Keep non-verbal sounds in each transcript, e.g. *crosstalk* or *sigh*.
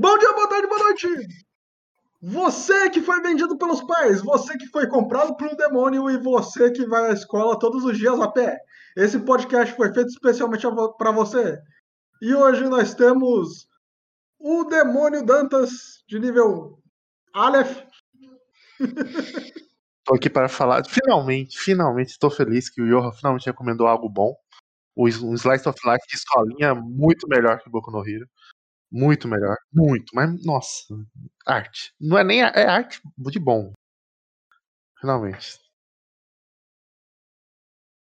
Bom dia, boa tarde, boa noite! Você que foi vendido pelos pais, você que foi comprado por um demônio e você que vai à escola todos os dias a pé. Esse podcast foi feito especialmente para você. E hoje nós temos o demônio Dantas de nível Aleph. *laughs* Estou aqui para falar. Finalmente, finalmente estou feliz que o Yoha finalmente recomendou algo bom. Um Slice of Life de escolinha muito melhor que o Boku no Hero. Muito melhor. Muito. Mas, nossa, arte. Não é nem. É arte de bom. Finalmente.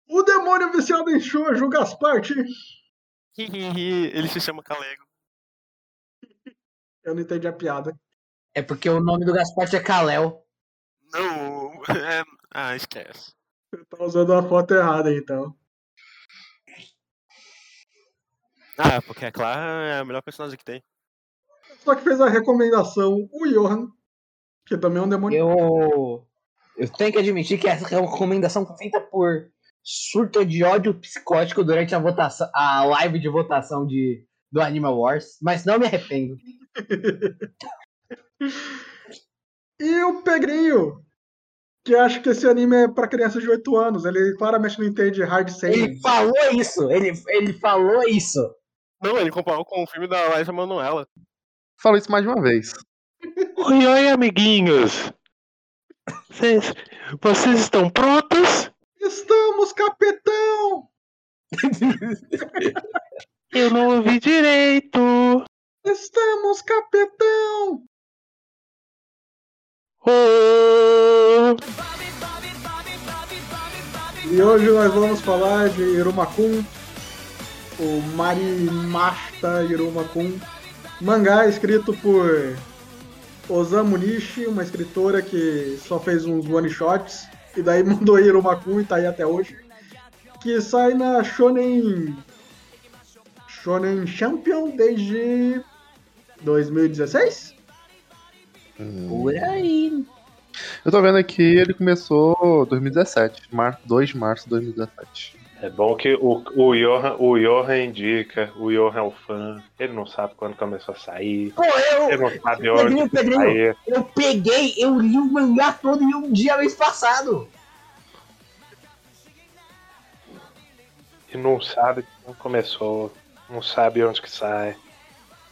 O demônio viciado em Shoujo, Gasparte. *laughs* Ele se chama Calego. Eu não entendi a piada. É porque o nome do Gasparte é Kalel. Não, *laughs* é... Ah, esquece. Você tá usando a foto errada, então. Ah, porque a Clara é a melhor personagem que tem. Só que fez a recomendação o Johan, que também é um demônio. Eu. Eu tenho que admitir que essa recomendação foi feita por surto de ódio psicótico durante a votação, a live de votação de, do Animal Wars, mas não me arrependo. *laughs* e o Pegrinho, que acha que esse anime é pra crianças de 8 anos, ele claramente não entende hard sailing. Ele falou isso, ele, ele falou isso. Não, ele comparou com o filme da Liza Manuela. Falou isso mais de uma vez. Oi, oi, amiguinhos. Vocês, vocês estão prontos? Estamos, capitão! *laughs* Eu não ouvi direito. Estamos, capitão! Oh. E hoje nós vamos falar de Irumakun, o Marimashita Irumakun, mangá escrito por Osamu Nishi, uma escritora que só fez uns one-shots e daí *laughs* mandou Irumakun e tá aí até hoje. Que sai na Shonen Shonen Champion desde 2016? Por aí. Eu tô vendo aqui, ele começou 2017, mar... 2 de março de 2017. É bom que o, o, Johan, o Johan indica, o Johan é o fã, ele não sabe quando começou a sair. Pô, eu, ele não sabe onde Pedrinho, Pedrinho, sair. Eu peguei, eu li o mangá todo em um dia mês passado. E não sabe quando começou, não sabe onde que sai.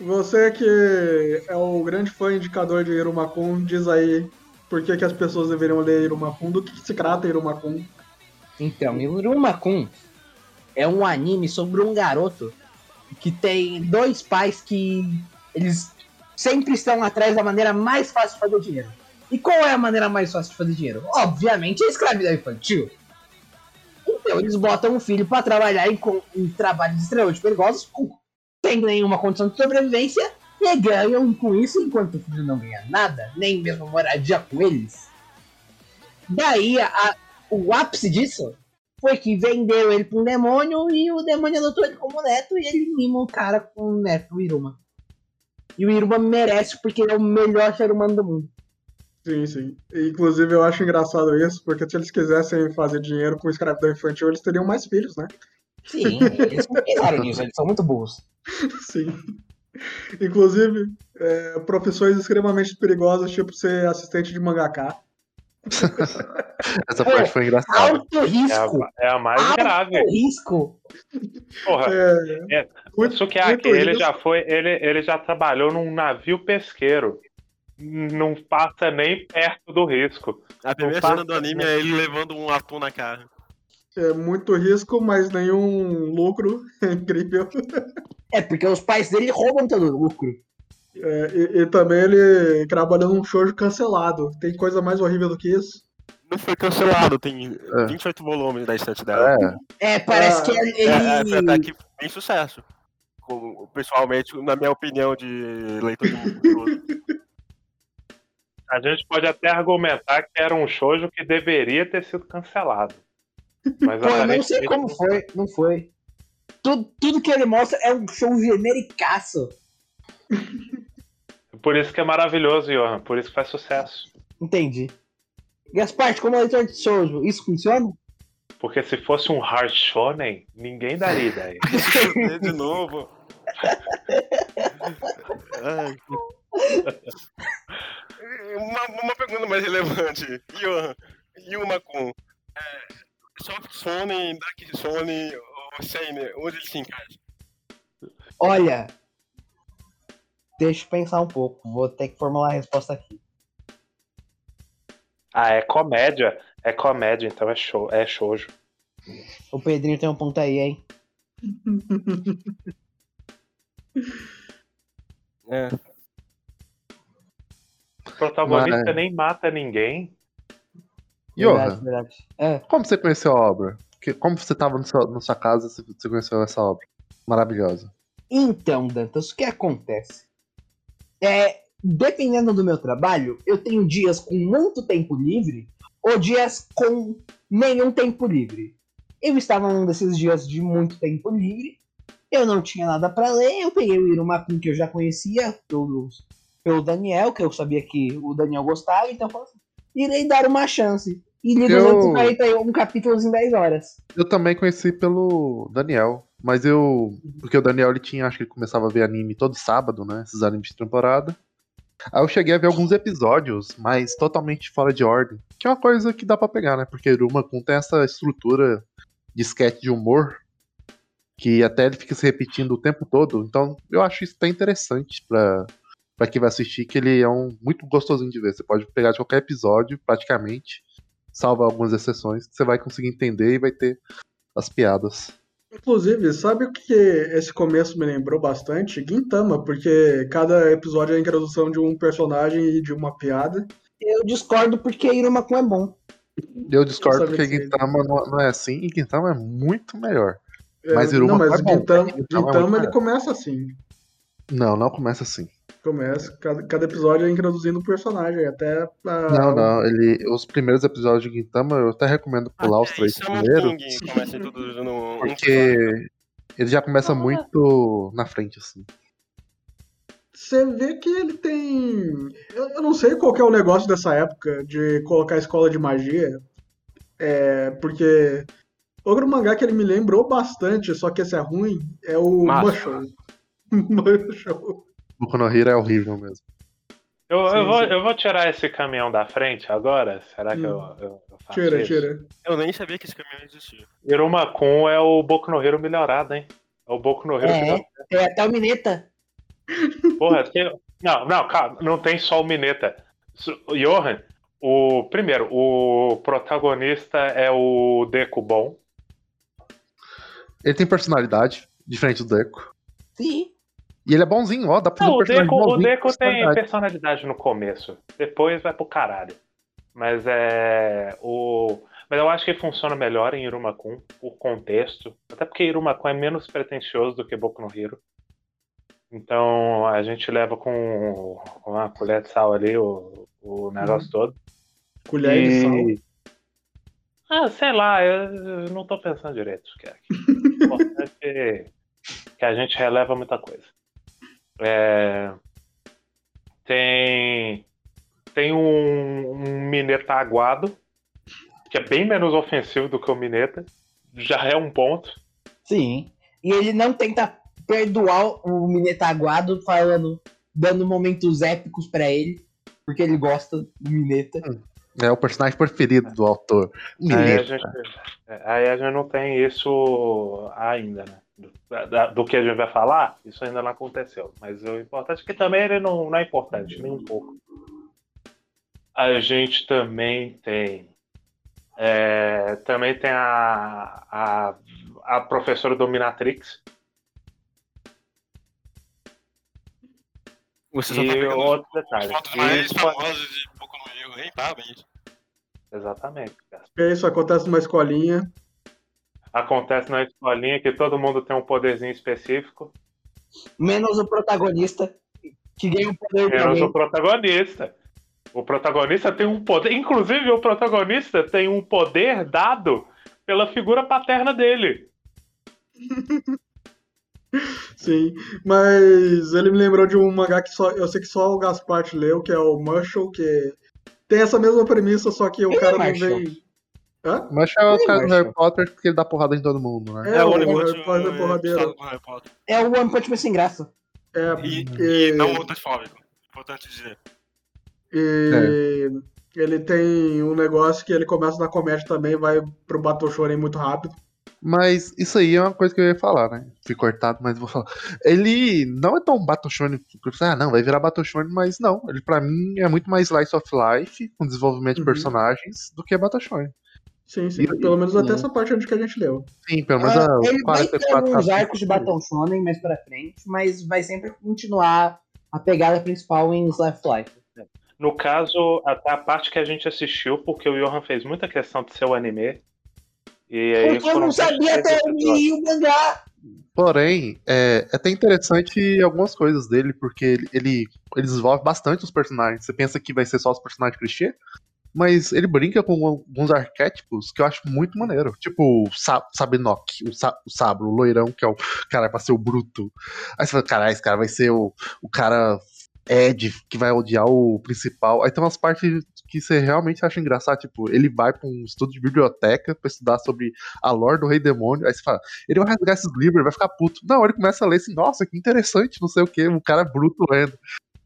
Você que é o grande fã indicador de Irumakun, diz aí por que, que as pessoas deveriam ler Irumakun, do que se trata Irumakun. Então, Irumakun é um anime sobre um garoto que tem dois pais que eles sempre estão atrás da maneira mais fácil de fazer dinheiro. E qual é a maneira mais fácil de fazer dinheiro? Obviamente a escravidão infantil. Então eles botam o filho para trabalhar em, em, trabalhos extremamente perigosos, sem nenhuma condição de sobrevivência, e ganham com isso enquanto o filho não ganha nada, nem mesmo moradia com eles. Daí a, o ápice disso foi que vendeu ele pra um demônio e o demônio adotou ele como neto e ele mima o cara com o neto, o Iruma. E o Iruma merece porque ele é o melhor ser humano do mundo. Sim, sim. Inclusive eu acho engraçado isso, porque se eles quisessem fazer dinheiro com escravidão infantil, eles teriam mais filhos, né? Sim, eles pensaram nisso, eles são muito burros. *laughs* Sim. Inclusive, é, profissões extremamente perigosas, tipo ser assistente de mangaká. *laughs* Essa parte foi engraçada. Alto risco. É a, é a mais alto grave. risco. Porra, é, é, muito, Sukiyaki, ele já foi, ele, ele já trabalhou num navio pesqueiro. Não passa nem perto do risco. A primeira cena do anime é ele levando um atum na cara. É muito risco, mas nenhum lucro. É *laughs* incrível. É, porque os pais dele roubam todo o lucro. É, e, e, também ele trabalhou num show cancelado. Tem coisa mais horrível do que isso? Não foi cancelado, tem é. 28 volumes da estante dela. É, é parece que ele. É, é, até que bem sucesso. pessoalmente, na minha opinião de leitor de *laughs* A gente pode até argumentar que era um shoujo que deveria ter sido cancelado. Mas Pô, eu não sei como foi, não foi. Tudo, tudo que ele mostra é um show genericaço. *laughs* Por isso que é maravilhoso, Johan. Por isso que faz sucesso. Entendi. Gaspar, como leitor de shoujo, isso funciona? Porque se fosse um hard shonen, ninguém daria *laughs* ideia. de novo. Ai. uma, uma pergunta mais relevante. Johan, Yuma com é, Soft Sony, Dark Sony, ou Shane, onde ele se encaixa? Olha, deixa eu pensar um pouco. Vou ter que formular a resposta aqui. Ah, é comédia. É comédia, então é show, é shoujo. O Pedrinho tem um ponto aí, hein? *laughs* É. O protagonista Mas- nem mata ninguém. Verdade, verdade. É. como você conheceu a obra? Como você estava na sua casa e você conheceu essa obra? Maravilhosa. Então, Dantas, o que acontece? É, dependendo do meu trabalho, eu tenho dias com muito tempo livre ou dias com nenhum tempo livre. Eu estava num desses dias de muito tempo livre, eu não tinha nada para ler, eu peguei o Irumakun que eu já conhecia pelo, pelo Daniel, que eu sabia que o Daniel gostava, então eu falei assim, irei dar uma chance. E li Eu- 241 capítulos em 10 horas. Eu também conheci pelo Daniel, mas eu. Porque o Daniel ele tinha, acho que ele começava a ver anime todo sábado, né? Esses animes de temporada. Aí eu cheguei a ver alguns episódios, mas totalmente fora de ordem. Que é uma coisa que dá pra pegar, né? Porque Iruma tem essa estrutura de sketch de humor que até ele fica se repetindo o tempo todo. Então eu acho isso bem interessante pra, pra quem vai assistir, que ele é um muito gostosinho de ver. Você pode pegar de qualquer episódio, praticamente, salva algumas exceções, que você vai conseguir entender e vai ter as piadas. Inclusive, sabe o que esse começo me lembrou bastante? Gintama, porque cada episódio é a introdução de um personagem e de uma piada. Eu discordo porque Irumakun é bom. Eu discordo porque. Gintama não, não é assim e Gintama é muito melhor. É, Mas Iruma não, mas é bom. Gintama, Gintama é Gintama muito ele melhor. começa assim. Não, não começa assim. Começa, cada, cada episódio é introduzindo um personagem, até a- Não, não. Ele, os primeiros episódios de Gintama eu até recomendo pular os Até três Shaman primeiros, porque ele já começa muito na frente, assim. Você vê que ele tem. Eu, eu não sei qual que é o negócio dessa época de colocar escola de magia. É, porque. Outro mangá que ele me lembrou bastante, só que esse é ruim, é o Macho. Mushow. *laughs* Boku no Hero é horrível mesmo. Eu, Sim, eu, vou, sim. eu vou tirar esse caminhão da frente agora? Será que Hum. eu, eu, eu faço Tira, isso? tira. Eu nem sabia que esse caminhão existia. Iruma-kun é o Boku no Hero melhorado, hein? É o Boku no Hero É. melhorado. Tem até o Mineta. Porra, tem... Não, não, calma, não tem só o Mineta. Johan, o primeiro, o protagonista é o Deku Bom. Ele tem personalidade, diferente do Deco. Sim. E ele é bonzinho, ó. Dá pra fazer Não, um o personagem o bonzinho com Deku tem personalidade. personalidade no começo. Depois vai pro caralho. Mas é. O... Mas eu acho que funciona melhor em Iruma-kun, por contexto. Até porque Iruma-kun é menos pretencioso do que Boku no Hero. Então a gente leva com uma colher de sal ali o, o negócio todo. Colher de sal. Ah, sei lá, eu, não tô pensando direito. Que, *laughs* o importante é que a gente releva muita coisa. É, tem tem um, um Mineta aguado, que é bem menos ofensivo do que o Mineta. Já é um ponto. Sim. E ele não tenta perdoar o Mineta aguado falando, dando momentos épicos pra ele, porque ele gosta do Mineta. É o personagem preferido do autor. Aí a, Mineta. gente, é, aí a gente não tem isso ainda, né? Do, da- do que a gente vai falar, isso ainda não aconteceu. Mas o importante é que também ele não, não é importante, nem um pouco. A gente também tem. é, também tem a, a, a professora Dominatrix. Você só E tá pegando outro detalhe. mais Isso- famosos de Boku no Hero, exatamente. cara. É isso, acontece numa escolinha. Acontece na escolinha que todo mundo tem um poderzinho específico. Menos o protagonista, que ganha o poder Menos também. o protagonista. O protagonista tem um poder. Inclusive, o protagonista tem um poder dado pela figura paterna dele. *laughs* Sim, mas ele me lembrou de um mangá que só, eu sei que só o Gaspar leu, que é o Marshall, que tem essa mesma premissa, só que o Quem é cara não Marshall? vem. Hã? Mas é o Ele cara do. Harry Potter porque ele dá porrada em todo mundo, né? É, o único Harry Potter é porradeiro. É o One Punch Man sem graça. É, E, e- e não transfóbico. Importante dizer. E ele tem um negócio que ele começa na comédia também, vai pro Battle Shonen muito rápido. Mas isso aí é uma coisa que eu ia falar, né? Fui cortado, mas vou falar. Ele não é tão Battle Shonen, ah, não, vai virar Battle Shonen, mas não. Ele pra mim é muito mais Slice of Life, com desenvolvimento de Uhum. personagens, do que Battle Shonen. Sim, sim. E- Pelo menos até essa parte onde que a gente leu. Sim, pelo menos Ah, a ele vai ter 44 alguns capítulos. arcos de Battle Shonen mais pra frente, mas vai sempre continuar a pegada principal em of Life. No caso, até a parte que a gente assistiu, porque o Johan fez muita questão de ser o anime. E aí Porque eu não sabia 23 até onde o mangá. Porém, é, é até interessante algumas coisas dele, porque ele, ele, ele desenvolve bastante os personagens. Você pensa que vai ser só os personagens clichê, mas ele brinca com alguns arquétipos que eu acho muito maneiro. Tipo o Sa Sabinock, o, Sa o Sabro, o loirão, que é o cara pra ser o bruto. Aí você fala, caralho, esse cara vai ser o, o cara Ed, que vai odiar o principal. Aí tem umas partes que você realmente acha engraçado, tipo, ele vai pra um estudo de biblioteca pra estudar sobre a lore do Rei Demônio. Aí você fala, ele vai rasgar esses livros, vai ficar puto. Não, ele começa a ler assim, nossa, que interessante, não sei o que, um cara bruto lendo.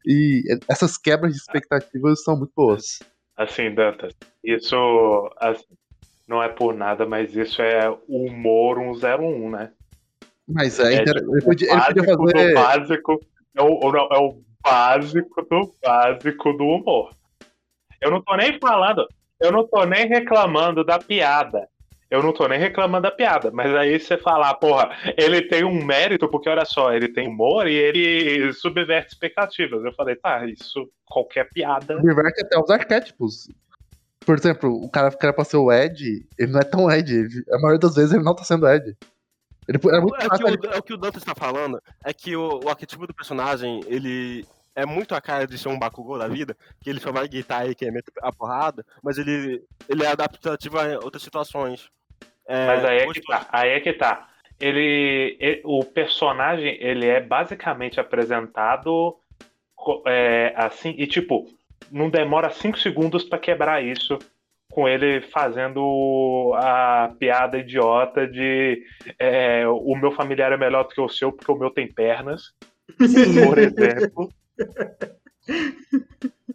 E essas quebras de expectativas são muito boas. Assim, Dantas, isso assim, não é por nada, mas isso é humor 101, né? Mas é, É, inter- tipo, ele, podia, ele podia fazer. básico. É o, não, é o básico do básico do humor. Eu não tô nem falando, eu não tô nem reclamando da piada. Eu não tô nem reclamando da piada, mas aí você falar, porra, ele tem um mérito, porque olha só, ele tem humor e ele subverte expectativas. Eu falei, tá, isso, qualquer piada. Diverte até os arquétipos. Por exemplo, o cara que era pra ser o Ed, ele não é tão Ed. ele- a maioria das vezes ele não tá sendo Ed. Ele é muito É, que ele- o, é o que o Dantas está falando, é que o, o arquetipo do personagem, ele é muito a cara de ser um Bakugou da vida, que ele só vai gritar e quer meter a porrada, mas ele, ele é adaptativo a outras situações. É, Mas aí é que tá, aí é que tá. Ele, e- o personagem, ele é basicamente apresentado é, assim, e tipo, não demora cinco segundos pra quebrar isso, com ele fazendo a piada idiota de é, o meu familiar é melhor do que o seu porque o meu tem pernas, *laughs* por exemplo.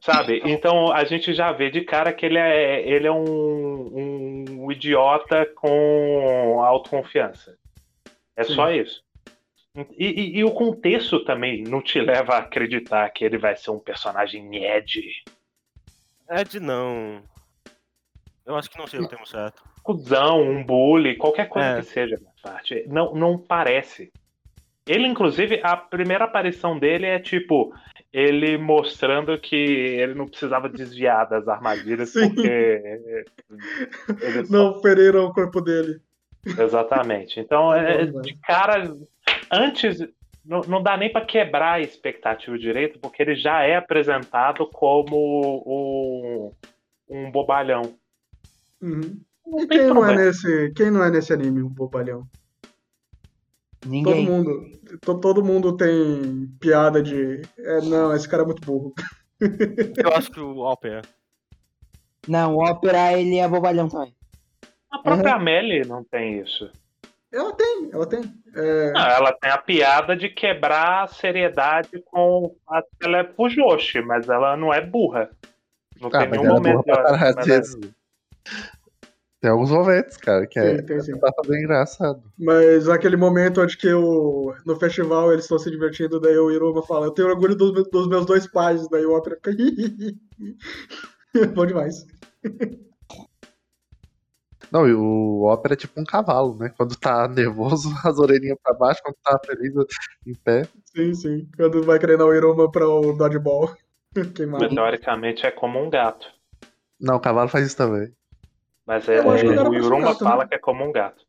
Sabe? Então a gente já vê de cara que ele é, ele é um, um idiota com autoconfiança. É só isso. E, e- e o contexto também não te leva a acreditar que ele vai ser um personagem Ed. Ed não. Eu acho que não sei o termo certo. Cusão, um bully, qualquer coisa É. que seja parte. Não, não parece. Ele, inclusive, a primeira aparição dele é tipo ele mostrando que ele não precisava desviar das armadilhas Sim. porque ele só- Não feriram o corpo dele. Exatamente. Então, é, Bom, de cara, antes não, não dá nem pra quebrar a expectativa direito, porque ele já é apresentado como um, um bobalhão. Uhum. Não E quem não, é nesse, quem não é nesse anime, um bobalhão? Todo Ninguém. mundo, to- todo mundo tem piada de. É, não, esse cara é muito burro. *laughs* Eu acho que o Alper é. Não, o Ópera, ele é bobalhão também. A própria Amélie não tem isso. Ela tem, ela tem. É, Não, ela tem a piada de quebrar a seriedade com. a- Ela é pujoshi, mas ela não é burra. Não Ah, tem mas nenhum ela é momento. burra pra ela- às ela- vezes. Tem alguns momentos, cara, que é, sim. tá fazendo engraçado. Mas aquele momento onde que o, no festival eles estão se divertindo, daí o Iruma fala, eu tenho orgulho dos, meus- dos meus dois pais, daí o Ópera fica. *laughs* Bom demais. Não, e o ópera é tipo um cavalo, né? Quando tá nervoso, *laughs* as orelhinhas pra baixo, quando tá feliz, em pé. Sim, sim. Quando vai treinar o Iruma pra o dodgeball. *laughs* Queimado. Mas teoricamente é como um gato. Não, o cavalo faz isso também. Mas é, Eu acho que ele era o ser gato, né? fala que é como um gato.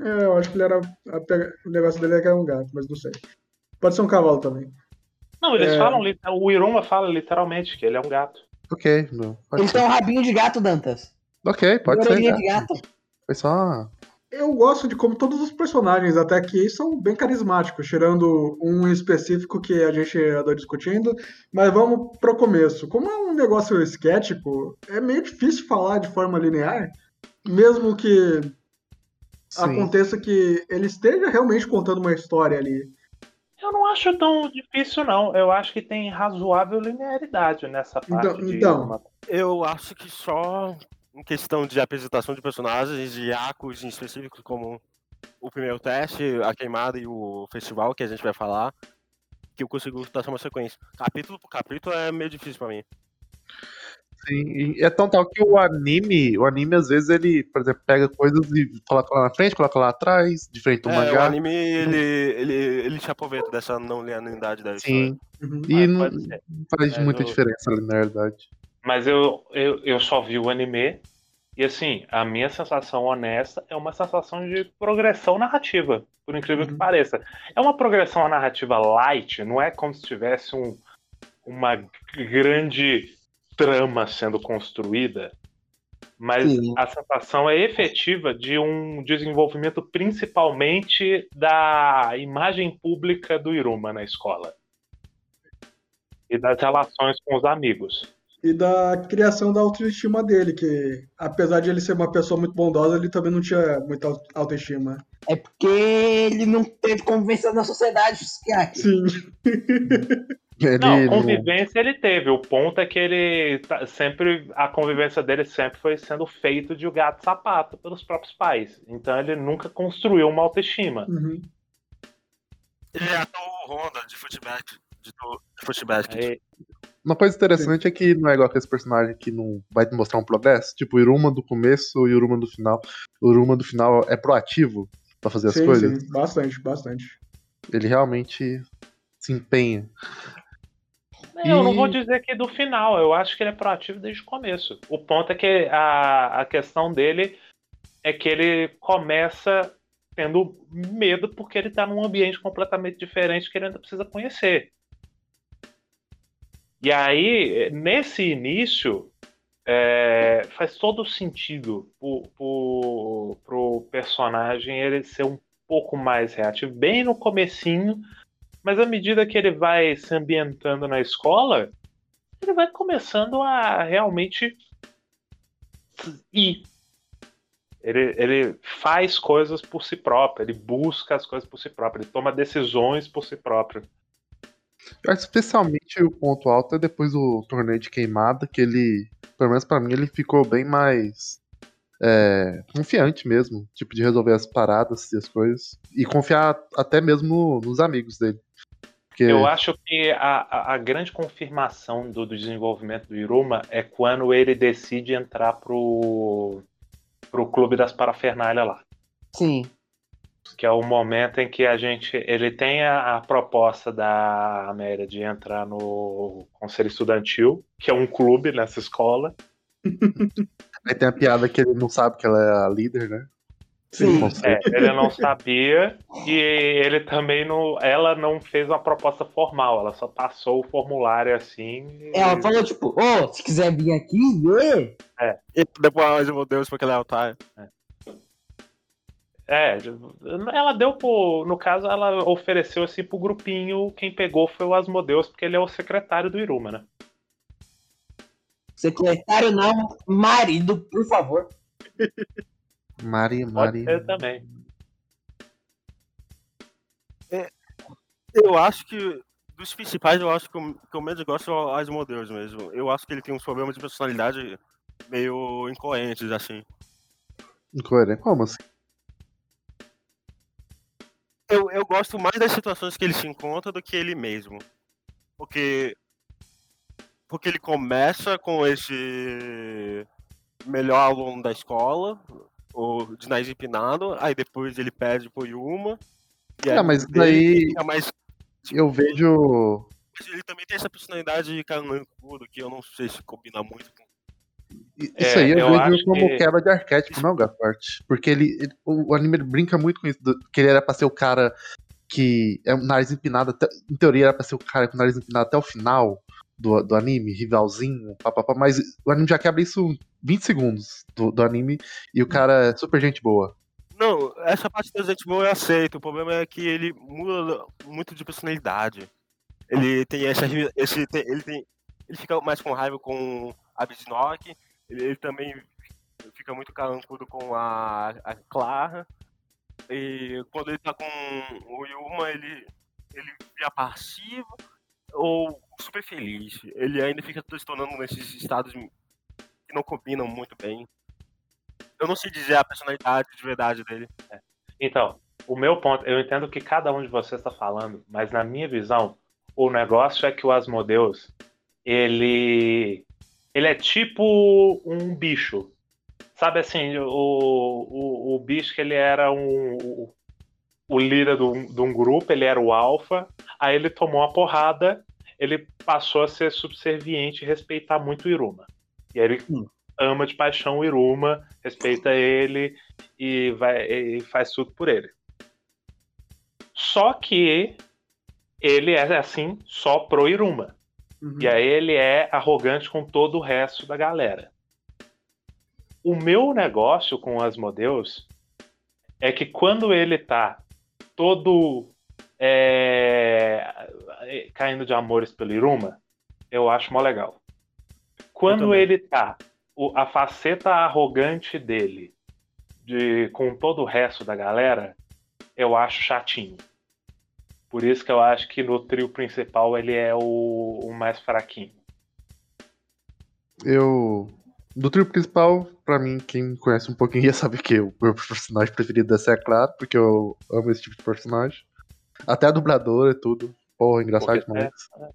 É, eu acho que ele era. pega- O negócio dele é que era um gato, mas não sei. Pode ser um cavalo também. Não, eles É. falam. O Iruma fala literalmente que ele é um gato. Ok, não. Pode ser. têm um rabinho de gato, Dantas. Ok, pode ser. Orelhinha cara. de gato. Foi só. Eu gosto de como todos os personagens até aqui são bem carismáticos, tirando um específico que a gente andou discutindo. Mas vamos pro começo. Como é um negócio esquético, é meio difícil falar de forma linear, mesmo que Sim. aconteça que ele esteja realmente contando uma história ali. Eu não acho tão difícil, não. Eu acho que tem razoável linearidade nessa parte. Então- de então. Eu acho que só em questão de apresentação de personagens e arcos em específico, como o primeiro teste, a queimada e o festival, que a gente vai falar, que eu consigo traçar uma sequência. Capítulo por capítulo é meio difícil pra mim. Sim, é tão tal que o anime, o anime às vezes ele, por exemplo, pega coisas e coloca lá na frente, coloca lá atrás, diferente do É, o mangá. anime, ele, ele, ele se aproveita dessa não linearidade da história. Sim, Uhum. e não faz É, muita eu- diferença ali, na verdade. Mas eu, eu, eu só vi o anime. E assim, a minha sensação honesta é uma sensação de progressão narrativa, por incrível que Uhum. pareça. É uma progressão narrativa light, não é como se tivesse um, uma grande trama sendo construída, mas Sim. a sensação é efetiva de um desenvolvimento principalmente da imagem pública do Iruma na escola. E das relações com os amigos. E da criação da autoestima dele, que apesar de ele ser uma pessoa muito bondosa, ele também não tinha muita au- autoestima. É porque ele não teve convivência na sociedade, Skiak. Sim. *laughs* Ele Não, convivência ele teve. O ponto é que ele tá- sempre. A convivência dele sempre foi sendo feito de gato sapato pelos próprios pais. Então ele nunca construiu uma autoestima. Uhum. É ator Honda de Footback. De, de Footback. Uma coisa interessante é que não é igual aquele personagem que não vai te mostrar um progresso, tipo o Iruma do começo e o Iruma do final. O Iruma do final é proativo pra fazer as Sim, coisas. sim, bastante, bastante. Ele realmente se empenha. Eu não E- vou dizer que do final, eu acho que ele é proativo desde o começo. O ponto é que a, a questão dele é que ele começa tendo medo porque ele tá num ambiente completamente diferente que ele ainda precisa conhecer. E aí, nesse início, é, faz todo sentido pro, pro, pro personagem ele ser um pouco mais reativo, bem no comecinho, mas à medida que ele vai se ambientando na escola, ele vai começando a realmente ir. Ele, ele faz coisas por si próprio, ele busca as coisas por si próprio, ele toma decisões por si próprio. Eu acho especialmente o ponto alto é depois do torneio de queimada, que ele, pelo menos pra mim, ele ficou bem mais é, confiante mesmo, tipo, de resolver as paradas e as coisas. E confiar até mesmo no- nos amigos dele. Porque, Eu acho que a, a, a grande confirmação do, do desenvolvimento do Iruma é quando ele decide entrar pro, pro clube das parafernália lá. Sim. Que é o momento em que a gente ele tem a, a proposta da Amélia de entrar no conselho estudantil, que é um clube nessa escola. *laughs* aí tem a piada que ele não sabe que ela é a líder, né? Sim. É, ele não sabia e ele também não, ela não fez uma proposta formal, ela só passou o formulário assim. e- Ela falou, tipo, ô, se quiser vir aqui, vê. E depois, meu Deus, porque ele é otário. É, ela deu pro, no caso ela ofereceu assim pro grupinho, quem pegou foi o Asmodeus, porque ele é o secretário do Iruma, né? Secretário não, marido, por favor. *laughs* Mari, Pode Mari. ser também. Eu acho que, dos principais, eu acho que o que eu menos gosto é o Asmodeus mesmo. Eu acho que ele tem uns problemas de personalidade meio incoerentes, assim. Incoerente. Como assim? Eu, eu gosto mais das situações que ele se encontra do que ele mesmo. Porque. Porque ele começa com esse melhor aluno da escola, o de nariz empinado, aí depois ele pede pro Yuma. E Ah, mas daí- mais Eu vejo. Mas ele também tem essa personalidade carancudo que eu não sei se combina muito com. Isso É, aí eu, eu vejo como que- quebra de arquétipo, não, Gasparte? Porque ele, ele- o, o anime brinca muito com isso, do- que ele era pra ser o cara que é um nariz empinado, até, em teoria era pra ser o cara com o nariz empinado até o final do, do anime, rivalzinho, papapá, mas o anime já quebra isso em 20 segundos do, do anime e o cara é super gente boa. Não, essa parte da gente boa eu aceito. O problema é que ele muda muito de personalidade. Ele tem essa. Esse, tem- ele, tem, ele fica mais com raiva com a Bisnock. Ele, ele também fica muito carancudo com a, a Clara. E quando ele tá com o Yuma, ele, ele vira passivo ou super feliz. Ele ainda fica se tornando nesses estados que não combinam muito bem. Eu não sei dizer a personalidade de verdade dele. Então, o meu ponto, eu entendo que cada um de vocês está falando, mas na minha visão, o negócio é que o Asmodeus, ele, ele é tipo um bicho. Sabe assim, o, o, o bicho que ele era um, o, o líder de um, de um grupo, ele era o alfa, aí ele tomou uma porrada, ele passou a ser subserviente e respeitar muito o Iruma. E aí ele ama de paixão o Iruma, respeita ele e, vai, e faz tudo por ele. Só que ele é assim só pro Iruma. Uhum. E aí ele é arrogante com todo o resto da galera. O meu negócio com o Asmodeus é que quando ele tá todo é, caindo de amores pelo Iruma, eu acho mó legal. Quando ele tá o- a faceta arrogante dele de, com todo o resto da galera, eu acho chatinho. Por isso que eu acho que no trio principal ele é o, o mais fraquinho. Eu. Do trio principal, pra mim, quem me conhece um pouquinho *laughs* ia saber que o meu personagem preferido dessa é a Clara, porque eu amo esse tipo de personagem. Até a dubladora e tudo. Porra, engraçado demais.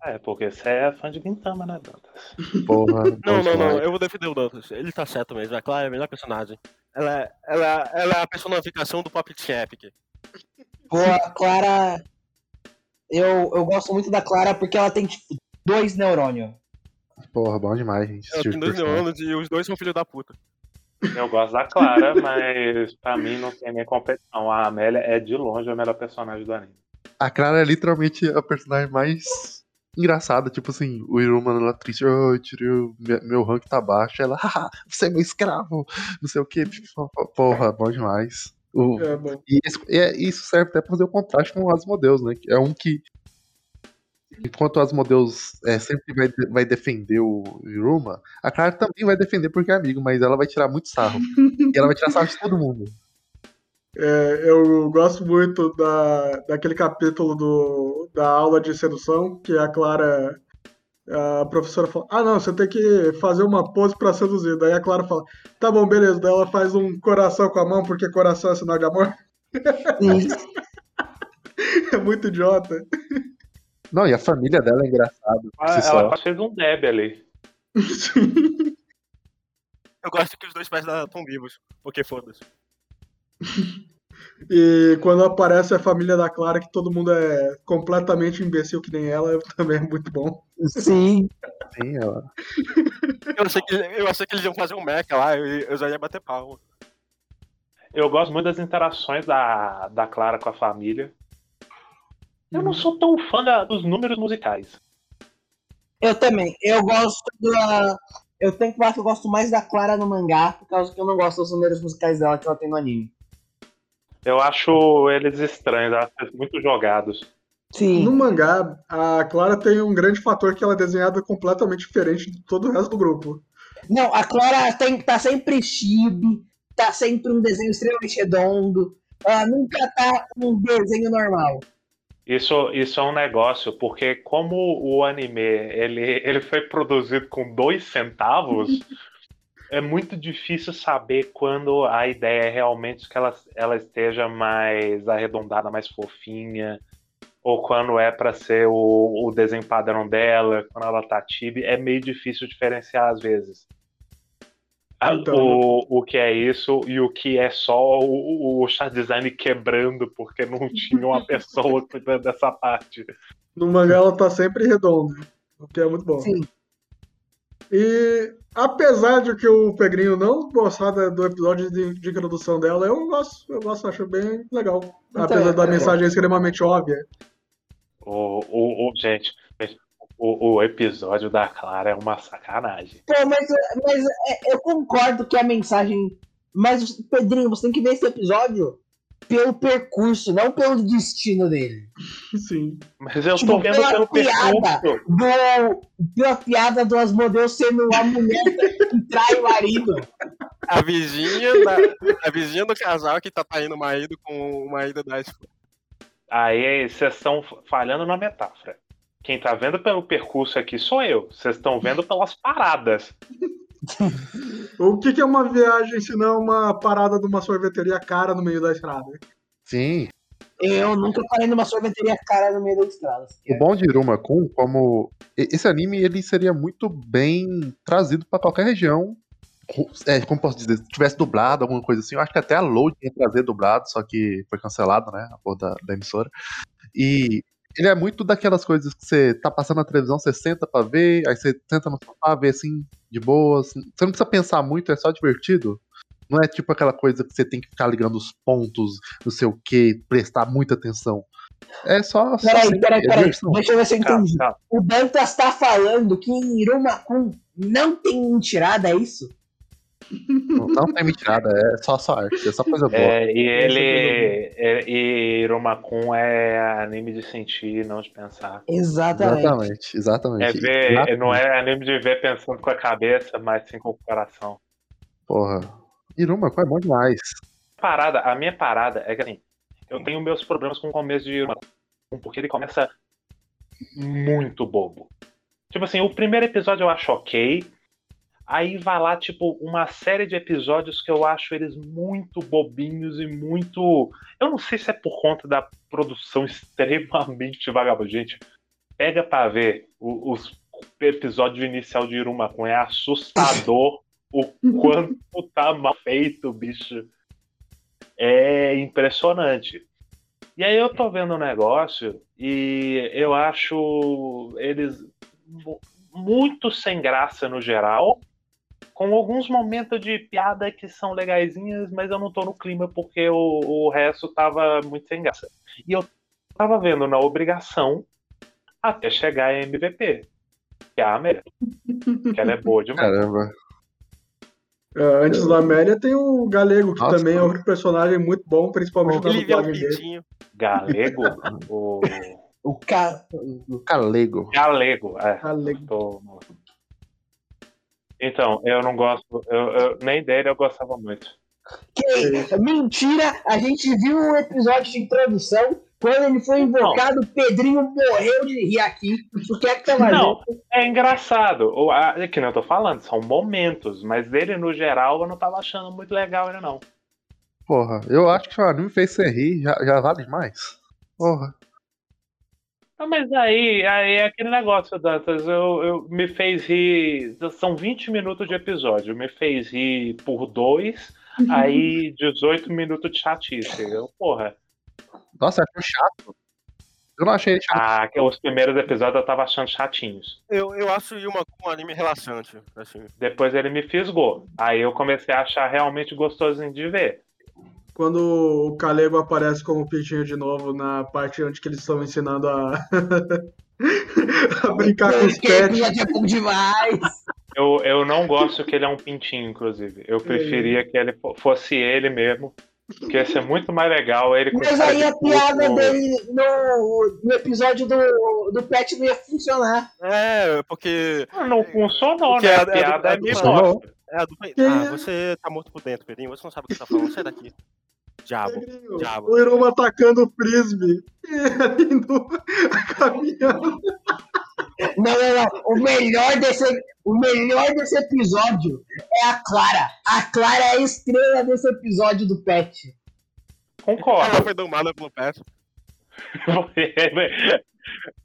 É, porque você é fã de Gintama, né, Dantas? *laughs* Porra. Não, não, não, eu vou defender o Dantas. Ele tá certo mesmo. A Clara é a melhor personagem. Ela é, ela, ela é a personificação do Pop Epic. Pô, a Clara. Eu, eu gosto muito da Clara porque ela tem, tipo, dois neurônios. Porra, bom demais, gente. Ela tem dois neurônios e os dois são filhos da puta. Eu gosto da Clara, *laughs* mas pra mim não tem nem competição. A Amélia é de longe a melhor personagem do anime. A Clara é literalmente a personagem mais engraçada. Tipo assim, o Iruma ela triste, oh, eu tirei o meu, meu rank tá baixo. Ela, haha, você é meu escravo, não sei o que. *laughs* Porra, bom demais. O, É. E isso, é- isso serve até pra fazer o contraste com o Asmodeus, né? É um que. Enquanto o Asmodeus é, sempre vai, vai defender o Iruma, a Clara também vai defender porque é amigo, mas ela vai tirar muito sarro. *laughs* e ela vai tirar sarro de todo mundo. É, eu gosto muito da, daquele capítulo do, da aula de sedução, que a Clara, a professora fala, ah não, você tem que fazer uma pose pra seduzir. Daí a Clara fala, tá bom, beleza. Daí ela faz um coração com a mão, porque coração é sinal de amor. *laughs* É muito idiota. Não, e a família dela é engraçada. Ah, ela quase fez um Deb ali. *laughs* Eu gosto que os dois pais dela estão vivos. Porque foda-se. *laughs* E quando aparece a família da Clara, que todo mundo é completamente imbecil que nem ela, *laughs* também é muito bom. Sim. Sim, ela. Eu achei que, eu achei que eles iam fazer um mecha lá, eu, eu já ia bater palma. Eu gosto muito das interações da, da Clara com a família. Eu não sou tão fã da- dos números musicais. Eu também. Eu gosto da. Eu tenho que falar que eu gosto mais da Clara no mangá, por causa que eu não gosto dos números musicais dela que ela tem no anime. Eu acho eles estranhos, eu acho eles muito jogados. Sim. No mangá, a Clara tem um grande fator que ela é desenhada completamente diferente de todo o resto do grupo. Não, a Clara tem, tá sempre chibi, tá sempre um desenho extremamente redondo. Ela nunca tá um desenho normal. Isso, isso é um negócio, porque como o anime ele, ele foi produzido com dois centavos, *laughs* é muito difícil saber quando a ideia é realmente que ela, ela esteja mais arredondada, mais fofinha, ou quando é para ser o, o desenho padrão dela, quando ela tá chibi, é meio difícil diferenciar às vezes. Então. O, o que é isso e o que é só o, o design quebrando porque não *laughs* tinha uma pessoa cuidando dessa parte. No mangá ela tá sempre redonda, o que é muito bom. Sim. E apesar de que o Pegrinho não gostar do episódio de, de introdução dela, eu gosto, eu gosto, acho bem legal. Então, apesar da é, mensagem extremamente óbvia. O, o, o- gente, o, o episódio da Clara é uma sacanagem. Pô, mas, mas é, eu concordo que a mensagem. Mas, Pedrinho, você tem que ver esse episódio pelo percurso, não pelo destino dele. Sim. Mas eu Tipo, tô vendo pela pelo piada. percurso. Do, pela piada do Asmodeu sendo a mulher que trai o marido. A vizinha, da, a vizinha do casal que tá traindo o marido com o marido da escola. Aí vocês estão falhando na metáfora. Quem tá vendo pelo percurso aqui sou eu. Vocês estão vendo pelas paradas. O que, que é uma viagem se não uma parada de uma sorveteria cara no meio da estrada? Sim. Eu nunca parei numa sorveteria cara no meio da estrada. O bom de Iruma Kun, como e- esse anime ele seria muito bem trazido pra qualquer região. É, como posso dizer, se tivesse dublado, alguma coisa assim, eu acho que até a Load ia trazer dublado, só que foi cancelado, né? A porra da, da emissora. E ele é muito daquelas coisas que você tá passando na televisão, você senta pra ver, aí você senta no sofá, vê assim, de boas. Você não precisa pensar muito, é só divertido. Não é tipo aquela coisa que você tem que ficar ligando os pontos, não sei o que, prestar muita atenção. É só. só Peraí, assim, peraí, peraí. diversão. Deixa eu ver se eu entendi. calma. O Dantas tá falando que em Irumakun não tem mentirada, é isso? Não, não tem mentirada, é só, só arte, é só coisa boa. É, e ele. É, e Irumakun é anime de sentir, não de pensar. Exatamente. Exatamente, exatamente. É ver, Exatamente. não é anime de ver pensando com a cabeça, mas sim com o coração. Porra. Iruma, é bom demais. Parada, a minha parada é que assim, eu tenho meus problemas com o começo de Irumakun, porque ele começa muito bobo. Tipo assim, o primeiro episódio eu acho ok. Aí vai lá, tipo, uma série de episódios que eu acho eles muito bobinhos e muito. Eu não sei se é por conta da produção *laughs* extremamente vagabunda. Gente, pega pra ver o, os episódio inicial de Irumakun. É assustador o *laughs* quanto tá mal feito, bicho. É impressionante. E aí eu tô vendo o negócio e eu acho eles mu- muito sem graça no geral, com alguns momentos de piada que são legaisinhas, mas eu não tô no clima porque o, o resto tava muito sem graça. E eu tava vendo na obrigação até chegar a MVP, que é a Amélia. que ela é boa *laughs* demais. Caramba. É, antes da Amélia tem o Galego, que Nossa, também é mano. outro personagem muito bom, principalmente na o dublagem dele. pintinho. Galego? *laughs* o... O cara. Calego. Galego, é. Galego. Tô- Então, eu não gosto, eu, eu- nem dele eu gostava muito. Que mentira! A gente viu um episódio de introdução. Quando ele foi invocado, o Pedrinho morreu de rir aqui. O que é que tava Não. É engraçado, o, a, é que não eu tô falando, são momentos, mas dele no geral eu não tava achando muito legal ainda não. Porra, eu acho que o anime fez você rir, já, já vale demais. Porra. Não, mas aí, aí é aquele negócio, Dantas, eu, eu me fez rir. São 20 minutos de episódio, me fez rir por dois, aí 18 minutos de chatice. Eu, porra. Nossa, achei chato. Eu não achei ele chato. Ah, que os primeiros episódios eu tava achando chatinhos. Eu, eu acho Yuma um anime relaxante. Assim. Depois ele me fisgou. Aí eu comecei a achar realmente gostosinho de ver. Quando o Calego aparece como pintinho de novo na parte onde que eles estão ensinando a, *laughs* a brincar com os pets. é bom demais. Eu, eu não gosto que ele é um pintinho, inclusive. Eu preferia que ele fo- fosse ele mesmo. Porque ia ser muito mais legal ele com Mas aí a piada dele no, no episódio do, do Pet não ia funcionar. É, porque Ah, Não funcionou, Porque né? é- A é do- piada é é do- meio funcionou. bosta. é a do Que- Ah, você tá morto por dentro, Pedrinho. Você não sabe o que você tá falando. Sai daqui. Diabo. Diabo. O Iruma atacando o frisbee. *laughs* E ele indo caminhando. Não, não, não. O melhor desse, o melhor desse episódio é a Clara. A Clara é a estrela desse episódio do Pet. Ela Concordo. foi domada pelo pet.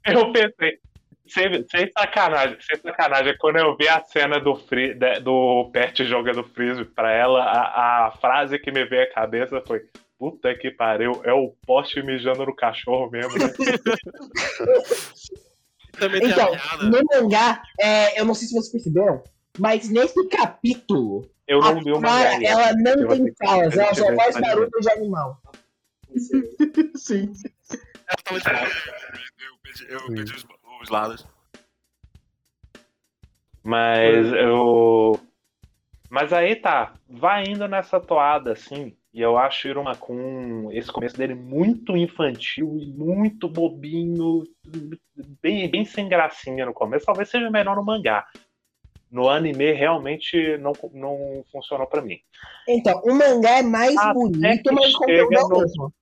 eu pensei, sem, sem sacanagem, sem sacanagem, quando eu vi a cena do, free, do Pet jogando frisbee pra ela, a, a frase que me veio à cabeça foi Puta que pariu, é o poste mijando no cachorro mesmo, né? *laughs* Então, no mangá, é, eu não sei se vocês perceberam, mas nesse capítulo, Eu a não vi mangá. ela não Eu vou tem falas, ela só faz que- barulho de animal. *laughs* Sim. Ela tava de boa. Eu pedi, eu pedi os, os lados. Mas eu. Mas aí tá, vai indo nessa toada assim, e eu acho Irumakun, esse começo dele muito infantil e muito bobinho, bem, bem sem gracinha no começo. Talvez seja melhor no mangá. No anime realmente não, não funcionou pra mim. Então, o mangá é mais Até bonito, mas é chega no- mesmo.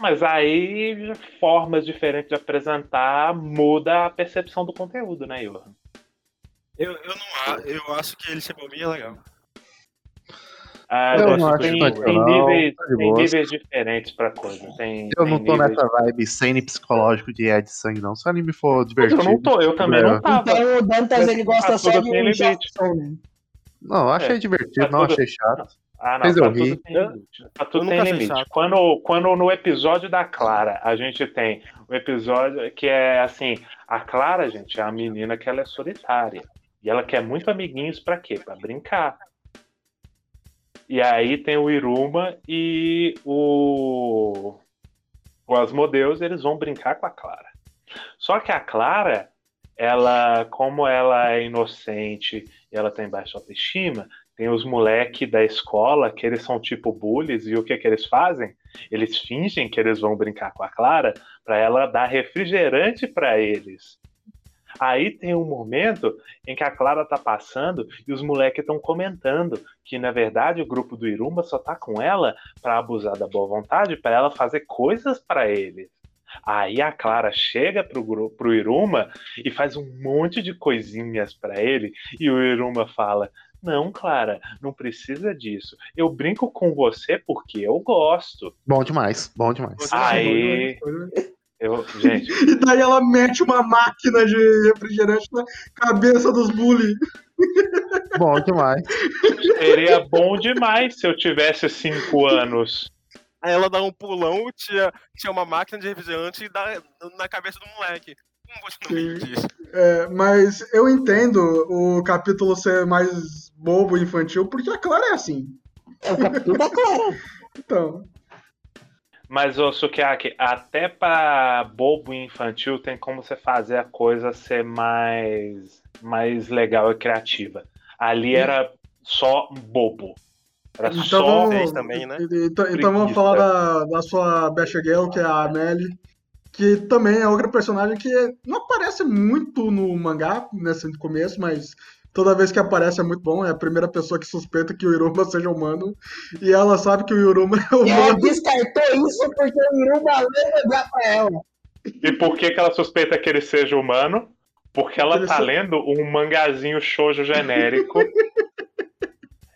Mas aí formas diferentes de apresentar muda a percepção do conteúdo, né, Johan? Eu, eu não eu acho que ele chegou bem é legal. Ah, Eu gosto- não acho tem, infantil, tem não. níveis, Tá tem níveis diferentes pra coisa. Tem, Eu tem não tô níveis- nessa vibe sem psicológico de Ed sangue, não. Se o anime for Eu divertido. não tô, eu também É. não tava. Então o Dantas ele gosta só de um limite. Jackson, né? Não, eu achei É, divertido, tá não tudo- achei chato. Ah, não, Mas pra eu ri. tudo tem limite. Pra tudo tem limite. chato. Quando, quando no episódio da Clara a gente tem o episódio que é assim, a Clara, gente, é a menina que ela é solitária. E ela quer muito amiguinhos pra quê? Pra brincar. E aí tem o Iruma e o, o Asmodeus, eles vão brincar com a Clara. Só que a Clara, ela, como ela é inocente e ela tem baixa autoestima, tem os moleque da escola que eles são tipo bullies e o que que eles fazem? Eles fingem que eles vão brincar com a Clara para ela dar refrigerante para eles. Aí tem um momento em que a Clara tá passando e os moleques estão comentando que na verdade o grupo do Iruma só tá com ela para abusar da boa vontade, para ela fazer coisas para eles. Aí a Clara chega pro pro Iruma e faz um monte de coisinhas para ele e o Iruma fala: "Não, Clara, não precisa disso. Eu brinco com você porque eu gosto". Bom demais, bom demais. Aí eu, gente, *laughs* E daí ela mete uma máquina de refrigerante na cabeça dos bullies. Bom demais. seria bom demais se eu tivesse cinco anos. Aí ela dá um pulão, tinha, tinha uma máquina de refrigerante e dá na cabeça do moleque. É, mas eu entendo o capítulo ser mais bobo e infantil, porque a Clara é assim. É o capítulo da Clara. Então, Mas, ô Sukiaki, até pra bobo e infantil tem como você fazer a coisa ser mais, mais legal e criativa. Ali era só bobo. Era Então só. vamos- Vocês também, né? e- então, então vamos falar da, da sua Best Girl, que é a Amelie, que também é outra personagem que não aparece muito no mangá nesse começo, mas toda vez que aparece é muito bom. É a primeira pessoa que suspeita que o Iruma seja humano, e ela sabe que o Iruma é E ela humano. descartou isso porque o Iruma lembra pra ela. E por que, que ela suspeita que ele seja humano? Porque ela tá lendo um mangazinho shoujo genérico.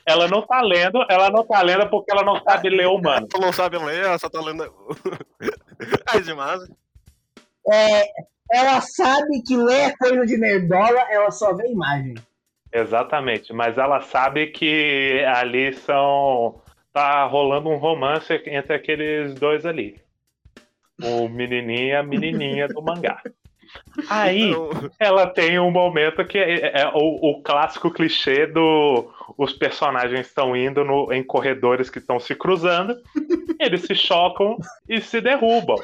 ela não tá lendo, ela não tá lendo porque ela não sabe ler humano. Tu não sabe ler, ela só tá lendo. *laughs* é demais. É, ela sabe que ler é coisa de nerdola, ela só vê imagem. Exatamente, mas ela sabe que ali são. tá rolando um romance entre aqueles dois ali. O menininho e a menininha do mangá. Aí ela tem um momento que é, é o, o clássico clichê do os personagens estão indo no- em corredores que estão se cruzando, eles se chocam e se derrubam.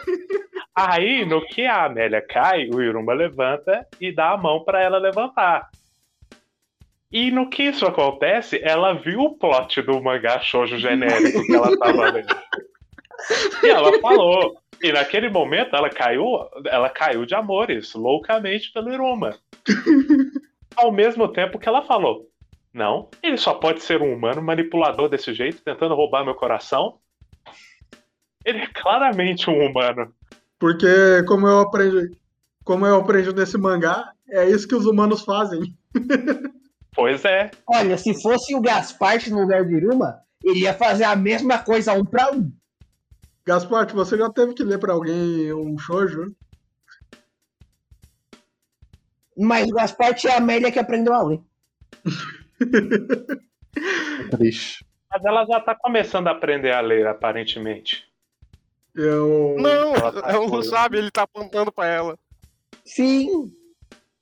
Aí, no que a Amélia cai, o Iruma levanta e dá a mão para ela levantar. E no que isso acontece, ela viu o plot do mangá shoujo genérico que ela tava lendo. E ela falou. E naquele momento ela caiu, ela caiu de amores, loucamente pelo Iruma. Ao mesmo tempo que ela falou: Não, ele só pode ser um humano manipulador desse jeito, tentando roubar meu coração. Ele é claramente um humano. Porque, como eu aprendi, como eu aprendi nesse mangá, é isso que os humanos fazem. *laughs* Pois é. Olha, se fosse o Gasparte no lugar do Iruma, ele ia fazer a mesma coisa um pra um. Gaspar, você já teve que ler pra alguém um shoujo? Mas o Gasparte é a Amélia que aprendeu a ler. *laughs* *laughs* Triste. Mas ela já tá começando a aprender a ler, aparentemente. Eu. não, Ela tá ela não sabe, ele tá apontando pra ela. Sim.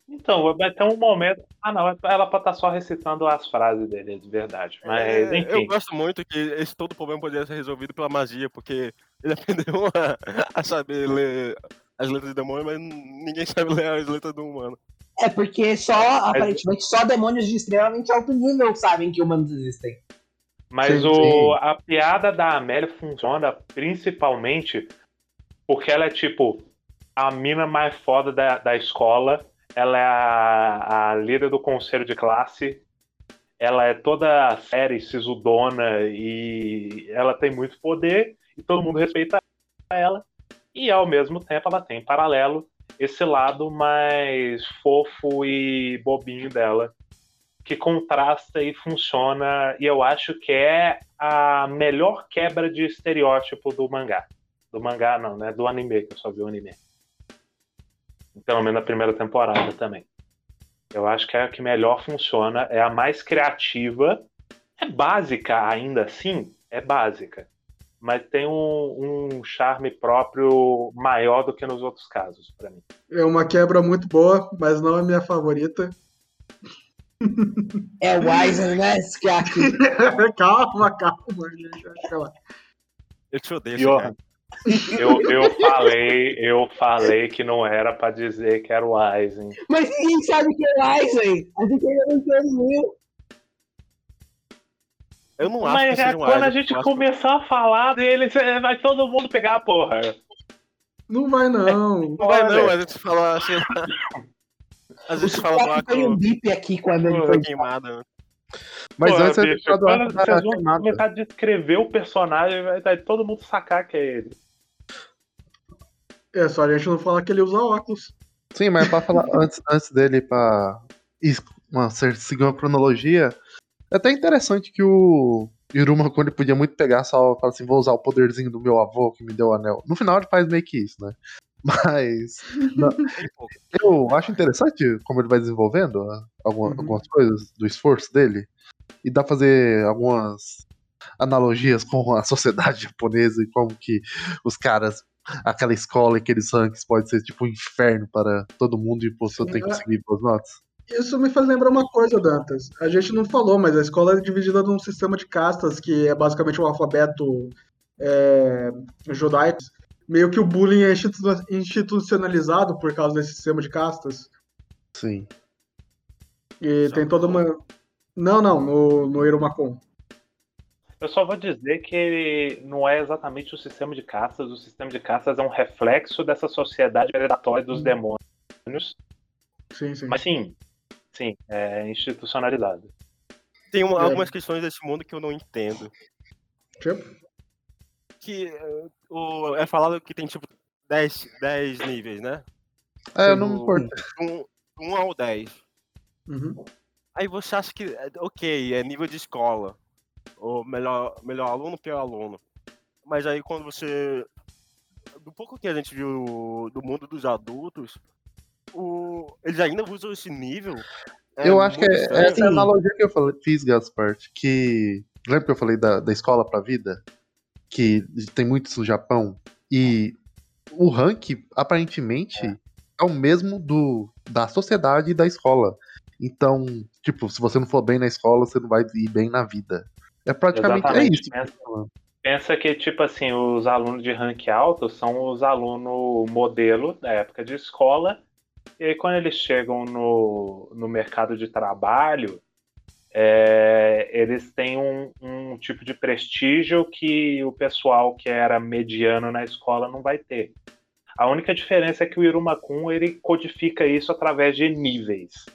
Então, vai ter um momento. Ah, não, ela pode estar só recitando as frases dele, de verdade. Mas, É, enfim. Eu gosto muito que esse todo problema poderia ser resolvido pela magia, porque ele *laughs* aprendeu a, a saber ler as letras do demônio, mas ninguém sabe ler as letras do humano. É porque só, aparentemente, só demônios de extremamente alto nível sabem que humanos existem. Mas Sim, o, sim. a piada da Amélia funciona principalmente porque ela é tipo a mina mais foda da, da escola. Ela é a, a líder do conselho de classe. Ela é toda séria, e sisudona e ela tem muito poder e todo mundo respeita ela. E ao mesmo tempo ela tem em paralelo esse lado mais fofo e bobinho dela, que contrasta e funciona, e eu acho que é a melhor quebra de estereótipo do mangá. Do mangá não, né? Do anime, que eu só vi o anime. Pelo menos na primeira temporada também. Eu acho que é a que melhor funciona, é a mais criativa. É básica ainda assim, é básica. Mas tem um, um charme próprio maior do que nos outros casos, para mim. É uma quebra muito boa, mas não é minha favorita. É o Aizen, né, *laughs* calma, calma, gente. Lá. Eu te odeio, cara. Eu, eu falei, eu falei que não era pra dizer que era o Aizen. Mas ninguém sabe que é o Aizen. A gente ainda não entendeu. Eu não acho Mas que é, seja um quando a gente acho- começar a falar dele, cê- vai todo mundo pegar a porra. Não vai, não. Não vai Olha. não, a gente fala, sei lá. A gente fala do Skak tem um bip aqui quando ele Pô, foi. queimada. Mas Porra, antes bicho, do quando vocês vão queimada. começar a descrever o personagem, vai, vai todo mundo sacar que é ele. É só a gente não falar que ele usa óculos. Sim, mas pra falar antes, antes dele, pra seguir uma cronologia, é até interessante que o Iruma, quando ele podia muito pegar, só fala assim: vou usar o poderzinho do meu avô que me deu o anel. No final ele faz meio que isso, né? *laughs* Mas não, *laughs* eu acho interessante como ele vai desenvolvendo né, Uhum. algumas coisas do esforço dele. E dá pra fazer algumas analogias com a sociedade *laughs* japonesa e como que os caras, aquela escola e aqueles ranks pode ser tipo um inferno para todo mundo e você tem que é. conseguir boas notas. Isso me faz lembrar uma coisa, Dantas. A gente não falou, mas a escola é dividida num sistema de castas, que é basicamente um alfabeto é, judaico. Meio que o bullying é institu- institucionalizado por causa desse sistema de castas. Sim. E Isso tem toda uma. Não, não, no, no Irumakon. Eu só vou dizer que ele não é exatamente o sistema de castas. O sistema de castas é um reflexo dessa sociedade predatória dos demônios. Sim, sim. Mas sim, sim, é institucionalizado. Tem uma- É. algumas questões desse mundo que eu não entendo. Tipo, Que eh, o, é falado que tem tipo 10, 10 níveis, né? É, não me Do- importo. do 1 ao 10. uhum. Aí você acha que, é, ok, é nível de escola. Ou melhor, melhor aluno, pior aluno. Mas aí quando você. Do pouco que a gente viu do mundo dos adultos, o, eles ainda usam esse nível. É eu acho que muito é, estranho. essa é a analogia que eu falei, fiz, Gaspart, que. Lembra que eu falei da, da escola pra vida? Que tem muitos no Japão. E o rank, aparentemente, é, o mesmo do da sociedade e da escola. Então, tipo, se você não for bem na escola, você não vai ir bem na vida. É praticamente é isso. Pensa, pensa que, tipo assim, os alunos de rank alto são os alunos modelo da época de escola. E aí, quando eles chegam no, no mercado de trabalho, é, eles têm um, um tipo de prestígio que o pessoal que era mediano na escola não vai ter. A única diferença é que o Irumakun ele codifica isso através de níveis.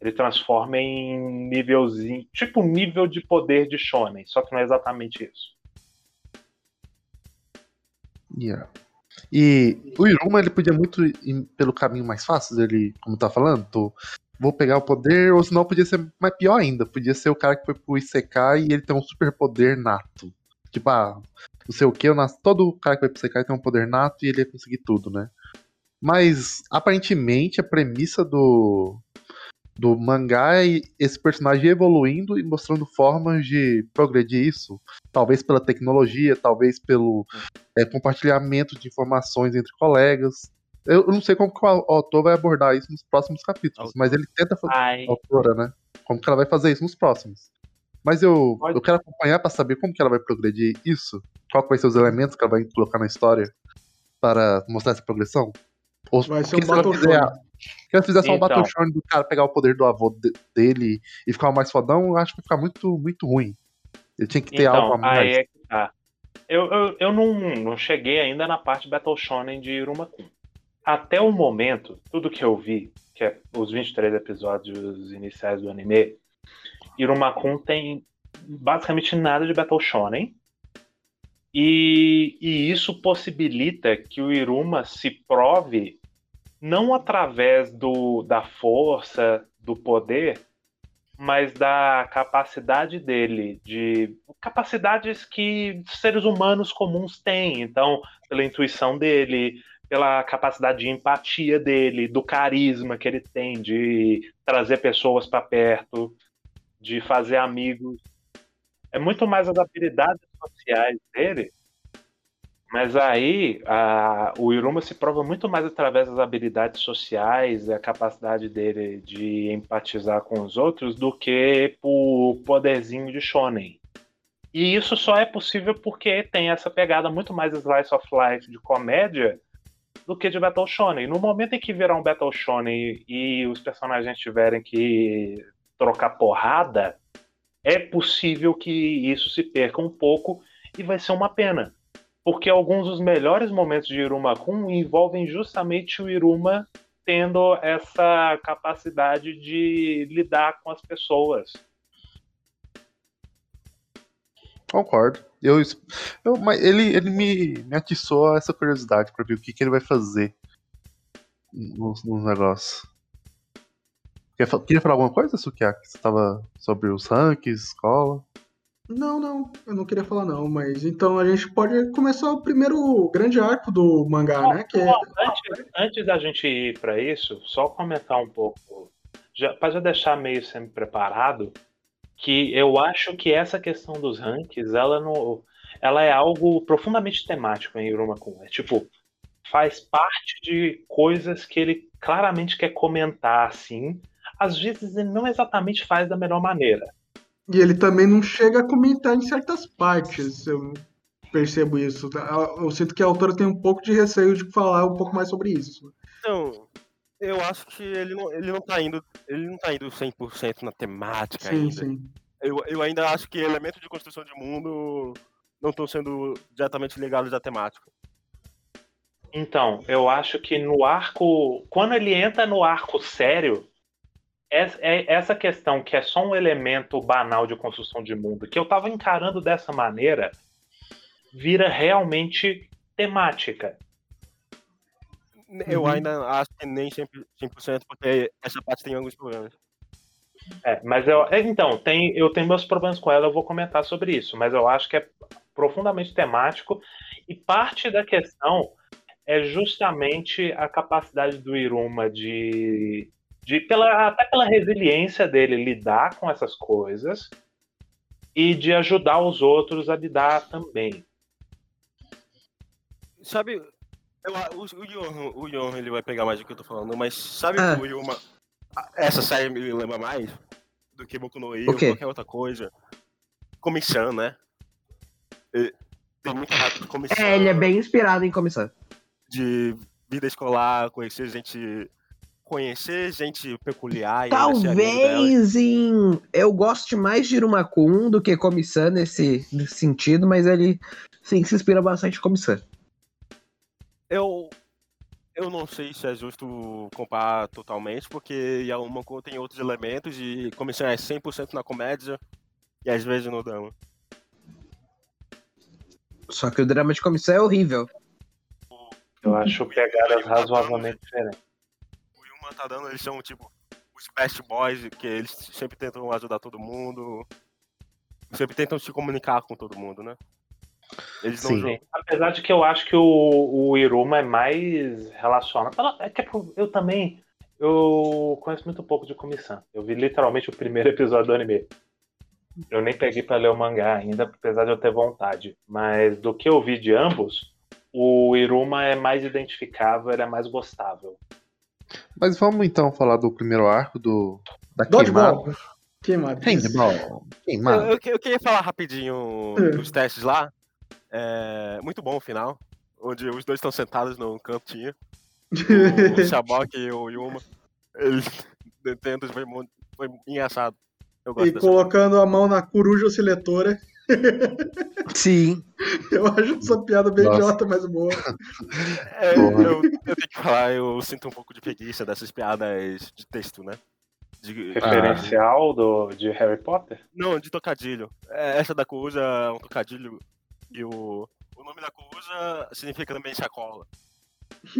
Ele transforma em nívelzinho, tipo nível de poder de shonen, só que não é exatamente isso. Yeah. E o Iruma, ele podia muito ir pelo caminho mais fácil dele, como tá falando, tô, vou pegar o poder, ou senão podia ser mais pior ainda, podia ser o cara que foi pro Isekai e ele tem um super poder nato. Tipo, ah, não sei o que, todo cara que vai pro Isekai tem um poder nato e ele ia conseguir tudo, né? Mas, aparentemente, a premissa do, do mangá é esse personagem evoluindo e mostrando formas de progredir isso. Talvez pela tecnologia, talvez pelo é, compartilhamento de informações entre colegas. Eu eu não sei como que o autor vai abordar isso nos próximos capítulos, mas ele tenta fazer. Ai, Autora, né? Como que ela vai fazer isso nos próximos. Mas eu, Pode- eu quero acompanhar pra saber como que ela vai progredir isso. Qual que vai ser os elementos que ela vai colocar na história para mostrar essa progressão. Ou Vai ser um se ela Battle fizer- Shonen. Se ela fizer só um Então. Battle Shonen do cara pegar o poder do avô de- dele e ficar o mais fodão, eu acho que vai ficar muito, muito ruim. Ele tinha que ter algo a então, aí mais. é que tá. Eu, eu, eu não, não cheguei ainda na parte Battle Shonen de Irumakun. Até o momento, tudo que eu vi, que é os 23 episódios iniciais do anime, Irumakun tem basicamente nada de Battle Shonen. E, e isso possibilita que o Iruma se prove não através do, da força, do poder, mas da capacidade dele, de capacidades que seres humanos comuns têm. Então, pela intuição dele, pela capacidade de empatia dele, do carisma que ele tem de trazer pessoas para perto, de fazer amigos. É muito mais as habilidades sociais dele. Mas aí a, o Iruma se prova muito mais através das habilidades sociais, a capacidade dele de empatizar com os outros, do que por poderzinho de shonen. E isso só é possível porque tem essa pegada muito mais slice of life de comédia do que de Battle Shonen. No momento em que virar um Battle Shonen e, e os personagens tiverem que trocar porrada, é possível que isso se perca um pouco e vai ser uma pena. Porque alguns dos melhores momentos de Iruma Kun envolvem justamente o Iruma tendo essa capacidade de lidar com as pessoas. Concordo. Eu, eu, mas ele, ele me, me atiçou essa curiosidade pra ver o que, que ele vai fazer nos, nos negócios. Quer, queria falar alguma coisa, Sukiaki? Você tava sobre os rankings, escola? Não, não, eu não queria falar não, mas então a gente pode começar o primeiro grande arco do mangá, né? Que é... antes, antes da gente ir para isso, só comentar um pouco, já, para já deixar meio sempre preparado, que eu acho que essa questão dos rankings, ela não, ela é algo profundamente temático em Iruma Kun. É tipo, faz parte de coisas que ele claramente quer comentar assim. Às vezes ele não exatamente faz da melhor maneira. E ele também não chega a comentar em certas partes, eu percebo isso. Eu sinto que a autora tem um pouco de receio de falar um pouco mais sobre isso. Então, eu acho que ele não, ele não tá indo. Ele não tá indo 100% na temática Sim, ainda. sim. Eu, eu ainda acho que elementos de construção de mundo não estão sendo diretamente ligados à temática. Então, eu acho que no arco. Quando ele entra no arco sério, essa questão que é só um elemento banal de construção de mundo, que eu tava encarando dessa maneira, vira realmente temática. Eu Uhum. ainda acho que nem 100%, porque essa parte tem alguns problemas. É, mas eu. é, Então, tem, eu tenho meus problemas com ela, eu vou comentar sobre isso, mas eu acho que é profundamente temático e parte da questão é justamente a capacidade do Iruma de. De pela, até pela resiliência dele lidar com essas coisas e de ajudar os outros a lidar também. Sabe, eu, o, o Johan, o Johan, ele vai pegar mais do que eu tô falando, mas sabe Ah. que o Yuma, essa série me lembra mais do que Boku no Hero, O quê? qualquer outra coisa. Comissão, né? E Tem de comissão. É, ele é bem inspirado em comissão. De vida escolar, conhecer gente... Conhecer gente peculiar e. Talvez em. Eu goste mais de Irumakun do que Comissão nesse, nesse sentido, mas ele sim se inspira bastante em Comissão. Eu, eu não sei se é justo comparar totalmente, porque Yaomanku tem outros elementos e comissão é 100% na comédia e às vezes no drama. Só que o drama de Comissão é horrível. Eu acho pegadas razoavelmente diferentes. Tá dando, eles são tipo os best boys, que eles sempre tentam ajudar todo mundo, sempre tentam se comunicar com todo mundo, né? Eles não Sim. jogam. Apesar de que eu acho que o, o Iruma é mais relacionado. É que eu também. Eu conheço muito pouco de comissão. Eu vi literalmente o primeiro *laughs* episódio do anime. Eu nem peguei pra ler o mangá ainda, apesar de eu ter vontade. Mas do que eu vi de ambos, o Iruma é mais identificável, ele é mais gostável. Mas vamos então falar do primeiro arco do. Da queimada. Queimado. Handball. Eu, Queimada. eu, que- eu queria falar rapidinho É. dos testes lá. É, muito bom o final, onde os dois estão sentados no cantinho. o *laughs* Shabok e o Yuma. Eles *laughs* tentam, foi, foi engraçado. Eu gosto E colocando a mão na coruja osciletora. *laughs* Sim. Eu acho essa piada bem Nossa. idiota, mas boa. *laughs* É, eu, eu tenho que falar, eu sinto um pouco de preguiça dessas piadas de texto, né? De- Referencial do, de Harry Potter? não, de tocadilho. É, Essa da coruja é um tocadilho E o, o nome da coisa significa também sacola.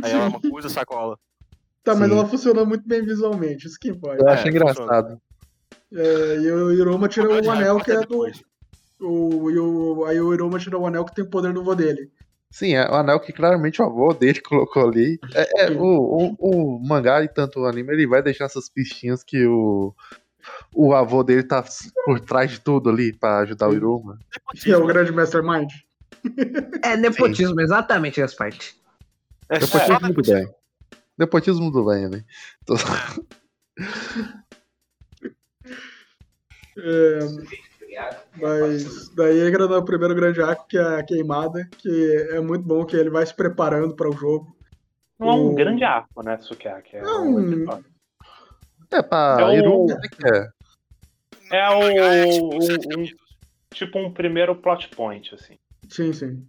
Aí ela é uma coisa sacola. Tá, mas Sim. ela funciona muito bem visualmente, isso que importa. Eu É, acho engraçado. É, e o Iroma Problema o anel que é do. depois. O, e o, aí o Iroma tira o anel que tem o poder do vô dele. Sim, é o anel que claramente o avô dele *laughs* colocou ali. É, é, Sim. o, o, o mangá e tanto o anime, ele vai deixar essas pistinhas que o, o avô dele tá por trás de tudo ali pra ajudar o Sim. Iruma. Que é o grande Mastermind. É nepotismo, exatamente essa parte. É só Nepotismo da muito bem. Nepotismo do bem, né? Tô- É, mas daí entra no primeiro grande arco, que é a queimada, que é muito bom, que ele vai se preparando para o jogo. Não é um O- grande arco, né, Sukiyaki? É, Não. um. É pra É o- Iruma, o que que é? é No mangá é tipo o, um- tipo um primeiro plot point, assim. Sim, sim.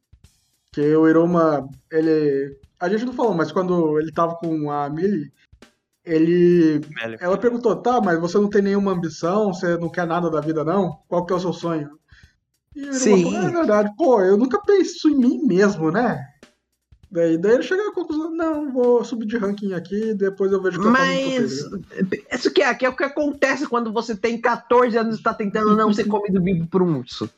Que o Iroma, ele. A gente não falou, mas quando ele tava com a Millie, ele. Velho. Ela perguntou, tá, mas você não tem nenhuma ambição, você não quer nada da vida, não? Qual que é o seu sonho? E Sim. falou, é verdade, pô, eu nunca penso em mim mesmo, né? Daí, daí ele chega à conclusão, não, vou subir de ranking aqui, depois eu vejo o que eu faço no Mas futuro. isso que é, que é o que acontece quando você tem 14 anos e está tentando não ser comido vivo por um urso.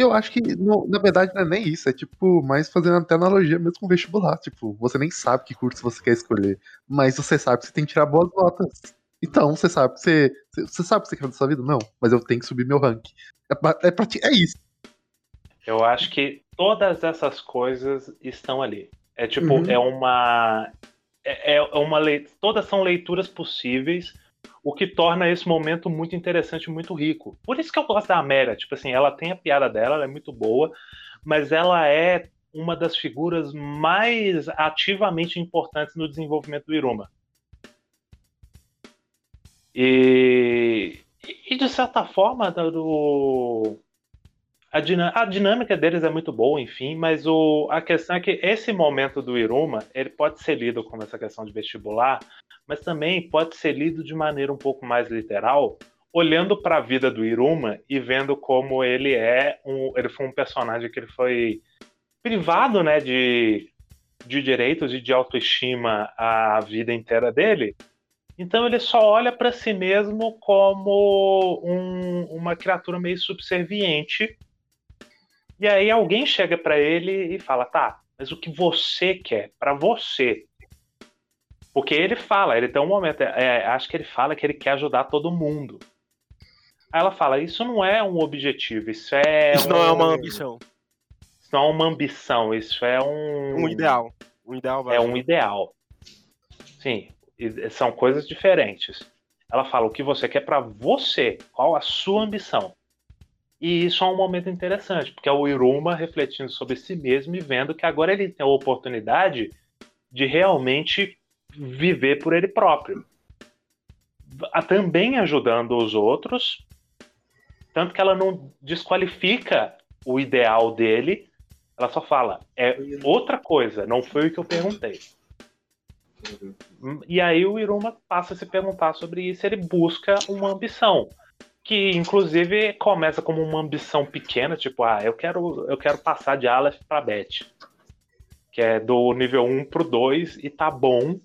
Eu acho que, no- na verdade, não é nem isso. É tipo, mais fazendo até analogia mesmo com vestibular. Tipo, você nem sabe que curso você quer escolher. Mas você sabe que você tem que tirar boas notas. Então, você sabe que você. Você sabe que você quer da sua vida? Não. Mas eu tenho que subir meu ranking. É, é, ti- é isso. Eu acho que todas essas coisas estão ali. É tipo, Uhum. é uma. É, é uma lei. Todas são leituras possíveis, o que torna esse momento muito interessante e muito rico. Por isso que eu gosto da Amélia. Tipo assim, ela tem a piada dela, ela é muito boa, mas ela é uma das figuras mais ativamente importantes no desenvolvimento do Iruma. E, e de certa forma, do, a, a dinâmica deles é muito boa, enfim, mas o, a questão é que esse momento do Iruma, ele pode ser lido como essa questão de vestibular, mas também pode ser lido de maneira um pouco mais literal, olhando para a vida do Iruma e vendo como ele é um, ele foi um personagem que ele foi privado, né, de, de direitos e de autoestima a vida inteira dele. Então ele só olha para si mesmo como um- uma criatura meio subserviente e aí alguém chega pra ele e fala: "Tá, mas o que você quer para você?" Porque ele fala, ele tem um momento, é, acho que ele fala que ele quer ajudar todo mundo. Aí ela fala: "Isso não é um objetivo, isso é Isso não é uma um- ambição. Isso não é uma ambição, isso é um Um ideal. Um ideal é um ideal. Sim, são coisas diferentes. Ela fala o que você quer pra você, qual a sua ambição. E isso é um momento interessante, porque é o Iruma refletindo sobre si mesmo e vendo que agora ele tem a oportunidade de realmente viver por ele próprio. Também ajudando os outros, tanto que ela não desqualifica o ideal dele, ela só fala, é outra coisa, não foi o que eu perguntei. E aí o Iruma passa a se perguntar sobre isso, ele busca uma ambição. Que inclusive começa como uma ambição pequena, tipo, ah, eu quero, eu quero passar de Aleph para Bet. Que é do nível 1 pro 2 e tá bom.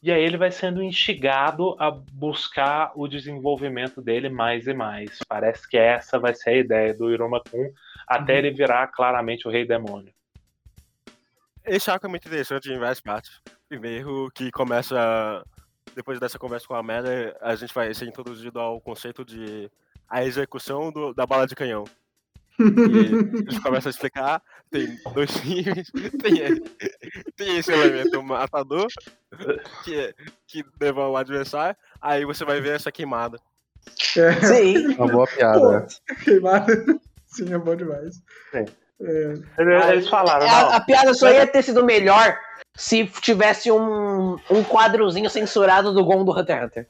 E aí ele vai sendo instigado a buscar o desenvolvimento dele mais e mais. Parece que essa vai ser a ideia do Iruma Kun, até ele virar claramente o Rei Demônio. Esse arco é muito interessante em várias partes. Primeiro, que começa. Depois dessa conversa com a Amélia, a gente vai ser introduzido ao conceito de a execução do- da bala de canhão. E eles começam a explicar, tem dois times, *laughs* tem, tem esse elemento matador que, é- que leva o adversário, aí você vai ver essa queimada. É, Sim. Uma boa piada. Pô. queimada. Sim, é bom demais. Sim. É, Eles, falaram, não, A, a piada só ia ter sido melhor se tivesse um, um quadrozinho censurado do Gon do Hunter x Hunter.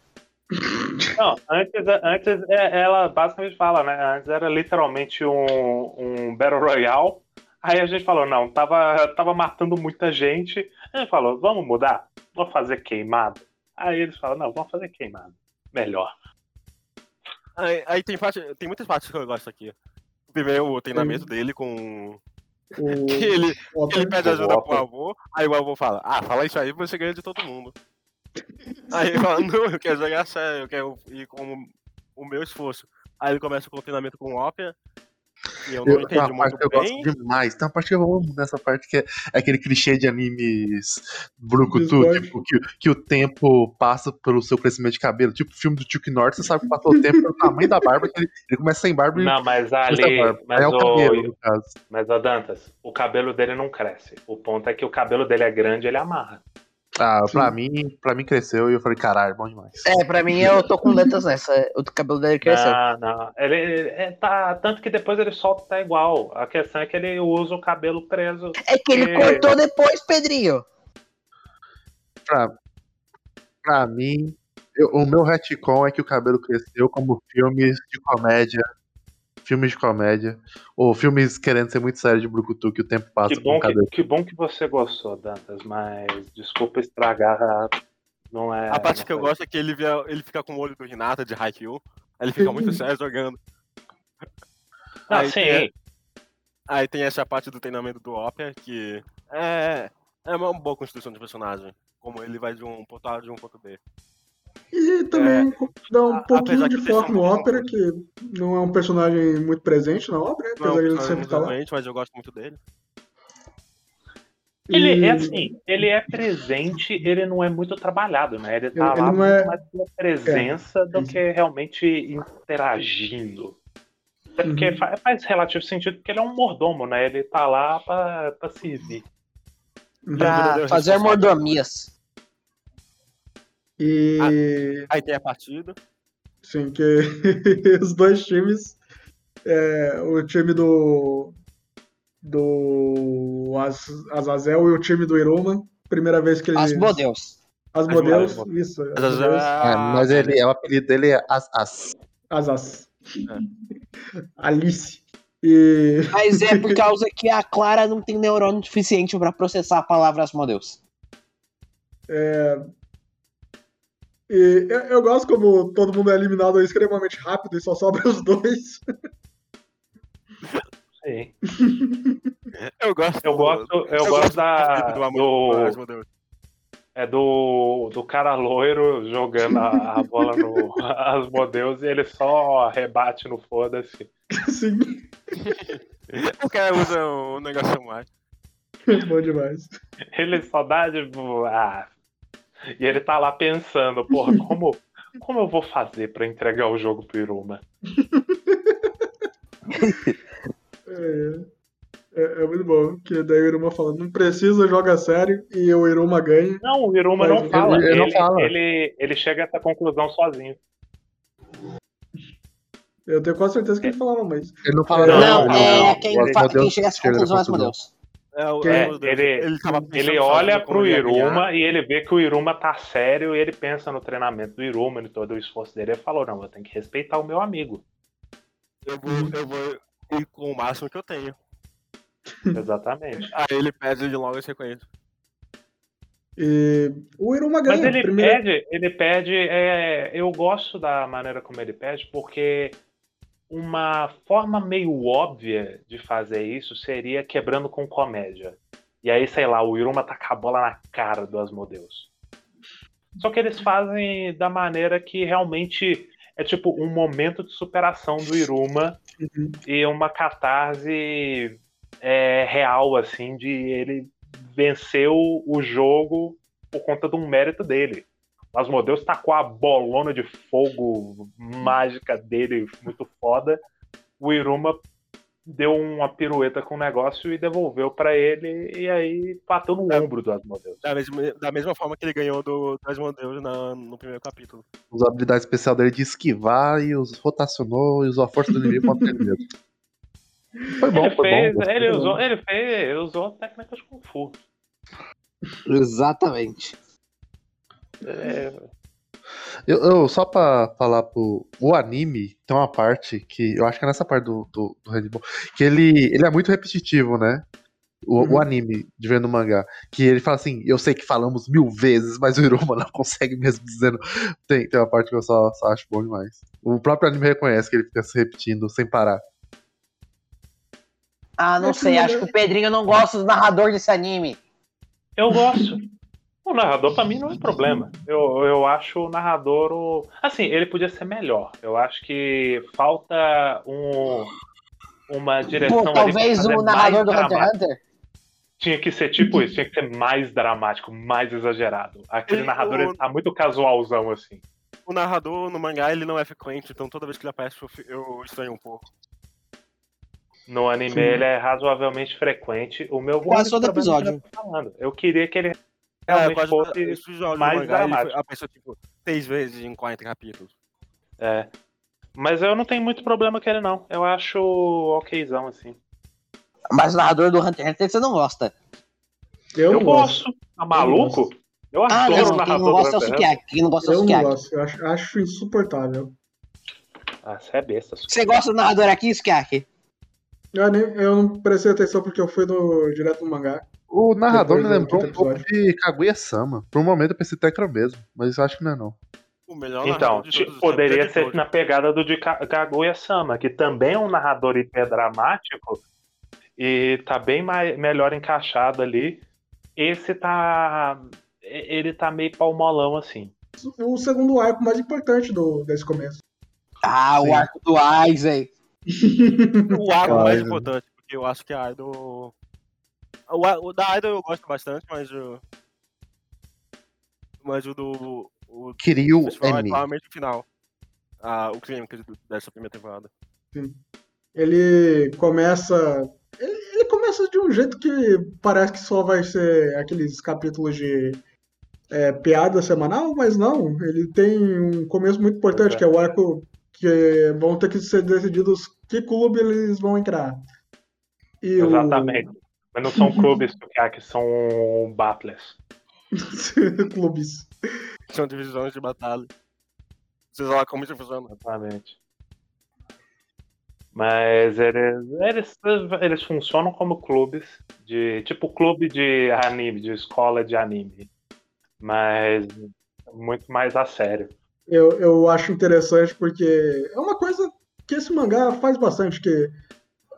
Não, antes, antes é, ela basicamente fala, né? Antes era literalmente um, um Battle Royale. Aí a gente falou, não, tava, tava matando muita gente. A gente falou, vamos mudar? Vamos fazer queimado? Aí eles falam, não, vamos fazer queimado. Melhor. Aí, aí tem, parte, tem muitas partes que eu gosto aqui. Primeiro, o treinamento dele com, O, *laughs* Que ele, o ele pede ajuda pro avô, aí o avô fala, ah, fala isso aí, você ganha de todo mundo. Aí ele fala, *laughs* não, eu quero jogar sério, eu quero ir com o meu esforço. Aí ele começa o confinamento com ópia, e eu não Eu, tem entendi uma parte que eu bem. gosto demais. Tem uma parte que eu amo nessa parte que é, é aquele clichê de animes brucutu, tipo, que, que o tempo passa pelo seu crescimento de cabelo. Tipo o filme do Chuck Norris, você sabe que passou o tempo pelo tamanho da barba, que ele, ele começa sem barba e Não, mas começa a ali. Mas é o cabelo, o, no caso. mas o Dantas, o cabelo dele não cresce. O ponto é que o cabelo dele é grande ele amarra. Ah, Sim. pra mim, pra mim cresceu e eu falei, caralho, bom demais. É, pra mim eu tô com dantas nessa. O cabelo dele cresceu. Não, não. Ele, ele- é, tá, tanto que depois ele solta tá igual. A questão é que ele usa o cabelo preso. É que ele É. cortou depois, Pedrinho. Pra, pra mim, eu- o meu retcon é que o cabelo cresceu como filmes de comédia. Filmes de comédia. Ou filmes querendo ser muito sério de Brucutu, que o tempo passa Que bom que, que bom que você gostou, Dantas, mas desculpa estragar. a- Não é. A parte que eu gosto é que ele, vê, ele fica com o olho do Hinata de Haikyuu, ele fica muito *laughs* sério jogando. Ah, Aí sim. tem- Aí tem essa parte do treinamento do Ópia, que é, é uma boa construção de personagem. Como ele vai de um ponto A de um ponto B. E também dá um a- pouquinho de foco no ópera, que não é um personagem muito presente na obra, né? Não é apesar de ele sempre estar lá. mas eu gosto muito dele. Ele E- é assim, ele é presente, ele não é muito trabalhado, né? Ele tá Ele- lá ele não muito é- mais pela presença do que realmente interagindo. É porque Uhum. fa- faz relativo sentido porque ele é um mordomo, né? Ele tá lá pra, pra servir. Pra Deus, fazer mordomias. E Aí tem a partida. sim, que *laughs* os dois times, é, o time do do Az- Azazel e o time do Iruma, primeira vez que eles As modelos. As As modelos, isso, as Mas já- modelos, É, mas ele, é, o apelido dele é As As. Asas. Alice. E *laughs* Mas é por causa que a Clara não tem neurônio suficiente pra processar a palavra as modelos. E eu, eu gosto como todo mundo é eliminado extremamente rápido e só sobra os dois. Sim. *laughs* Eu gosto. Eu gosto, eu gosto da, do amor do, é do, do cara loiro jogando a, a bola no *laughs* Asmodeus e ele só rebate no foda-se. Sim, *laughs* O cara usa o negócio mais. bom demais. Ele só dá tipo. Ah. *laughs* E ele tá lá pensando, porra, como, como eu vou fazer pra entregar o jogo pro Iruma? É, é, é muito bom. Que daí o Iruma fala, não precisa, joga sério, e o Iruma ganha. Não, o Iruma não fala. ele- ele não fala. Ele, ele chega a essa conclusão sozinho. Eu tenho quase certeza que ele falava, mas. Ele não fala Não, Não, não, é não. quem, Os fa- modelos quem chega a essa conclusão é modelos. É, Que- é, ele- Ele sozinho olha pro ele. Iruma e ele vê que o Iruma tá sério e ele pensa no treinamento do Iruma e todo o esforço dele. Ele falou: Não, eu tenho que respeitar o meu amigo. Eu vou, eu vou ir com o máximo que eu tenho. *laughs* Exatamente. Aí ele pede ele logo esse reconhecimento. E o Iruma ganha. Mas ele primeiro... pede, ele pede. é, eu gosto da maneira como ele pede, porque uma forma meio óbvia de fazer isso seria quebrando com comédia. E aí, sei lá, o Iruma taca a bola na cara do Asmodeus. Só que eles fazem da maneira que realmente é tipo um momento de superação do Iruma Uhum. e uma catarse é, real, assim, de ele venceu o jogo por conta de um mérito dele. O Asmodeus tacou a bolona de fogo mágica dele, muito foda. O Iruma deu uma pirueta com o negócio e devolveu pra ele, e aí bateu no ombro do Asmodeus. Da mesma, da mesma forma que ele ganhou do do Asmodeus na, no primeiro capítulo. Usou a habilidade especial dele de esquivar e os, rotacionou e usou a força do inimigo contra ele mesmo. *laughs* Foi bom, ele foi fez, bom. ele usou, ele fez, ele usou técnicas de Kung Fu. Exatamente. É, Eu, eu- só pra falar pro. O anime tem uma parte que. Eu acho que é nessa parte do, do, do Red Bull. Que ele, ele é muito repetitivo, né? O, Uhum. o anime, de vendo o mangá. Que ele fala assim: Eu sei que falamos mil vezes, mas o Iruma *laughs* não consegue mesmo dizendo. Tem, tem uma parte que eu só, só acho bom demais. O próprio anime reconhece que ele fica se repetindo sem parar. Ah, não sei, que- acho que o Pedrinho não gosta do narrador desse anime. Eu gosto. O narrador pra mim não é problema. Eu, eu acho o narrador o... assim, ele podia ser melhor. Eu acho que falta um uma direção Pô, talvez o narrador mais do Hunter x dramático. Hunter. Tinha que ser tipo isso, tinha que ser mais dramático, mais exagerado. Aquele Ele- narrador o- ele tá muito casualzão assim. O narrador no mangá ele não é frequente, então toda vez que ele aparece eu, estranho um pouco. No anime Sim. ele é razoavelmente frequente. O meu Quase todo é o que episódio. eu tô falando. Eu queria que ele realmente quase fosse mais do dramático. apareceu tipo seis vezes em 40 capítulos. É. Mas eu não tenho muito problema com ele, não. Eu acho okzão, assim. Mas o narrador do Hunter x Hunter você não gosta. Eu, Eu, gosto. Tá maluco? Eu Ah, adoro o não, quem narrador não do gosta é o Hunter x Hunter. Sukiaki. Quem não gosta é o Eu não Sukiaki. gosto. Eu acho, acho insuportável. Ah, você é besta. Você gosta do narrador aqui, Sukiaki? Eu, nem, eu não prestei atenção porque eu fui no, direto no mangá. O narrador me Depois lembrou um pouco de Kaguya-sama. Por um momento eu pensei até que era o mesmo, mas eu acho que não é não. O melhor Então, poderia é ser na pegada do de Ka- Kaguya-sama, que também é um narrador hiperdramático e tá bem mais, melhor encaixado ali. Esse tá. Ele tá meio palmolão assim. O segundo arco mais importante do, desse começo. Ah, Sim. o arco do Aizen. *laughs* O arco Claro. mais importante, porque eu acho que a Idol. O, da Idol eu gosto bastante, mas o. Mas o do. O Kiryu é Emi. claramente o final. Ah, o clímax do- dessa primeira temporada. Ele começa. Ele, ele começa de um jeito que parece que só vai ser aqueles capítulos de é, piada semanal, mas não. Ele tem um começo muito importante, É. que é o arco que vão ter que ser decididos que clube eles vão entrar. E o- Exatamente. Mas não são *laughs* clubes que são battlers. *laughs* clubes. São divisões de batalha. Vocês olham como isso funciona. Exatamente. Mas eles, eles, eles funcionam como clubes de. Tipo clube de anime, de escola de anime. Mas muito mais a sério. Eu, eu acho interessante porque é uma coisa que esse mangá faz bastante, que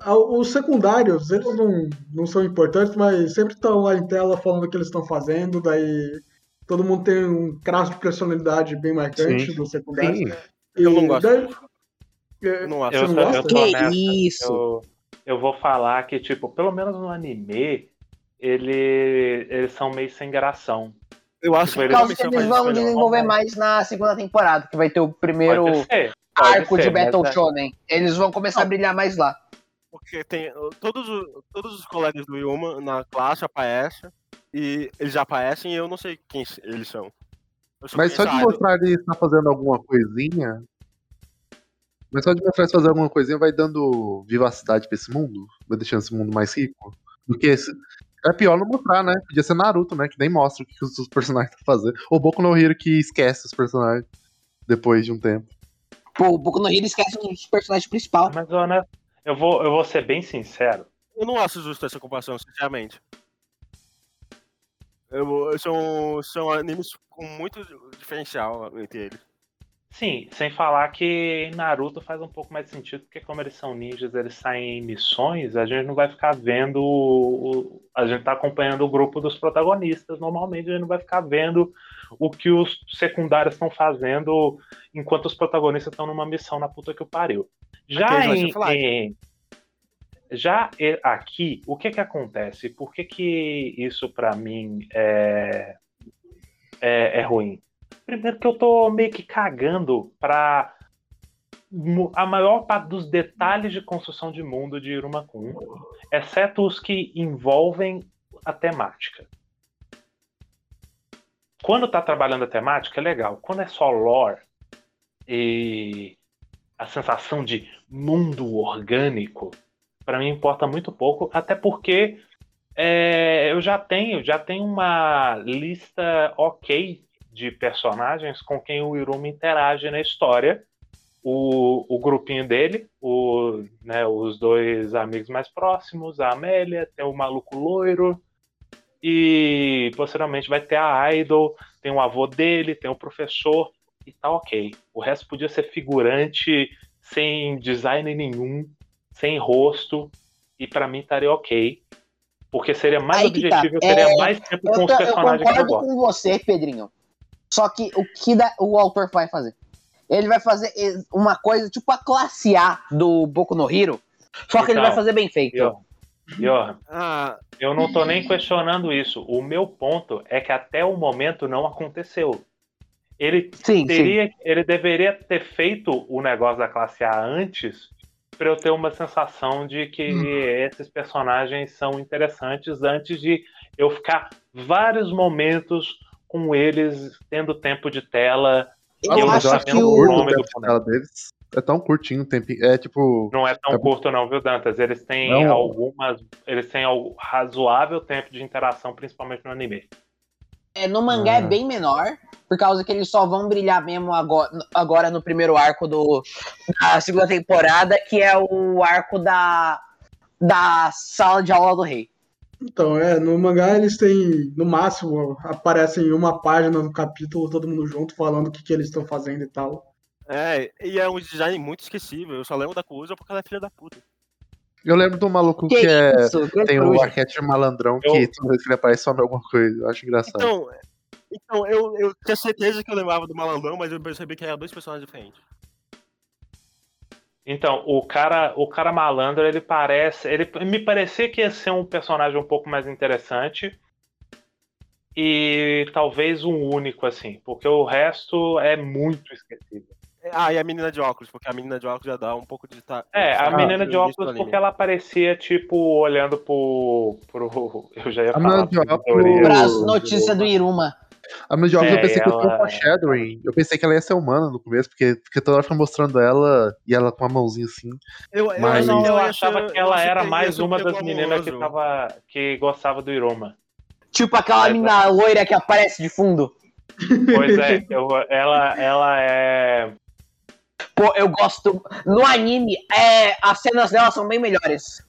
os secundários, eles não, não são importantes, mas sempre estão lá em tela falando o que eles estão fazendo, daí todo mundo tem um traço de personalidade bem marcante Sim. do secundário. Sim, Eu E não gosto daí- é, Eu não acho. Você Eu, não eu gosta? Que nessa. isso? Eu, eu vou falar que, tipo, pelo menos no anime, ele, eles são meio sem gração. Eu acho que eles- que eles vão desenvolver mais na segunda temporada, que vai ter o primeiro ser. arco de ser, mas Battle é- Shonen. Eles vão começar a brilhar mais lá. Porque tem todos, os- todos os colegas do Yuma na classe aparecem. E eles já aparecem e eu não sei quem eles são. Mas só de mostrar ele estar fazendo alguma coisinha. Mas só de mostrar ele fazer alguma coisinha vai dando vivacidade pra esse mundo. Vai deixando esse mundo mais rico. Do que esse. É pior não mostrar, né? Podia ser Naruto, né? Que nem mostra o que os os personagens estão fazendo. Ou Boku no Hero que esquece os personagens depois de um tempo. Pô, o Boku no Hero esquece os personagens principais. Mas, honesto, eu vou, eu vou ser bem sincero. Eu não acho justo essa comparação, sinceramente. Eu, são, são animes com muito diferencial entre eles. Sim, sem falar que Naruto faz um pouco mais de sentido, porque como eles são ninjas, eles saem em missões, a gente não vai ficar vendo. o- a gente tá acompanhando o grupo dos protagonistas. Normalmente a gente não vai ficar vendo o que os secundários estão fazendo enquanto os protagonistas estão numa missão na puta que o pariu. Já em, em- já aqui, o que que acontece? Por que que isso pra mim é, é, é ruim? Primeiro que eu tô meio que cagando pra a maior parte dos detalhes de construção de mundo de Irumakun, exceto os que envolvem a temática. Quando tá trabalhando a temática, é legal. Quando é só lore e a sensação de mundo orgânico, pra mim importa muito pouco, até porque é, eu já tenho, já tenho uma lista ok de personagens com quem o Iruma interage na história. O, o grupinho dele, o, né, os dois amigos mais próximos, a Amélia, tem o maluco loiro, e posteriormente vai ter a Idol, tem o avô dele, tem o professor, e tá ok. O resto podia ser figurante, sem design nenhum, sem rosto, e pra mim estaria ok. Porque seria mais Aí tá. objetivo, eu teria É, mais tempo Eu, com os tô- eu personagens que eu concordo gosto. com você, Pedrinho. Só que o que da- o autor vai fazer? Ele vai fazer uma coisa tipo a classe A do Boku no Hero, só que ele Então, vai fazer bem feito. Johan, Ah, eu não tô nem questionando isso. O meu ponto é que até o momento não aconteceu. Ele Sim, sim. teria, ele deveria ter feito o negócio da classe A antes para eu ter uma sensação de que esses personagens são interessantes antes de eu ficar vários momentos com eles tendo tempo de tela. Eu eu acho já que o- nome do tempo de tela deles. É tão curtinho o tempo. É tipo. Não é tão É- curto não, viu, Dantas? Eles têm Não. algumas, eles têm algum razoável tempo de interação, principalmente no anime. É, no mangá Ah. é bem menor, por causa que eles só vão brilhar mesmo agora, agora no primeiro arco do, da segunda temporada, que é o arco da, da sala de aula do rei. Então, é, no mangá eles têm, no máximo, aparecem uma página no capítulo, todo mundo junto, falando o que, que eles estão fazendo e tal. é, e é um design muito esquecível. Eu só lembro da Kuza porque ela é filha da puta. Eu lembro do maluco Que que, é. isso, Tem o arquétipo malandrão Eu- que toda vez que ele aparece some alguma coisa. Eu acho engraçado. Então, então eu, eu tinha certeza que eu lembrava do Malandrão, mas eu percebi que eram dois personagens diferentes. Então, o cara, o cara malandro, ele parece, ele me parecia que ia ser um personagem um pouco mais interessante e talvez um único assim, porque o resto é muito esquecível. Ah, e a menina de óculos, porque a menina de óculos já dá um pouco de. É, a Ah, menina de óculos porque ela parecia tipo olhando pro, pro *laughs* eu já ia A falar menina de óculos- notícias do Iruma. A minha jogos eu É, pensei que eu tinha um ela- foreshadowing. Eu pensei que ela ia ser humana no começo, porque, porque toda hora fica mostrando ela e ela com a mãozinha assim. Eu, eu, Mas- Não, eu ela achava que eu ela era mais um uma das meninas que tava que gostava do Iroma. Tipo aquela Mas- menina loira que aparece de fundo. Pois é, *laughs* eu- ela, ela é. Pô, eu gosto. No anime, é, as cenas dela são bem melhores.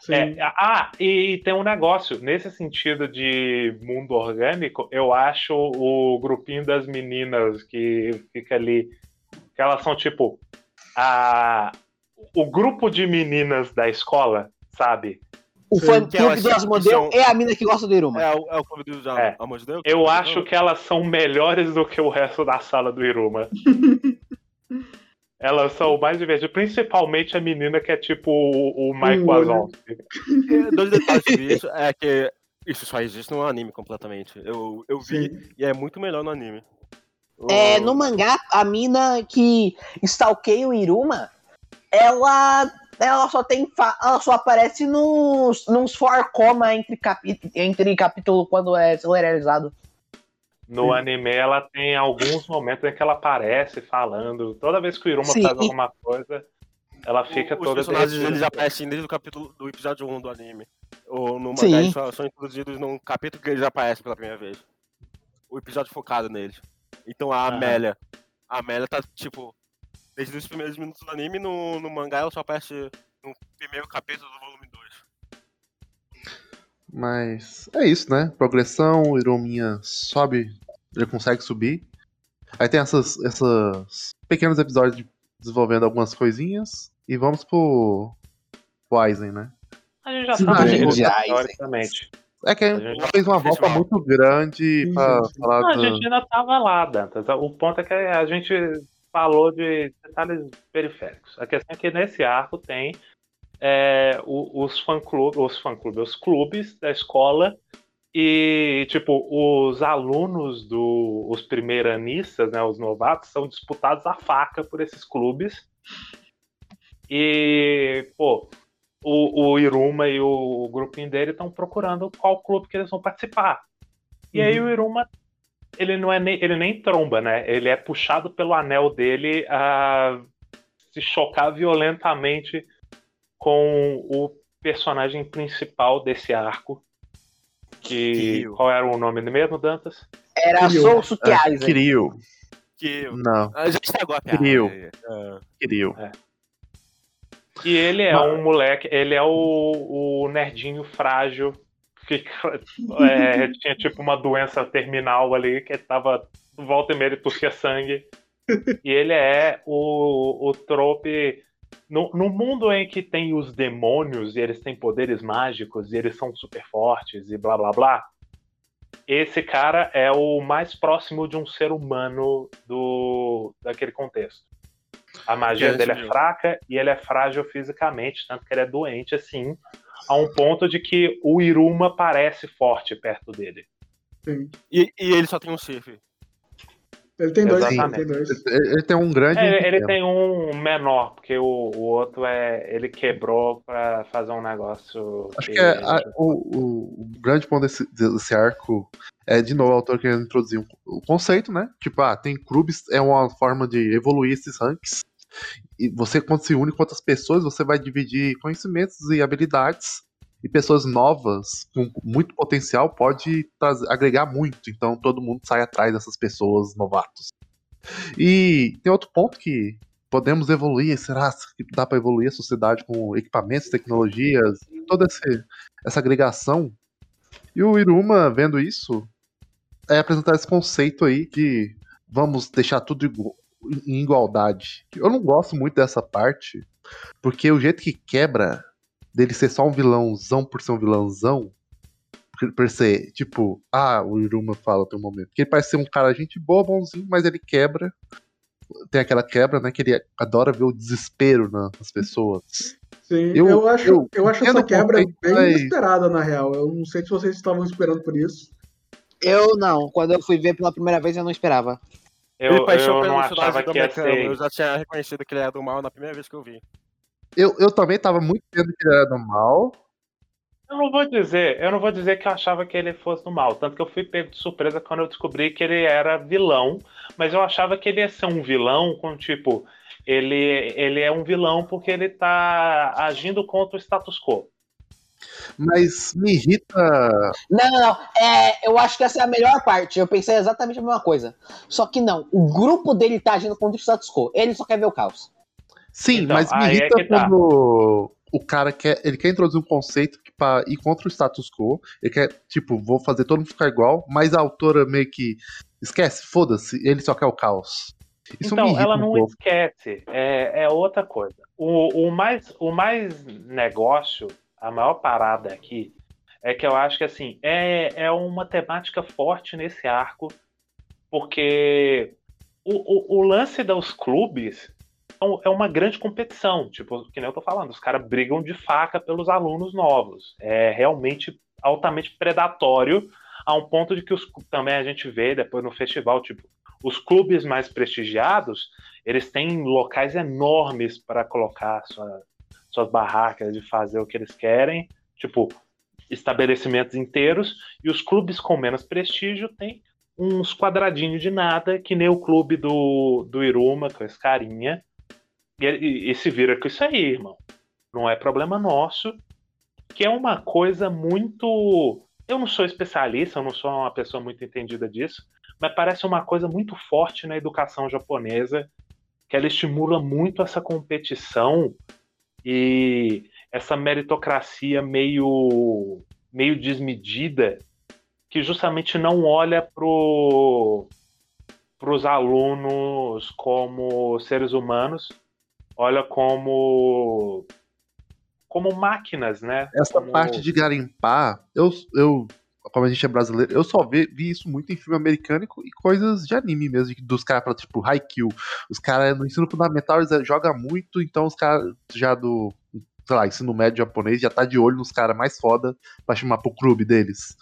Sim. é- ah, e tem um negócio. Nesse sentido de mundo orgânico, eu acho o grupinho das meninas que fica ali. Que elas são tipo. A, o grupo de meninas da escola, sabe? O Sim. fã clube do Asmodeu são- é a mina que gosta do Iruma. É, o, é o clube do É. Amor de Deus? Eu acho que elas são melhores do que o resto da sala do Iruma. *laughs* Elas são mais divertidas, principalmente a menina que é tipo o, o Mike Um Wazowski. É, Dois detalhes sobre isso é que isso só existe no anime completamente. Eu, eu vi Sim. e é muito melhor no anime. É, no mangá, a mina que stalkeia o Iruma, ela, ela só tem. fa- Ela só aparece nos, nos for coma entre, capi, entre capítulo quando é serializado. No anime, ela tem alguns momentos em que ela aparece falando. Toda vez que o Iruma Sim, faz alguma coisa, ela fica Os toda personagens derretida. eles aparecem desde o capítulo do episódio 1 do anime. Ou no mangá só são introduzidos num capítulo que eles aparecem pela primeira vez. O episódio focado neles. Então a. Amélia. A Amélia tá tipo. Desde os primeiros minutos do anime, no, no mangá ela só aparece no primeiro capítulo do volume 2. Mas é isso, né? Progressão, o Irominha sobe, ele consegue subir. Aí tem essas, essas pequenos episódios de- desenvolvendo algumas coisinhas. E vamos pro, pro Aizen, né? A gente já Sim, sabe gente. disso, Ai, teoricamente. É que a A gente fez uma volta muito grande Sim, pra sim, falar Não, a do... gente ainda tava lá, Dantas. O ponto é que a gente falou de detalhes periféricos. A questão é que nesse arco tem é, o- os fã-clubes, os fã-clubes, os clubes da escola e, tipo, os alunos do, os primeiranistas, né, os novatos, são disputados a faca por esses clubes. E, pô, o, o Iruma e o, grupinho dele estão procurando qual clube que eles vão participar. E aí o Iruma ele não é nem, ele nem tromba, né? Ele é puxado pelo anel dele a se chocar violentamente com o personagem principal desse arco. Que Kiryu. qual era o nome mesmo, Dantas? Era Kiryu. Sousuke É, Aizen. Kiryu. Que eu. Não, Ah, já estragou a piada. Kiryu. É. Kiryu. E ele é Mas- um moleque, ele é o, o nerdinho frágil que *laughs* é, tinha tipo uma doença terminal ali que tava volta e meia ele tossia sangue. *laughs* E ele é o, o trope no, no mundo em que tem os demônios e eles têm poderes mágicos e eles são super fortes e blá blá blá, esse cara é o mais próximo de um ser humano do daquele contexto. A magia Que dele é é fraca e ele é frágil fisicamente, tanto que ele é doente assim, a um ponto de que o Iruma parece forte perto dele. Sim. E, e ele só tem um chifre. Ele tem dois, ele Exatamente. tem dois. Ele ele tem um grande. e um É, ele pequeno. tem um menor, porque o, o outro é. Ele quebrou pra fazer um negócio. Acho que é a- o, o- o grande ponto desse, desse arco é, de novo, o autor querendo introduzir um- o conceito, né? Tipo, ah, tem clubes, é uma forma de evoluir esses ranks. E você, quando se une com outras pessoas, você vai dividir conhecimentos e habilidades. E pessoas novas, com muito potencial, pode trazer- agregar muito. Então todo mundo sai atrás dessas pessoas novatos. E tem outro ponto que podemos evoluir. Será que dá para evoluir a sociedade com equipamentos, tecnologias, toda esse- essa agregação? E o Iruma, vendo isso, é apresentar esse conceito aí de vamos deixar tudo igu- em igualdade. Eu não gosto muito dessa parte, porque o jeito que quebra dele ser só um vilãozão por ser um vilãozão, por- por ser, tipo, ah, o Iruma fala tem um momento, que ele parece ser um cara gente boa, bonzinho, mas ele quebra. Tem aquela quebra, né, que ele adora ver o desespero na- nas pessoas. Sim, Eu- eu, acho, eu eu, acho essa quebra bem mas- inesperada, na real. Eu não sei se vocês estavam esperando por isso. Eu não, quando eu fui ver pela primeira vez eu não esperava. Eu, eu pelo não personagem achava do que ia Mecano. Eu ser. já tinha reconhecido que ele era do mal na primeira vez que eu vi. Eu, eu também tava muito vendo que ele era do mal. Eu não vou dizer, eu não vou dizer que eu achava que ele fosse do mal. Tanto que eu fui pego de surpresa quando eu descobri que ele era vilão. Mas eu achava que ele ia ser um vilão com tipo. Ele, ele é um vilão porque ele tá agindo contra o status quo. Mas me irrita. Não, não, não. É, eu acho que essa é a melhor parte. Eu pensei exatamente a mesma coisa. Só que não. O grupo dele tá agindo contra o status quo. Ele só quer ver o caos. Sim, Então, mas me é irrita tá. quando o cara quer. Ele quer introduzir um conceito que pra ir contra o status quo. Ele quer, tipo, vou fazer todo mundo ficar igual, mas a autora meio que esquece, foda-se, ele só quer o caos. Isso então, ela um não pouco. esquece. É, é outra coisa. O, o, mais, o mais negócio, a maior parada aqui, é que eu acho que assim, é, é uma temática forte nesse arco, porque o, o, o lance dos clubes é uma grande competição. Tipo, que nem eu tô falando, os caras brigam de faca pelos alunos novos. É realmente altamente predatório, a um ponto de que os, também a gente vê depois no festival, tipo, os clubes mais prestigiados, eles têm locais enormes para colocar sua- suas barracas, de fazer o que eles querem, tipo, estabelecimentos inteiros, e os clubes com menos prestígio têm uns quadradinhos de nada, que nem o clube do, do Iruma, com esse carinha, e, e, e se vira com isso aí, irmão. Não é problema nosso, que é uma coisa muito. Eu não sou especialista, eu não sou uma pessoa muito entendida disso, mas parece uma coisa muito forte na educação japonesa, que ela estimula muito essa competição e essa meritocracia meio, meio desmedida, que justamente não olha para os alunos como seres humanos, olha como como máquinas, né? Essa Como- parte de garimpar, eu, eu, como a gente é brasileiro, eu só vi, vi isso muito em filme americano e, coisas de anime mesmo, dos caras, tipo, Haikyuu. Os caras no ensino fundamental eles eh, jogam muito, então os caras já do, sei lá, ensino médio japonês já tá de olho nos caras mais foda pra chamar pro clube deles.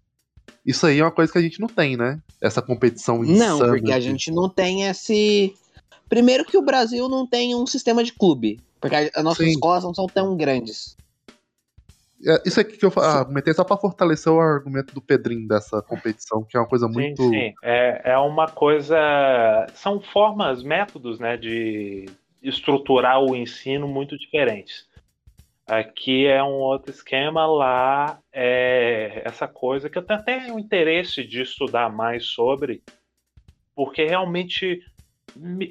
Isso aí é uma coisa que a gente não tem, né? Essa competição Não, insana porque a gente não tem esse. Primeiro que o Brasil não tem um sistema de clube. Porque as nossas Sim. escolas não são tão grandes. É, Isso aqui que eu argumentei só pra fortalecer o argumento do Pedrinho dessa competição, que é uma coisa muito. Sim, sim. É, é uma coisa. São formas, métodos, né, de estruturar o ensino muito diferentes. Aqui é um outro esquema, lá é essa coisa que eu tenho até o interesse de estudar mais sobre, porque realmente,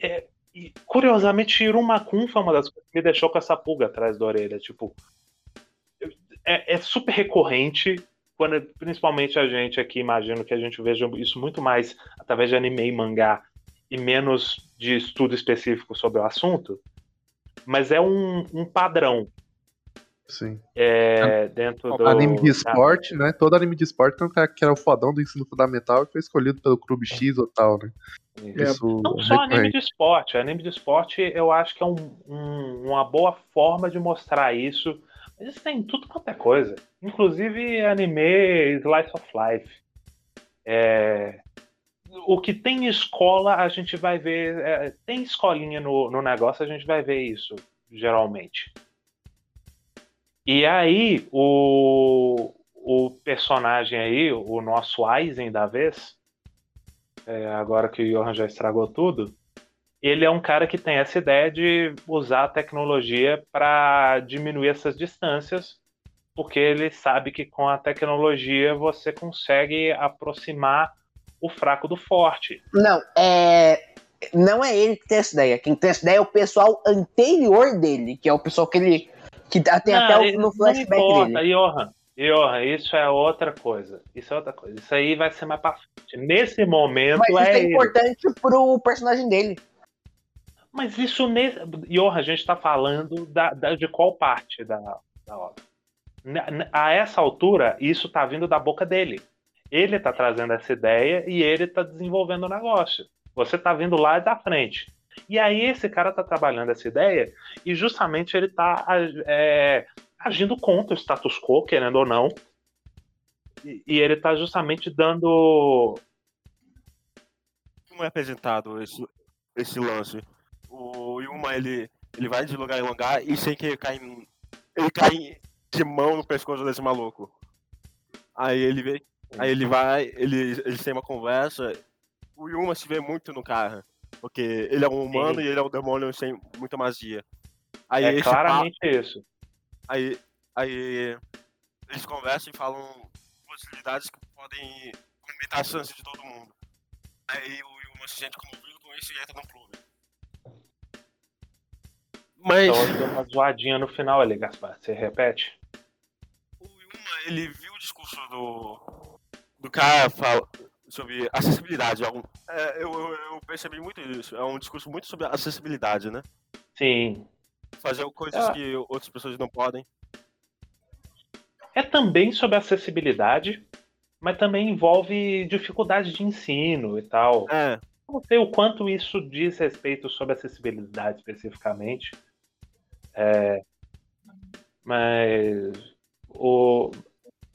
é, e, curiosamente, Irumakun foi uma das coisas que me deixou com essa pulga atrás da orelha. Tipo, é, é super recorrente quando principalmente a gente aqui imagino que a gente veja isso muito mais através de anime e mangá e menos de estudo específico sobre o assunto. mas é um, um padrão Sim. é, dentro do. anime de da- esporte, né? Todo anime de esporte tem um cara que era o fodão do ensino fundamental e foi escolhido pelo clube X ou tal, né? É, Isso Não é só anime de esporte. Anime de esporte eu acho que é um- um- uma boa forma de mostrar isso. Mas isso tem tudo quanto é coisa. Inclusive anime Slice of Life. É, O que tem em escola, a gente vai ver. é, tem escolinha no, no negócio, a gente vai ver isso, geralmente. E aí, o, o personagem aí, o nosso Aizen da vez, é, agora que o Johan já estragou tudo, ele é um cara que tem essa ideia de usar a tecnologia para diminuir essas distâncias, porque ele sabe que com a tecnologia você consegue aproximar o fraco do forte. Não, é. Não é ele que tem essa ideia. Quem tem essa ideia é o pessoal anterior dele, que é o pessoal que ele. Que tem até Não, o- no flashback não importa, dele. Johan. Johan, isso é outra coisa. Isso é outra coisa. Isso aí vai ser mais pra frente. Nesse momento Mas isso é é ele. importante pro personagem dele. Mas isso nesse. Johan, a gente tá falando da, da- de qual parte da, da obra? A essa altura, isso tá vindo da boca dele. Ele tá trazendo essa ideia e ele tá desenvolvendo o negócio. Você tá vindo lá da frente. E aí esse cara tá trabalhando essa ideia e justamente ele tá é, agindo contra o status quo, querendo ou não. E, e ele tá justamente dando. Como é apresentado esse, esse lance? O Yuma, ele, ele vai de lugar em lugar e sem que cai em- ele cai de mão no pescoço desse maluco. Aí ele vê, aí ele vai, ele, eles têm uma conversa. O Yuma se vê muito no cara, porque ele é um humano Sim. e ele é um demônio sem muita magia. Aí É claramente isso. Aí, aí eles conversam e falam possibilidades que podem aumentar a chance de todo mundo. Aí o Yuma se sente comovido com isso e entra no clube. Mas Então deu uma zoadinha no final ali, Gaspar. Você repete? o Yuma, ele viu o discurso do, do cara fala, sobre acessibilidade. Algum, é, eu, eu, eu percebi muito isso. É um discurso muito sobre acessibilidade, né? Sim. Fazer coisas Ah. que outras pessoas não podem. É também sobre acessibilidade, mas também envolve dificuldade de ensino e tal. É, Não sei o quanto isso diz respeito sobre acessibilidade especificamente. É, mas o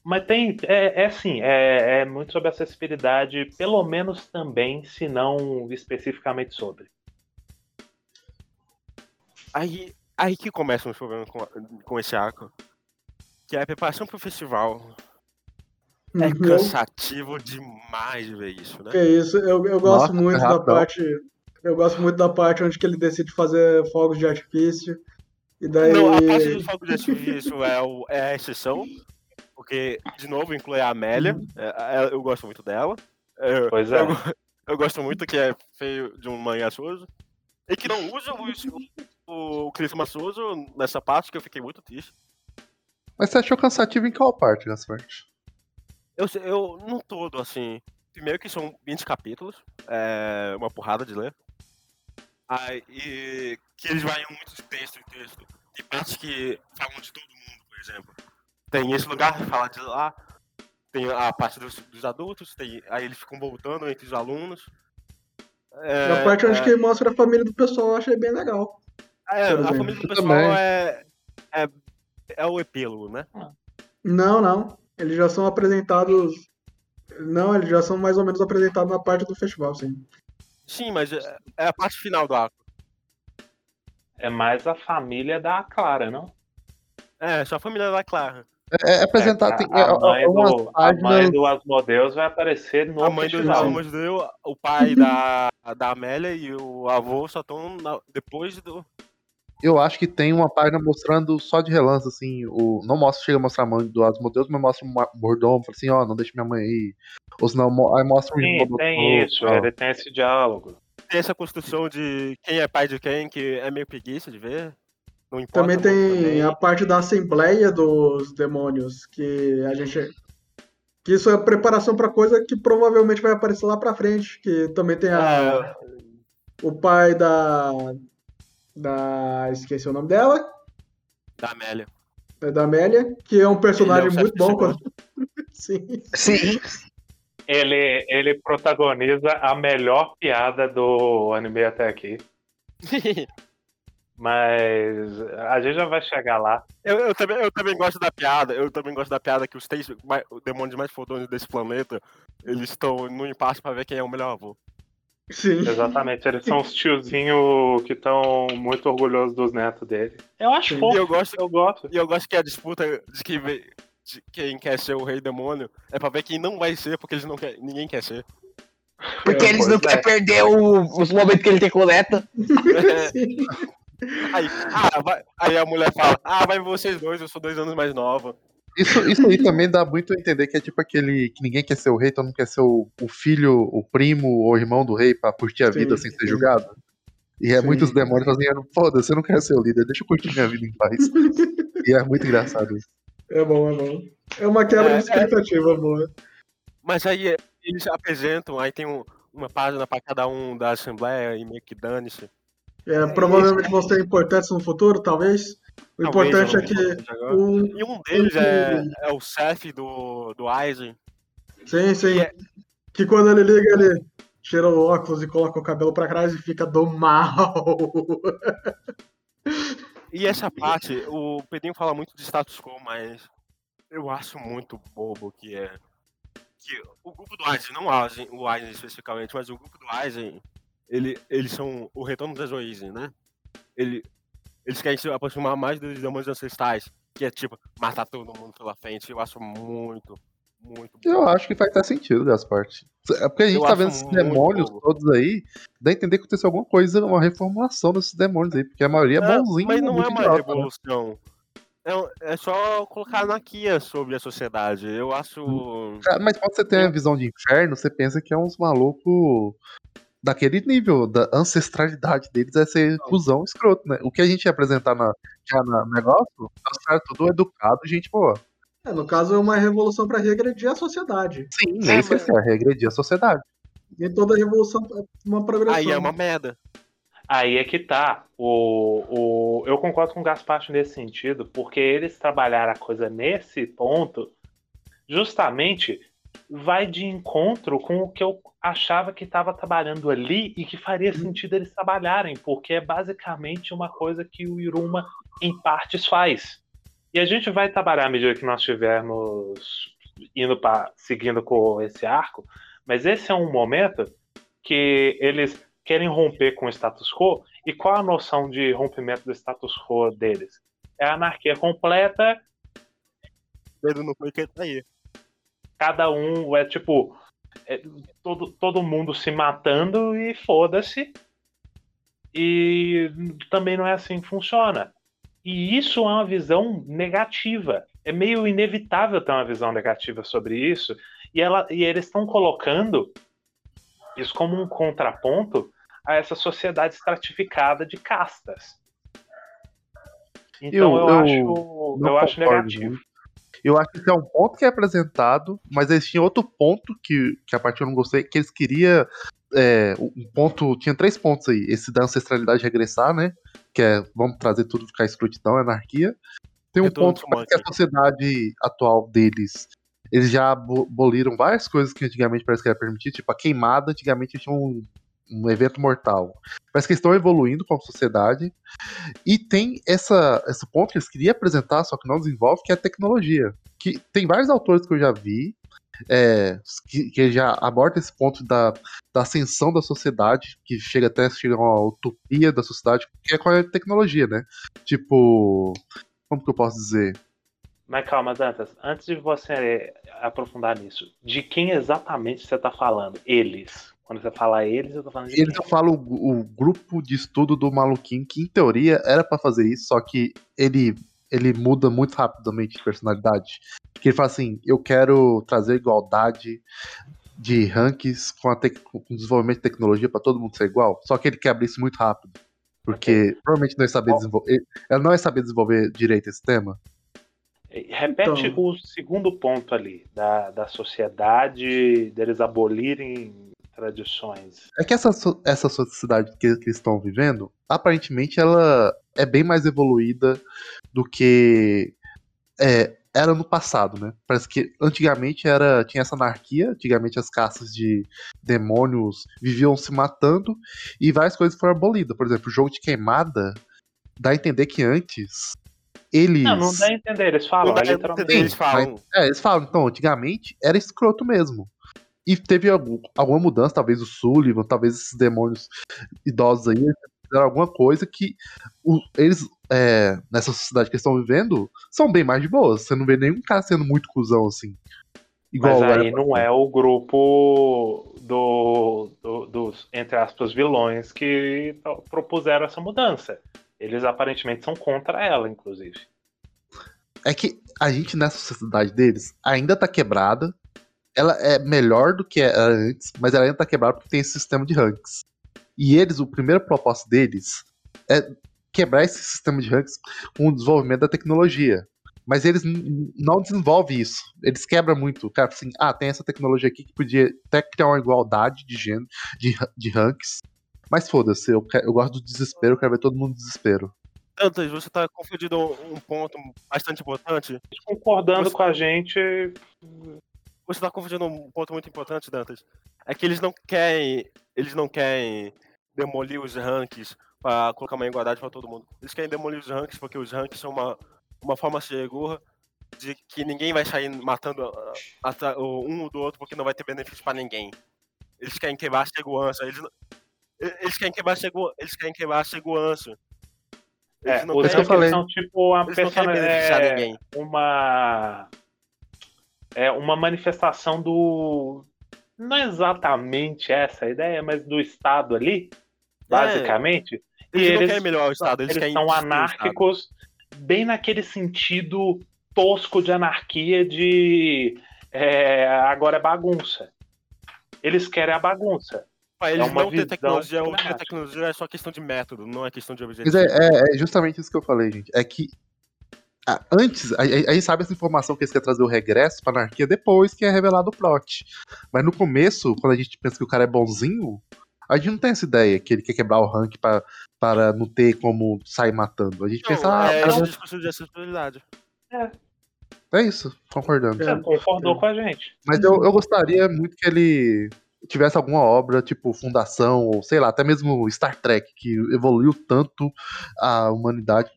mas tem é, é sim é, é muito sobre acessibilidade pelo menos também se não especificamente sobre Aí, aí que começa um problema com, com esse arco. Que é a preparação pro festival. É Eu- cansativo demais ver isso, né? Que isso, eu, eu gosto Nossa, muito é da parte. Eu gosto muito da parte onde que ele decide fazer fogos de artifício. E daí. Não, a parte do foco de artifício é, o, é a exceção. Porque, de novo, inclui a Amélia. é- é- eu gosto muito dela. É, Pois é. Eu, eu gosto muito que é feio de um manhaçoso. E que não usa o, o Cris Massoso nessa parte, que eu fiquei muito triste. Mas você achou cansativo em qual parte, Gaspar? Eu, sei- eu não todo, assim. Primeiro que são 20 capítulos, é uma porrada de ler. Aí, e que eles variam muito de texto em texto. Tem partes que falam de todo mundo, por exemplo. Tem esse lugar, fala de lá. Tem a parte dos, dos adultos, tem, aí eles ficam voltando entre os alunos. É, a parte onde é, que mostra a família do pessoal eu achei bem legal. é, a família do pessoal é, é, é o epílogo, né? Não, não. Eles já são apresentados. Não, eles já são mais ou menos apresentados na parte do festival, sim. Sim, mas é, é a parte final do arco. é mais a família da Clara não É, só a família da Clara. É, é apresentado. É, tem, a, a mãe do, a páginas. mãe do Asmodeus vai aparecer no a mãe do festival. Asmodeu, o pai da, da Amélia e o avô só estão depois do. Eu acho que tem uma página mostrando só de relance, assim. O, não mostra, chega a mostrar a mãe do Asmodeus, mas mostra um mordomo, fala assim, ó, não deixa minha mãe aí. Ou senão, aí mostra o Sim, do tem isso, ó. ele tem esse diálogo. Tem essa construção de quem é pai de quem, que é meio preguiça de ver. Não importa. Também muito tem também. a parte da Assembleia dos Demônios, que a gente. Que isso é preparação pra coisa que provavelmente vai aparecer lá pra frente. Que também tem a, É, o pai da. da. Esqueci o nome dela. Da Amélia. É da Amélia, que é um personagem é muito bom. Quando... *laughs* Sim. Sim. Ele, ele protagoniza a melhor piada do anime até aqui. *laughs* Mas a gente já vai chegar lá. eu, eu também, eu também gosto da piada. Eu também gosto da piada que os três mais- demônios mais fodões desse planeta eles estão no impasse pra ver quem é o melhor avô. Sim. Exatamente, eles são *laughs* os tiozinhos que estão muito orgulhosos dos netos dele. Eu acho Sim. fofo, E eu gosto, eu gosto. e eu gosto que a disputa de quem, vê- de quem quer ser o rei demônio é pra ver quem não vai ser, porque eles não quer, ninguém quer ser. Porque É, eles não é. querem perder o- os momentos que ele tem com o Neto. *laughs* Sim. Aí, ah, vai- aí a mulher fala, ah, vai vocês dois, eu sou dois anos mais nova. Isso, isso aí também dá muito a entender que é tipo aquele que ninguém quer ser o rei, todo mundo quer ser o, o filho, o primo ou irmão do rei pra curtir a Sim, vida sem ser sim. julgado. E é Sim. muitos demônios fazendo, foda-se, eu não quero ser o líder, deixa eu curtir minha vida em paz. e é muito engraçado isso. É bom, é bom. É uma quebra É, de expectativa boa. Mas aí é, eles apresentam, aí tem um- uma página pra cada um da Assembleia e meio que dane-se. É, provavelmente vão ser importantes no futuro, talvez. O Talvez, importante é que um. E um deles é, é o chefe do, do Aizen. Sim, sim. É- Que quando ele liga, ele tira o óculos e coloca o cabelo pra trás e fica do mal. E essa parte, o Pedrinho fala muito de status quo, mas eu acho muito bobo que é. Que o grupo do Aizen, não o Aizen, o Aizen especificamente, mas o grupo do Aizen, ele, eles são o retorno das origens, né? Ele, eles querem se aproximar mais dos demônios ancestrais, que é tipo, matar todo mundo pela frente. Eu acho muito, muito Eu acho que faz até sentido, Gaspar. É porque a gente Eu tá vendo esses demônios bobo. todos aí, dá a entender que aconteceu alguma coisa, uma reformulação desses demônios aí, porque a maioria é É, bonzinho. Mas não é uma idiota, né? revolução. É, é só colocar anarquia sobre a sociedade. Eu acho. Cara, Mas quando você tem a visão de inferno, você pensa que é uns malucos daquele nível, da ancestralidade deles é ser cuzão escroto, né? O que a gente ia apresentar na, já no negócio, é os caras tudo educado, gente boa. É, no caso, é uma revolução pra regredir a sociedade. Sim, É, isso que mas- é, regredir a sociedade. Nem toda revolução é uma progressão. Aí é uma merda. Aí é que tá. O, o, eu concordo com o Gaspacho nesse sentido, porque eles trabalharam a coisa nesse ponto, justamente vai de encontro com o que eu achava que estava trabalhando ali e que faria sentido eles trabalharem, porque é basicamente uma coisa que o Iruma, em partes, faz. E a gente vai trabalhar à medida que nós estivermos indo para seguindo com esse arco, mas esse é um momento que eles querem romper com o status quo. E qual a noção de rompimento do status quo deles? É a anarquia completa, Pedro não foi que tá aí. Cada um é tipo. é todo, todo mundo se matando e foda-se. E também não é assim que funciona. E isso é uma visão negativa. É meio inevitável ter uma visão negativa sobre isso. E, ela, e eles estão colocando isso como um contraponto a essa sociedade estratificada de castas. Então eu, Eu- eu acho, eu acho negativo. Eu acho que esse é um ponto que é apresentado, mas eles tinham outro ponto que, que a partir eu não gostei, que eles queriam. É, um ponto. Tinha três pontos aí. Esse da ancestralidade regressar, né? Que é vamos trazer tudo ficar escrotidão, anarquia. Tem um ponto que a sociedade atual deles. Eles já abo- aboliram várias coisas que antigamente parece que era permitido, tipo a queimada, antigamente tinha um, um evento mortal. Parece que estão evoluindo como sociedade. E tem essa, esse ponto que eles queriam apresentar, só que não desenvolve, que é a tecnologia. Que tem vários autores que eu já vi é, que, que já aborda esse ponto da, da ascensão da sociedade, que chega até chega a uma utopia da sociedade, que é com a tecnologia, né? Tipo. Como que eu posso dizer? Mas calma, Dantas, antes de você aprofundar nisso, de quem exatamente você está falando? Eles. Quando você fala eles, eu tô falando de Eles quem? eu falo o, o grupo de estudo do maluquinho, que em teoria era pra fazer isso, só que ele, ele muda muito rapidamente de personalidade. Porque ele fala assim: eu quero trazer igualdade de rankings com, a tec- com o desenvolvimento de tecnologia pra todo mundo ser igual. Só que ele quer abrir isso muito rápido. Porque provavelmente não é saber desenvolver. Ela não é saber desenvolver direito esse tema. Repete Então. o segundo ponto ali, da, da sociedade, deles abolirem tradições. É que essa, essa sociedade que, eles estão vivendo, aparentemente ela é bem mais evoluída do que é, era no passado, né? Parece que antigamente era tinha essa anarquia, antigamente as caças de demônios viviam se matando e várias coisas foram abolidas. Por exemplo, o jogo de queimada dá a entender que antes eles Não, não dá a entender, eles falam, Não dá é literalmente. entender, eles falam. É, eles falam, então, antigamente era escroto mesmo. E teve algum- alguma mudança, talvez o Sullivan, talvez esses demônios idosos aí, fizeram alguma coisa que o- eles, é, nessa sociedade que eles estão vivendo, são bem mais de boas. Você não vê nenhum cara sendo muito cuzão assim. Igual Mas aí não é o grupo do, do- dos, entre aspas, vilões que propuseram essa mudança. Eles aparentemente são contra ela, inclusive. É que a gente nessa sociedade deles ainda tá quebrada. Ela é melhor do que era antes, mas ela ainda tá quebrada porque tem esse sistema de ranks. E eles, o primeiro propósito deles é quebrar esse sistema de ranks com o desenvolvimento da tecnologia. Mas eles não desenvolvem isso. Eles quebram muito. Cara, assim, ah, tem essa tecnologia aqui que podia até criar uma igualdade de gênero, de, de ranks. Mas foda-se, eu, que- eu gosto do desespero, eu quero ver todo mundo desespero. Dantas, você tá confundindo um ponto bastante importante. Concordando Você- com a gente, Você tá confundindo um ponto muito importante, Dantas. É que eles não querem. Eles não querem demolir os ranks pra colocar uma igualdade pra todo mundo. Eles querem demolir os ranks porque os ranks são uma, uma forma segura de que ninguém vai sair matando ah, um do outro porque não vai ter benefício pra ninguém. Eles querem quebrar a segurança. Eles, não- eles querem quebrar a segu- eles querem quebrar a segurança. Eles é, não os que eu querem, falei. são tipo uma, eles não querem é, ninguém. uma é uma manifestação do não é exatamente essa a ideia, mas do Estado ali, basicamente. Eles, e não eles- querem melhorar o Estado, eles, eles querem são anárquicos, bem naquele sentido tosco de anarquia de é, agora é bagunça. Eles querem a bagunça. Pra eles É uma não ter visão tecnologia, ou ter problemática. tecnologia é só questão de método, não é questão de objetivo. é, é- é justamente isso que eu falei, gente. É que ah, antes, a, a- a gente sabe essa informação que eles querem trazer o regresso pra anarquia depois que é revelado o plot. Mas no começo, quando a gente pensa que o cara é bonzinho, a gente não tem essa ideia que ele quer quebrar o rank pra, para não ter como sair matando. A gente pensa, Não, ah, é esse discurso de acessibilidade. é isso, concordando. É. Concordou com a gente. Mas eu, eu gostaria muito que ele tivesse alguma obra, tipo Fundação, ou sei lá, até mesmo Star Trek, que evoluiu tanto a humanidade.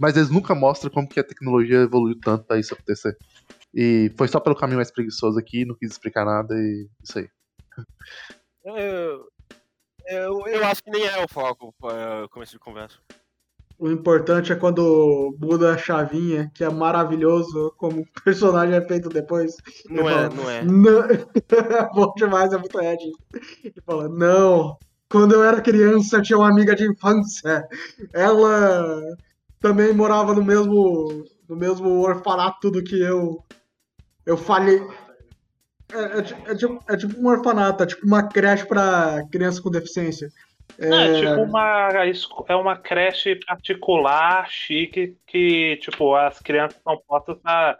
Mas eles nunca mostram como que a tecnologia evoluiu tanto pra isso acontecer. E foi só pelo caminho mais preguiçoso aqui, não quis explicar nada e isso aí. Eu, eu, eu acho que nem é o foco para começo de conversa. O importante é quando muda a chavinha, que é maravilhoso como o personagem é feito depois. Não é, fala, não é. Não, *laughs* é bom demais, é muito Ed. Ele fala, não, quando eu era criança eu tinha uma amiga de infância. Ela também morava no mesmo, no mesmo orfanato do que eu. Eu falhei. É, é é tipo, é tipo um orfanato, é tipo uma creche pra criança com deficiência. Não, é tipo uma, é uma creche particular, chique, que, tipo, as crianças são postas na.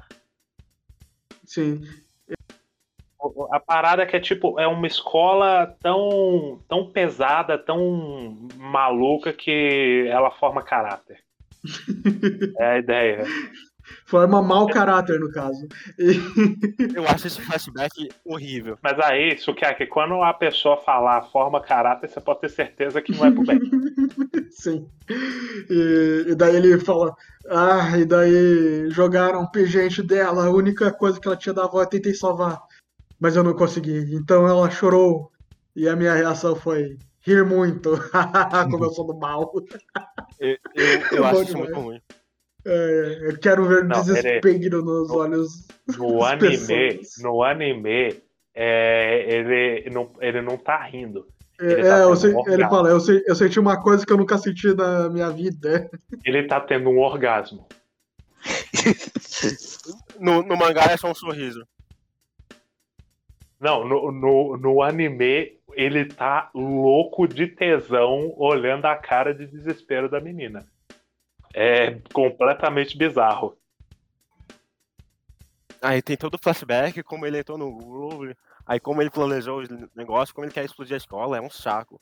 Sim. A parada é que é tipo, é uma escola tão, tão pesada, tão maluca que ela forma caráter. É a ideia. Forma mau caráter, no caso. Eu acho esse flashback horrível. Mas aí, isso que é que quando a pessoa falar forma caráter, você pode ter certeza que não é pro bem. *laughs* Sim. E, e daí ele fala: Ah, e daí jogaram o pingente dela, a única coisa que ela tinha da avó eu tentei salvar, mas eu não consegui. Então ela chorou e a minha reação foi rir muito, *laughs* como eu sou do mal. *laughs* Eu, eu, eu acho isso muito ruim. É, eu quero ver Não, desespero nos olhos. No *laughs* das anime, pessoas. no anime, é, ele, não, ele não tá rindo. É, Ele tá é, eu tendo sei- um ele fala: eu, sei- eu senti uma coisa que eu nunca senti na minha vida. Ele tá tendo um orgasmo. No, no mangá é só um sorriso. Não, no, no, no anime, ele tá louco de tesão olhando a cara de desespero da menina. É completamente bizarro. Aí tem todo o flashback, como ele entrou no Groove. Aí como ele planejou os negócios, como ele quer explodir a escola, é um saco.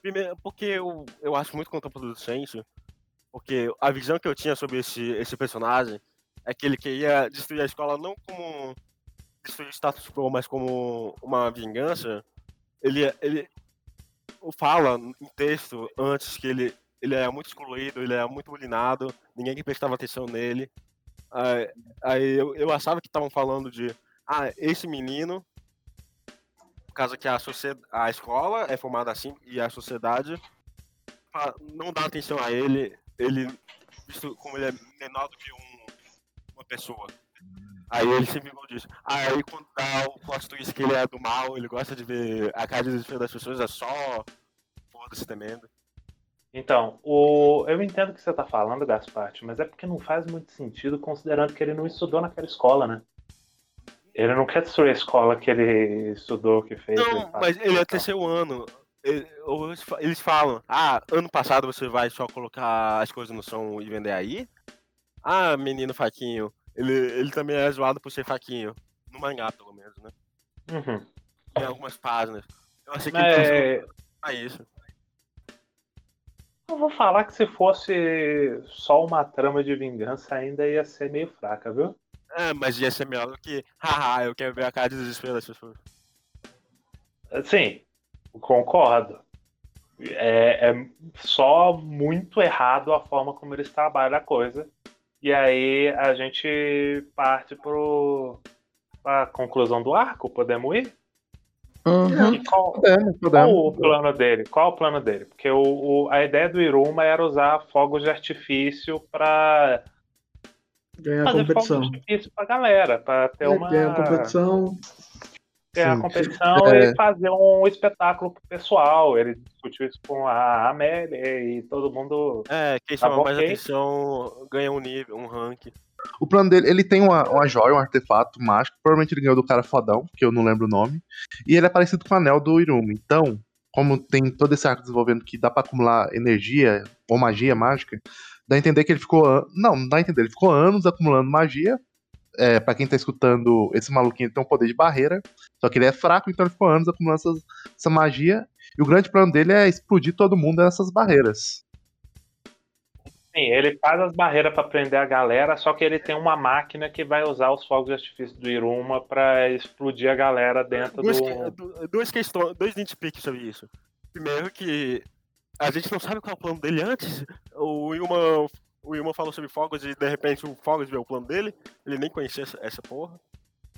Primeiro, porque eu, eu acho muito contraproducente, porque a visão que eu tinha sobre esse, esse personagem é que ele queria destruir a escola não como destruir o status quo, mas como uma vingança. Ele, ele fala em texto antes que ele, ele é muito excluído, ele é muito bulinado, ninguém prestava atenção nele. Aí, aí eu, eu achava que estavam falando de, ah, esse menino, por causa que a, a escola é formada assim e a sociedade não dá atenção a ele, ele, visto como ele é menor do que um, uma pessoa. Aí ele se vingou disso. Aí quando dá o plot twist que ele é do mal, ele gosta de ver a cara de desespero das pessoas, é só foda-se temendo. Então, o... eu entendo o que você tá falando, Gasparte, mas é porque não faz muito sentido considerando que ele não estudou naquela escola, né? Ele não quer destruir a escola que ele estudou, que fez. Não, mas ele é terceiro ano. Eles falam, ah, ano passado você vai só colocar as coisas no som e vender aí? Ah, menino faquinho. Ele, ele também é zoado por ser faquinho. No mangá, pelo menos, né? Uhum. Tem algumas páginas. Eu achei que ele Mas trouxe pra isso. eu vou falar que se fosse só uma trama de vingança ainda ia ser meio fraca, viu? É, mas ia ser melhor do que, haha, eu quero ver a cara de desespero das pessoas. Sim, concordo. É, é só muito errado a forma como eles trabalham a coisa. E aí a gente parte pro a conclusão do arco, podemos ir? Uhum. Qual, Podemos, qual podemos. o plano dele? Qual o plano dele? Porque o, o- a ideia do Iruma era usar fogos de artifício pra Ganhar fazer competição. fogos de artifício pra galera, pra ter É, uma Ganhar a ganhar a Sim. competição É. e fazer um espetáculo pro pessoal. Ele discutiu isso com a Amélia e todo mundo. É, quem Tá chama bom, mais atenção ganha um nível, um rank. O plano dele, ele tem uma, uma joia, um artefato mágico. Provavelmente ele ganhou do cara fodão, que eu não lembro o nome. E ele é parecido com o anel do Iruma. Então, como tem todo esse arco desenvolvendo que dá pra acumular energia ou magia mágica, dá a entender que ele ficou. Não, não dá a entender. Ele ficou anos acumulando magia. É, pra quem tá escutando, esse maluquinho tem um poder de barreira. Só que ele é fraco, então ele ficou anos acumulando essas- essa magia. E o grande plano dele é explodir todo mundo nessas barreiras. Sim, ele faz as barreiras pra prender a galera, só que ele tem uma máquina que vai usar os fogos de artifício do Iruma pra explodir a galera dentro Duas, do. duas questões, dois nitpicks sobre isso. Primeiro que a gente não sabe qual é o plano dele antes. O Yuma, o Yuma falou sobre fogos e de repente o Fogos vê o plano dele. Ele nem conhecia essa, essa porra.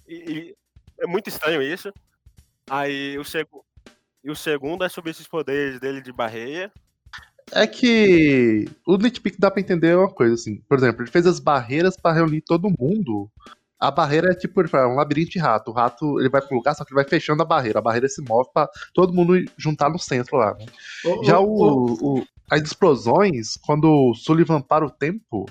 E, e é muito estranho isso. Aí o, segu, e o segundo é sobre esses poderes dele de barreira. É que o nitpick dá pra entender uma coisa assim. Por exemplo, ele fez as barreiras pra reunir todo mundo. A barreira é tipo, ele fala, é um labirinto de rato. O rato ele vai pro lugar, só que ele vai fechando a barreira. A barreira se move pra todo mundo juntar no centro lá. né? Ô, Já ô, o, o- as explosões, quando o Sullivan para o tempo,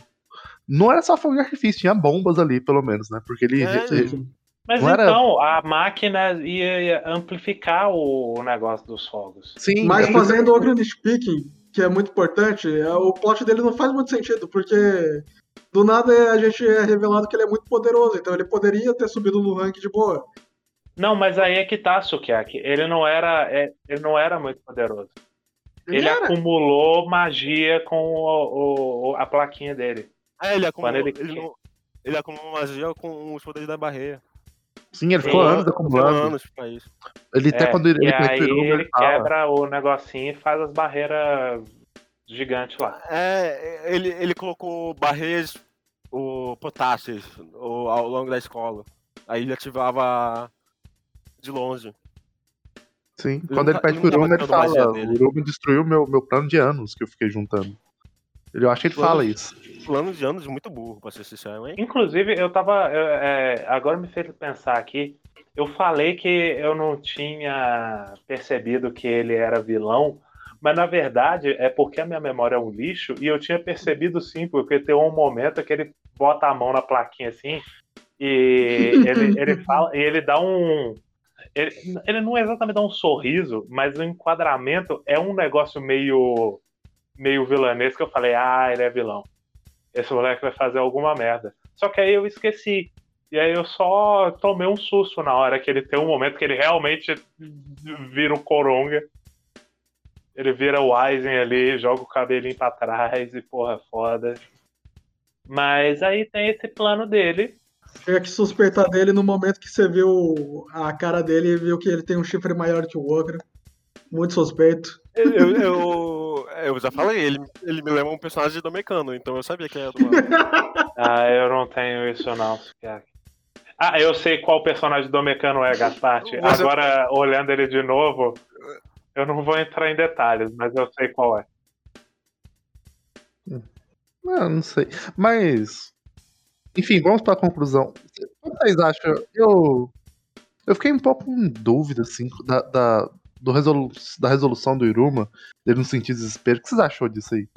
não era só fogo de artifício, tinha bombas ali, pelo menos, né? Porque ele. É, ele- Mas Não era- então, a máquina ia ia amplificar o negócio dos fogos. sim, Mas é- fazendo outro nitpicking, que é muito importante, é, o plot dele não faz muito sentido, porque do nada a gente é revelado que ele é muito poderoso, então ele poderia ter subido no rank de boa. Não, mas aí é que tá, Sukiyaki. Ele não era, é, ele não era muito poderoso. Ele, era. acumulou magia com o- o- a plaquinha dele. É, ele acumulou, ele, ele- ele acumulou magia com os poderes da barreira. sim, ele ficou Sim. anos acumulando. anos pra isso. Ele até É, quando ele, ele aí ele quebra o negocinho e faz as barreiras gigantes lá. É, ele, ele colocou barreiras o potássios o, ao longo da escola. Aí ele ativava de longe. Sim, Ele quando não ele pede pro tá ele fala: o Iruma destruiu meu, meu plano de anos que eu fiquei juntando. Eu acho que ele Plano- fala isso. Planos de anos muito burro, pra ser sincero, hein? Inclusive, eu tava. eu, é, agora me fez pensar aqui. Eu falei que eu não tinha percebido que ele era vilão, mas na verdade é porque a minha memória é um lixo e eu tinha percebido sim, porque tem um momento que ele bota a mão na plaquinha assim e ele, ele fala e ele dá um. Ele, ele não exatamente dá um sorriso, mas o enquadramento é um negócio meio meio vilanesco. Eu falei, ah, ele é vilão esse moleque vai fazer alguma merda. Só que aí eu esqueci. E aí eu só tomei um susto na hora que ele tem um momento que ele realmente vira o Coronga. Ele vira o Aizen ali, joga o cabelinho pra trás e porra, foda. Mas aí tem esse plano dele. Chega que suspeitar dele no momento que você viu a cara dele e viu que ele tem um chifre maior que o outro. Muito suspeito. Eu, eu, eu já falei, ele, ele me lembra um personagem do Mecano, então eu sabia que era do *laughs* Ah, eu não tenho isso não. Ah, eu sei qual personagem do Mecano é, Gasparte. Você- Agora, olhando ele de novo, eu não vou entrar em detalhes, mas eu sei qual é. Ah, não sei. Mas. Enfim, vamos pra conclusão. O que vocês acham? Eu. Eu fiquei um pouco em dúvida, assim, da, da, do resolu- da resolução do Iruma, dele não sentir desespero. O que vocês achou disso aí?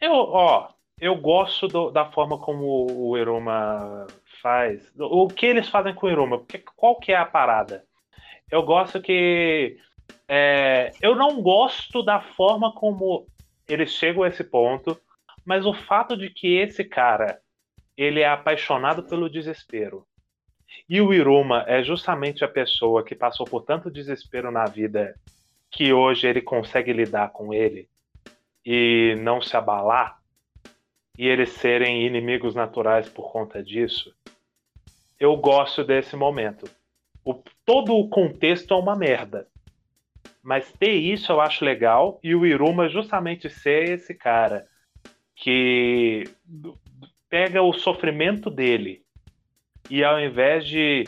Eu, ó, eu gosto do- da forma como o Iruma faz. O que eles fazem com o Iruma? Porque, qual que é a parada? Eu gosto que. é, eu não gosto da forma como eles chegam a esse ponto, mas o fato de que esse cara ele é apaixonado pelo desespero. E o Iruma é justamente a pessoa que passou por tanto desespero na vida que hoje ele consegue lidar com ele e não se abalar e eles serem inimigos naturais por conta disso, eu gosto desse momento. O- todo o contexto é uma merda. Mas ter isso eu acho legal e o Iruma justamente ser esse cara que pega o sofrimento dele e ao invés de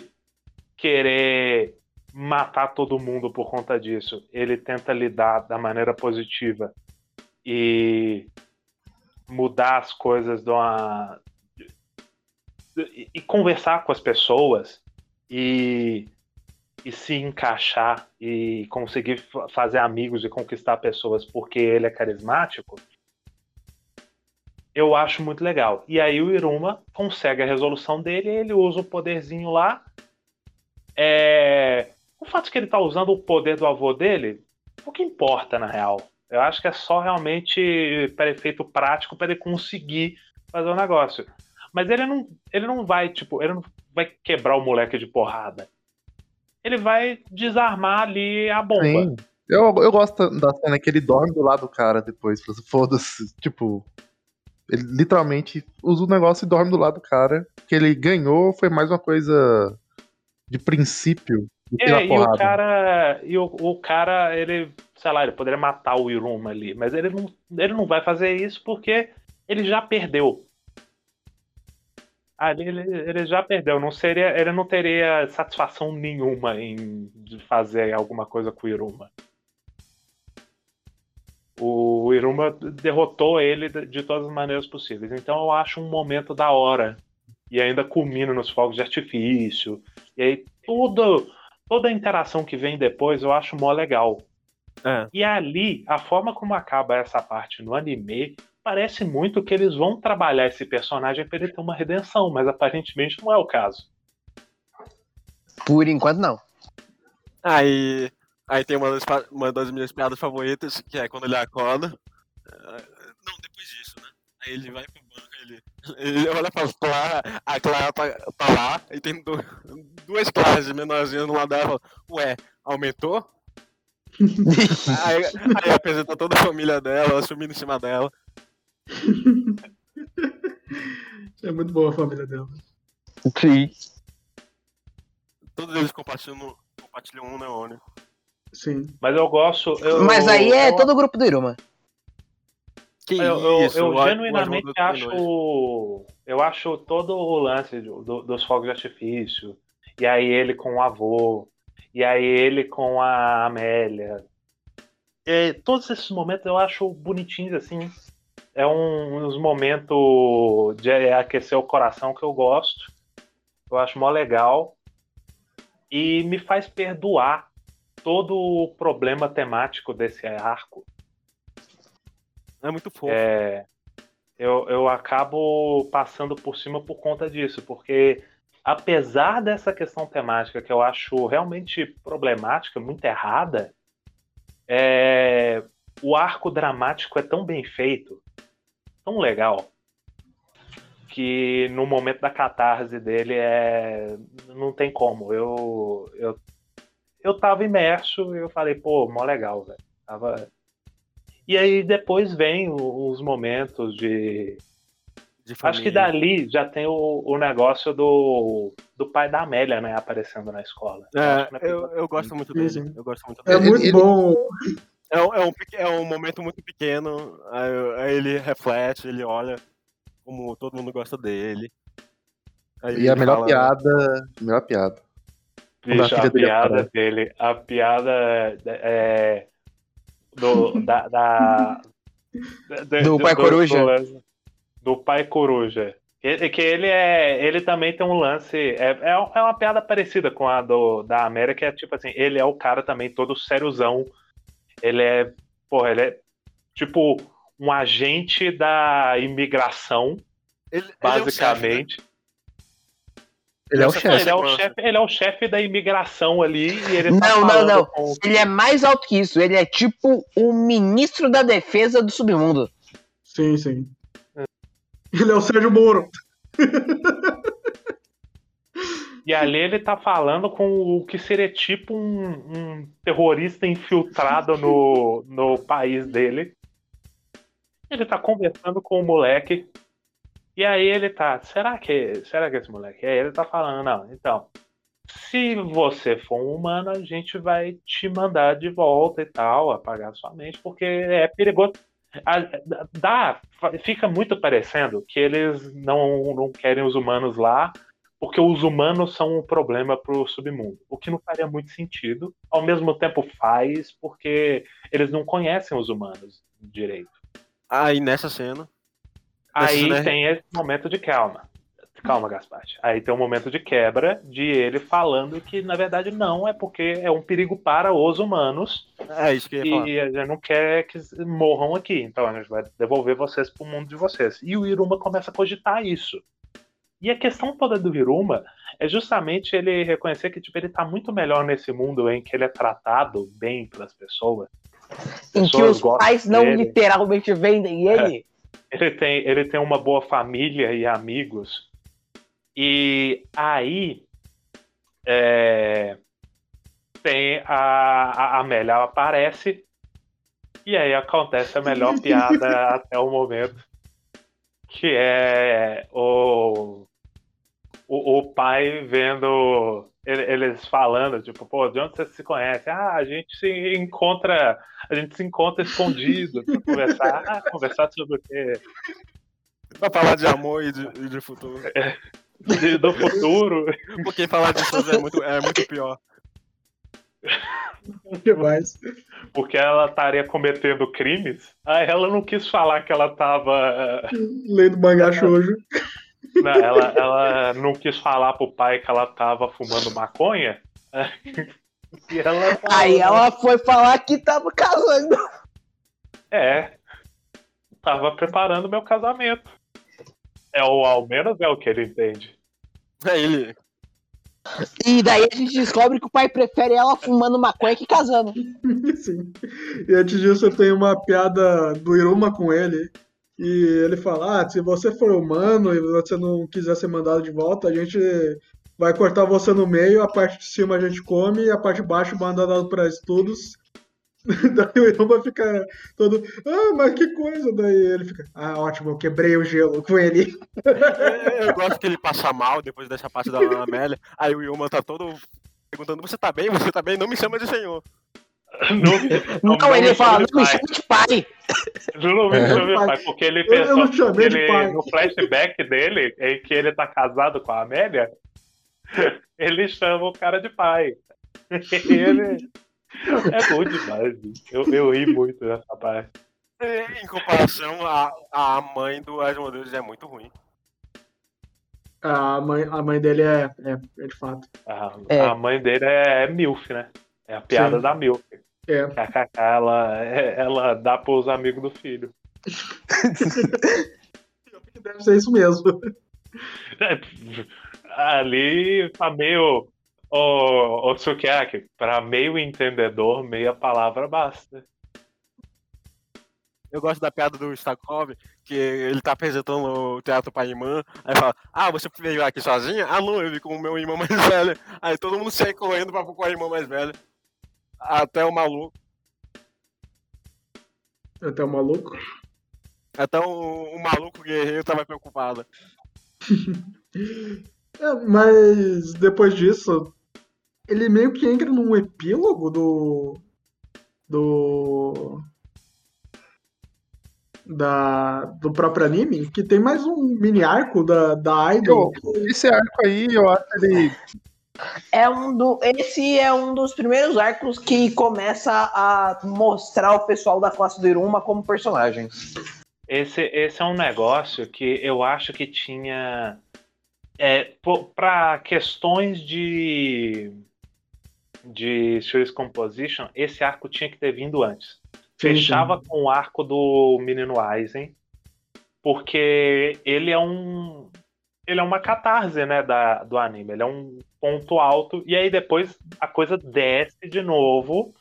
querer matar todo mundo por conta disso, ele tenta lidar da maneira positiva e mudar as coisas de uma e conversar com as pessoas e, e se encaixar e conseguir fa- fazer amigos e conquistar pessoas porque ele é carismático, eu acho muito legal. E aí o Iruma consegue a resolução dele ele usa o poderzinho lá. É, O fato de que ele tá usando o poder do avô dele, o que importa na real? Eu acho que é só realmente para efeito prático para ele conseguir fazer o negócio. Mas ele não, ele não vai, tipo, ele não vai quebrar o moleque de porrada. Ele vai desarmar ali a bomba. Sim. Eu, eu gosto da cena que ele dorme do lado do cara depois. Foda-se. Tipo. Ele literalmente usa o negócio e dorme do lado do cara. Que ele ganhou foi mais uma coisa de princípio que É, e porrada. o cara, e o, o cara, ele, sei lá, ele poderia matar o Iruma ali, mas ele não, ele não vai fazer isso porque ele já perdeu. Ali ele, ele já perdeu, não seria, ele não teria satisfação nenhuma em fazer alguma coisa com o Iruma. O Iruma derrotou ele de de todas as maneiras possíveis. Então eu acho um momento da hora. E ainda culmina nos fogos de artifício. E aí tudo, toda a interação que vem depois eu acho mó legal. É. E ali, a forma como acaba essa parte no anime, parece muito que eles vão trabalhar esse personagem para ele ter uma redenção, mas aparentemente não é o caso. Por enquanto, não. Aí, aí tem uma das, uma das minhas piadas favoritas, que é quando ele acorda. Ah, Não, depois disso, né? Aí ele vai pro banco, ele, ele olha pra Clara, a Clara tá, tá lá, e tem du- duas Claras menorzinhas do lado dela e fala, ué, aumentou? *laughs* aí, aí apresenta toda a família dela, subindo em cima dela. É muito boa a família dela. Sim. Todos eles compartilham, compartilham um neurônio. Sim. Mas eu gosto. eu- Mas aí é eu- todo o grupo do Iruma. Que Eu, eu- isso, eu o- o genuinamente nojo. acho. Eu acho todo o lance do- do- dos fogos de artifício. E aí ele com o avô. E aí ele com a Amélia. E todos esses momentos eu acho bonitinhos, assim. É um, uns momentos de aquecer o coração que eu gosto. Eu acho mó legal. E me faz perdoar todo o problema temático desse arco. É muito fofo. É, eu, eu acabo passando por cima por conta disso, porque apesar dessa questão temática que eu acho realmente problemática, muito errada, é, o arco dramático é tão bem feito tão legal que no momento da catarse dele é. Não tem como. Eu. Eu, eu tava imerso e eu falei, pô, mó legal, velho. Tava. E aí depois vem o- os momentos de. De Acho que dali já tem o, o negócio do, do pai da Amélia, né? Aparecendo na escola. É, não eu, eu gosto muito dele. Eu gosto muito É dele. muito ele- bom. É, um- é um, peque- é um momento muito pequeno, aí, aí ele reflete, ele olha como todo mundo gosta dele. Aí E a ele melhor fala- piada. Melhor piada. Bicho, a dele piada dele, a piada é, do, *laughs* da, da- da- Do pai coruja. Do, do pai coruja. Que, que ele é. Ele também tem um lance. É, é, é uma piada parecida com a do, da América, é tipo assim, ele é o cara também todo sériozão. Ele é. Porra, ele é tipo um agente da imigração, Ele, ele é o chefe, né? basicamente. Ele é o chefe. Ele é o chefe, ele é o chefe da imigração ali e ele tá Não, não, não. com- Ele é mais alto que isso. Ele é tipo o ministro da defesa do submundo. Sim, sim. Ele é o Sérgio Moro. *laughs* E ali ele tá falando com o que seria tipo um, um terrorista infiltrado no, no país dele. Ele tá conversando com o moleque. E aí ele tá, será que, será que esse moleque? E aí ele tá falando, não, então, se você for um humano, a gente vai te mandar de volta e tal, apagar sua mente, porque é perigoso. Dá, fica muito parecendo que eles não, não querem os humanos lá, porque os humanos são um problema pro submundo. O que não faria muito sentido. Ao mesmo tempo faz, porque eles não conhecem os humanos direito. Aí nessa cena. Aí Nessa, né? tem esse momento de calma. Calma, Gaspar. Aí tem um momento de quebra de ele falando que, na verdade, não, é porque é um perigo para os humanos É isso que eu ia falar. e a gente não quer que morram aqui. Então a gente vai devolver vocês pro mundo de vocês. E o Iruma começa a cogitar isso. E a questão toda do Iruma é justamente ele reconhecer que tipo, ele tá muito melhor nesse mundo em que ele é tratado bem pelas pessoas. Em que os pais não dele. literalmente vendem ele. Ele tem, ele tem uma boa família e amigos. E aí é, tem a, a Amélia aparece e aí acontece a melhor *laughs* piada até o momento. Que é o, o, o pai vendo ele- eles falando, tipo, pô, de onde você se conhece? Ah, a gente se encontra, a gente se encontra escondido pra conversar. Ah, conversar sobre o quê? Pra falar de amor e de, e de futuro. *laughs* De- do futuro. Porque falar de coisas é muito, é muito pior. *laughs* Demais. Porque ela estaria cometendo crimes. Aí ela não quis falar que ela tava. Lendo mangá shoujo. Não, ela, ela não quis falar pro pai que ela tava fumando maconha. *laughs* E ela falou, Aí ela foi falar que tava casando. É. Tava preparando meu casamento. É o ao menos é o que ele entende. É ele. E daí a gente descobre que o pai prefere ela fumando maconha que casando. *laughs* Sim. E antes disso, tenho uma piada do Iruma com ele. E ele fala: Ah, se você for humano e você não quiser ser mandado de volta, a gente vai cortar você no meio, a parte de cima a gente come e a parte de baixo manda dado para estudos. *laughs* Daí o Iruma fica todo, ah, mas que coisa. Daí ele fica, ah, ótimo, eu quebrei o gelo com ele. Eu, eu gosto que ele passa mal depois dessa parte da Amélia. Aí o Yuma tá todo perguntando: Você tá bem? Você tá bem? Não me chama de senhor. Não, *laughs* Não, ele me fala, não me chama de pai. Não me chame de pai, porque ele Eu pensou não chamei de ele, pai. no flashback dele, em que ele tá casado com a Amélia, *laughs* ele chama o cara de pai. Ele é bom demais, eu, eu ri muito nessa parte. E, Em comparação, a, a mãe do Asmodeus é muito ruim. A mãe, a mãe dele é, é, é de fato. A, É. a mãe dele é, MILF, né? É a piada Sim. da MILF. É. Que a Cacá, ela, ela dá pros amigos do filho. *laughs* Deve ser isso mesmo. Ali tá meio. Ô, ô Tsukiyaki, pra meio entendedor, meia palavra basta. Eu gosto da piada do Stakov, que ele tá apresentando o teatro pra irmã, aí fala, ah, você veio aqui sozinha? Ah não, eu vim com o meu irmão mais *laughs* velho. Aí todo mundo sai correndo pra com a irmã mais velha. Até o maluco. Até o maluco. Até o, o maluco guerreiro tava preocupado. *laughs* É, mas depois disso, ele meio que entra num epílogo do. do. Da, do próprio anime, que tem mais um mini arco da, da Idol. Esse arco aí, eu acho ele. É um do, esse é um dos primeiros arcos que começa a mostrar o pessoal da classe do Iruma como personagem. Esse, esse é um negócio que eu acho que tinha. É, para questões de. De Series Composition, esse arco tinha que ter vindo antes. Fechava sim. com o arco do menino Aizen, porque ele é um. Ele é uma catarse, né, da, do anime. Ele é um ponto alto, e aí depois a coisa desce de novo.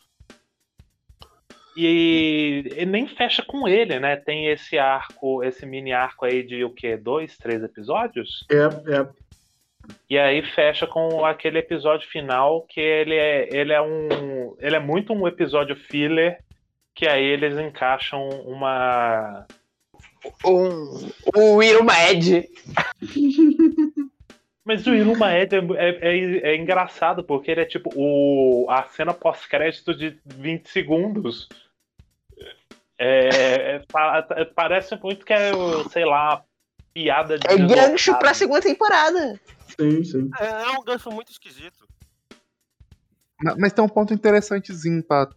E, e nem fecha com ele, né? Tem esse arco, esse mini arco aí de o quê? Dois, três episódios? É, é. E aí fecha com aquele episódio final que ele é, ele é um. Ele é muito um episódio filler, que aí eles encaixam uma. Um, o Iruma Ed. Mas o Iruma Ed é, é, é- é engraçado, porque ele é tipo o, a cena pós-crédito de 20 segundos. É, é, pa- parece muito que é, sei lá, piada de. É gancho pra segunda temporada. Sim, sim. É, é um gancho muito esquisito. Ma- Mas tem um ponto interessantezinho pra.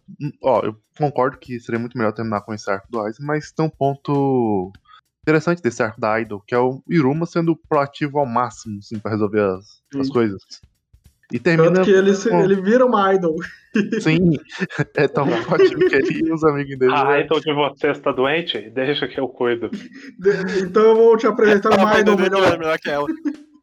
Ó, eu concordo que seria muito melhor terminar com esse arco do Aizen, mas tem um ponto interessante desse arco da Idol, que é o Iruma sendo proativo ao máximo, assim, pra resolver as, as coisas. E termina. Tanto que ele, se- com- ele vira uma idol. *laughs* Sim, é tão proativo que ele e os amigos dele. A né? Idol de você está doente? Deixa que eu cuido. De- Então eu vou te apresentar A uma idol dele é melhor. melhor que ela.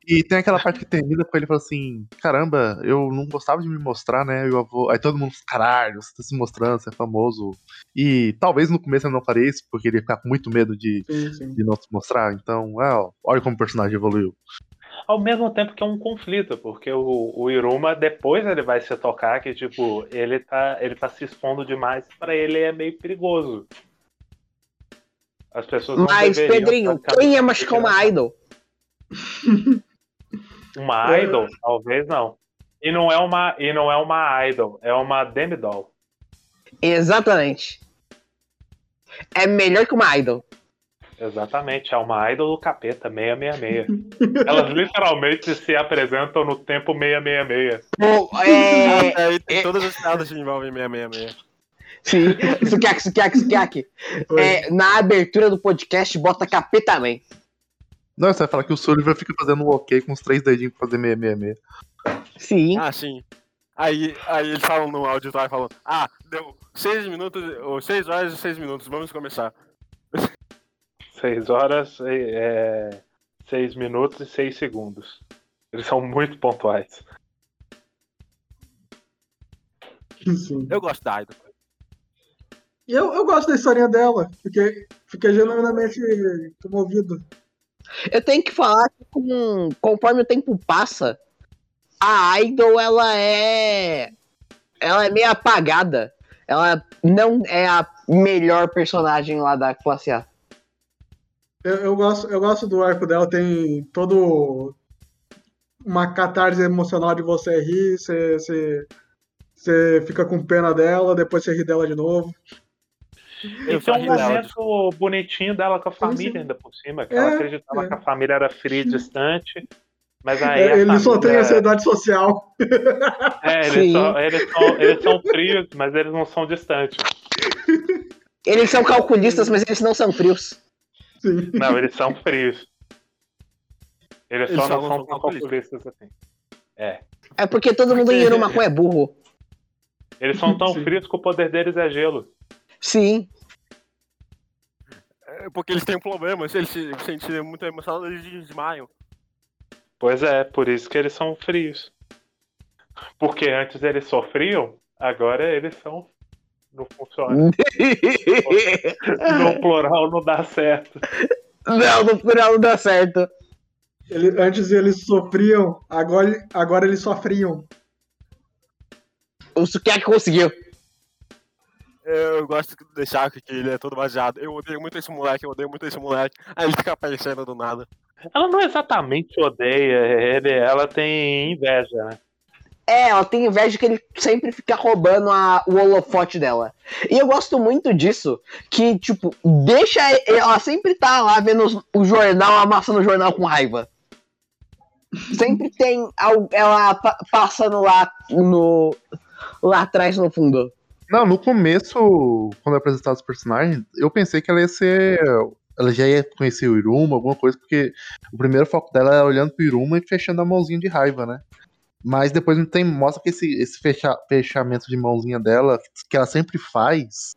E tem aquela parte que termina com ele falando assim: caramba, eu não gostava de me mostrar, né? Eu vou... Aí todo mundo, caralho, você tá se mostrando, você é famoso. E talvez no começo ele não faria isso, porque ele ia ficar com muito medo de, Sim, sim. de não se mostrar. Então, é, ó, olha como o personagem evoluiu. Ao mesmo tempo que é um conflito, porque o, o Iruma, depois ele vai se tocar que, tipo, ele tá, ele tá se expondo demais, pra ele é meio perigoso. As pessoas não Mas, Pedrinho, quem ia machucar uma idol? *laughs* Uma idol? Talvez não. E não é uma, e não é uma idol, é uma demidoll. Exatamente. É melhor que uma idol. Exatamente, é uma idol do capeta, 666. *laughs* Elas literalmente se apresentam no tempo 666. Pô, é... Aí tem todas as piadas que envolvem 666. Sim. Sukiaki, sukiaki. Foi. É, na abertura do podcast, bota capeta também. Não, você vai falar que o Sullivan fica fazendo um ok com os três dedinhos pra fazer 666. Sim. Ah, sim. Aí, aí eles falam no auditório, falam, ah, deu 6 minutos, ou 6 horas e 6 minutos, vamos começar. *laughs* 6 horas, é, 6 minutos e 6 segundos. Eles são muito pontuais. sim. Eu gosto da. E eu, eu gosto da historinha dela. Fiquei, fiquei genuinamente comovido. Eu tenho que falar que com- conforme o tempo passa, a Idol ela é. Ela é meio apagada. Ela não é a melhor personagem lá da classe A. Eu, eu gosto, eu gosto do arco dela, tem todo uma catarse emocional de você rir, você, você, você fica com pena dela, depois você ri dela de novo. *laughs* Eu E só tem um momento bonitinho dela com a família sim. ainda por cima, que É, ela acreditava é. que a família era fria e distante. Mas aí É, ele só tem família- ansiedade social. É, Sim. eles, são, eles, são, eles são frios, mas eles não são distantes. Eles são calculistas, mas eles não são frios. Sim. Não, eles são frios. Eles, Eles só só não são calculistas. assim. É. É porque todo mundo em Irumakun é burro. Eles são tão Sim. frios que o poder deles é gelo. Sim. É porque eles têm um problema, se eles se sentirem muito emocionados, eles desmaiam. Pois é, por isso que eles são frios. Porque antes eles sofriam, agora eles são Não funciona. No plural não dá certo. não, no plural não dá certo. Ele- antes eles sofriam, agora, agora eles sofriam. O Sukiyaki conseguiu. Eu gosto de deixar que ele é todo baseado. Eu odeio muito esse moleque, eu odeio muito esse moleque. Aí ele fica aparecendo do nada. Ela não exatamente odeia ele, ela tem inveja, né? É, ela tem inveja que ele sempre fica roubando a- o holofote dela. E eu gosto muito disso, que, tipo, deixa. Ela sempre tá lá vendo o jornal, amassando o jornal com raiva. Sempre tem ela pa- passando lá no. lá atrás no fundo. Não, no começo, quando apresentava os personagens, eu pensei que ela ia ser. Ela já ia conhecer o Iruma, alguma coisa, porque o primeiro foco dela era olhando pro Iruma e fechando a mãozinha de raiva, né? Mas depois não tem, mostra que esse, esse fecha- fechamento de mãozinha dela, que ela sempre faz,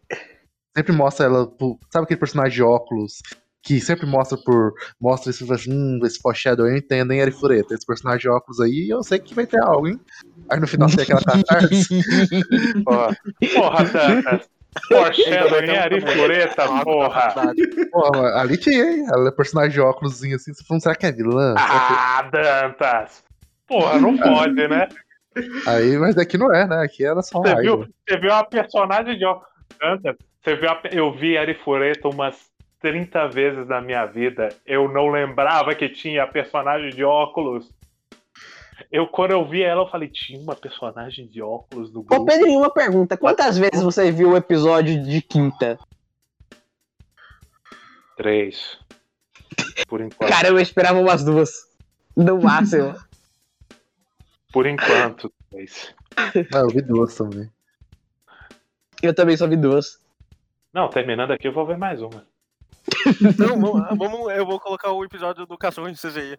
sempre mostra ela. por- sabe aquele personagem de óculos? Que sempre mostra por. Mostra esse, hum, esse foreshadow, eu entendo, hein, Arifureta? Esse personagem de óculos aí, eu sei que vai ter algo, hein? Aí no final tem aquela *laughs* catarse. Porra, porra Dantas. Foreshadowing, Arifureta, Uma porra. Porra, ali tinha, hein? Ela é personagem de óculos assim. Você falou, será que é vilã? Ah, Dantas. Porra, não pode, né? Aí, mas daqui não é, né? Aqui era só Você viu, você viu a personagem de óculos. Dantas, você viu a, eu vi Arifureta umas 30 vezes na minha vida. Eu não lembrava que tinha a personagem de óculos. Eu, quando eu vi ela, eu falei, tinha uma personagem de óculos no Ô, grupo. Pedrinho, uma pergunta. Quantas vezes você viu o episódio de quinta? Três. Por enquanto. Cara, eu esperava umas duas. No máximo. Por enquanto, três. Ah, eu vi duas também. Eu também só vi duas. Não, terminando aqui, eu vou ver mais uma. Não, vamos, vamos- eu vou colocar o episódio do cachorro em CGI.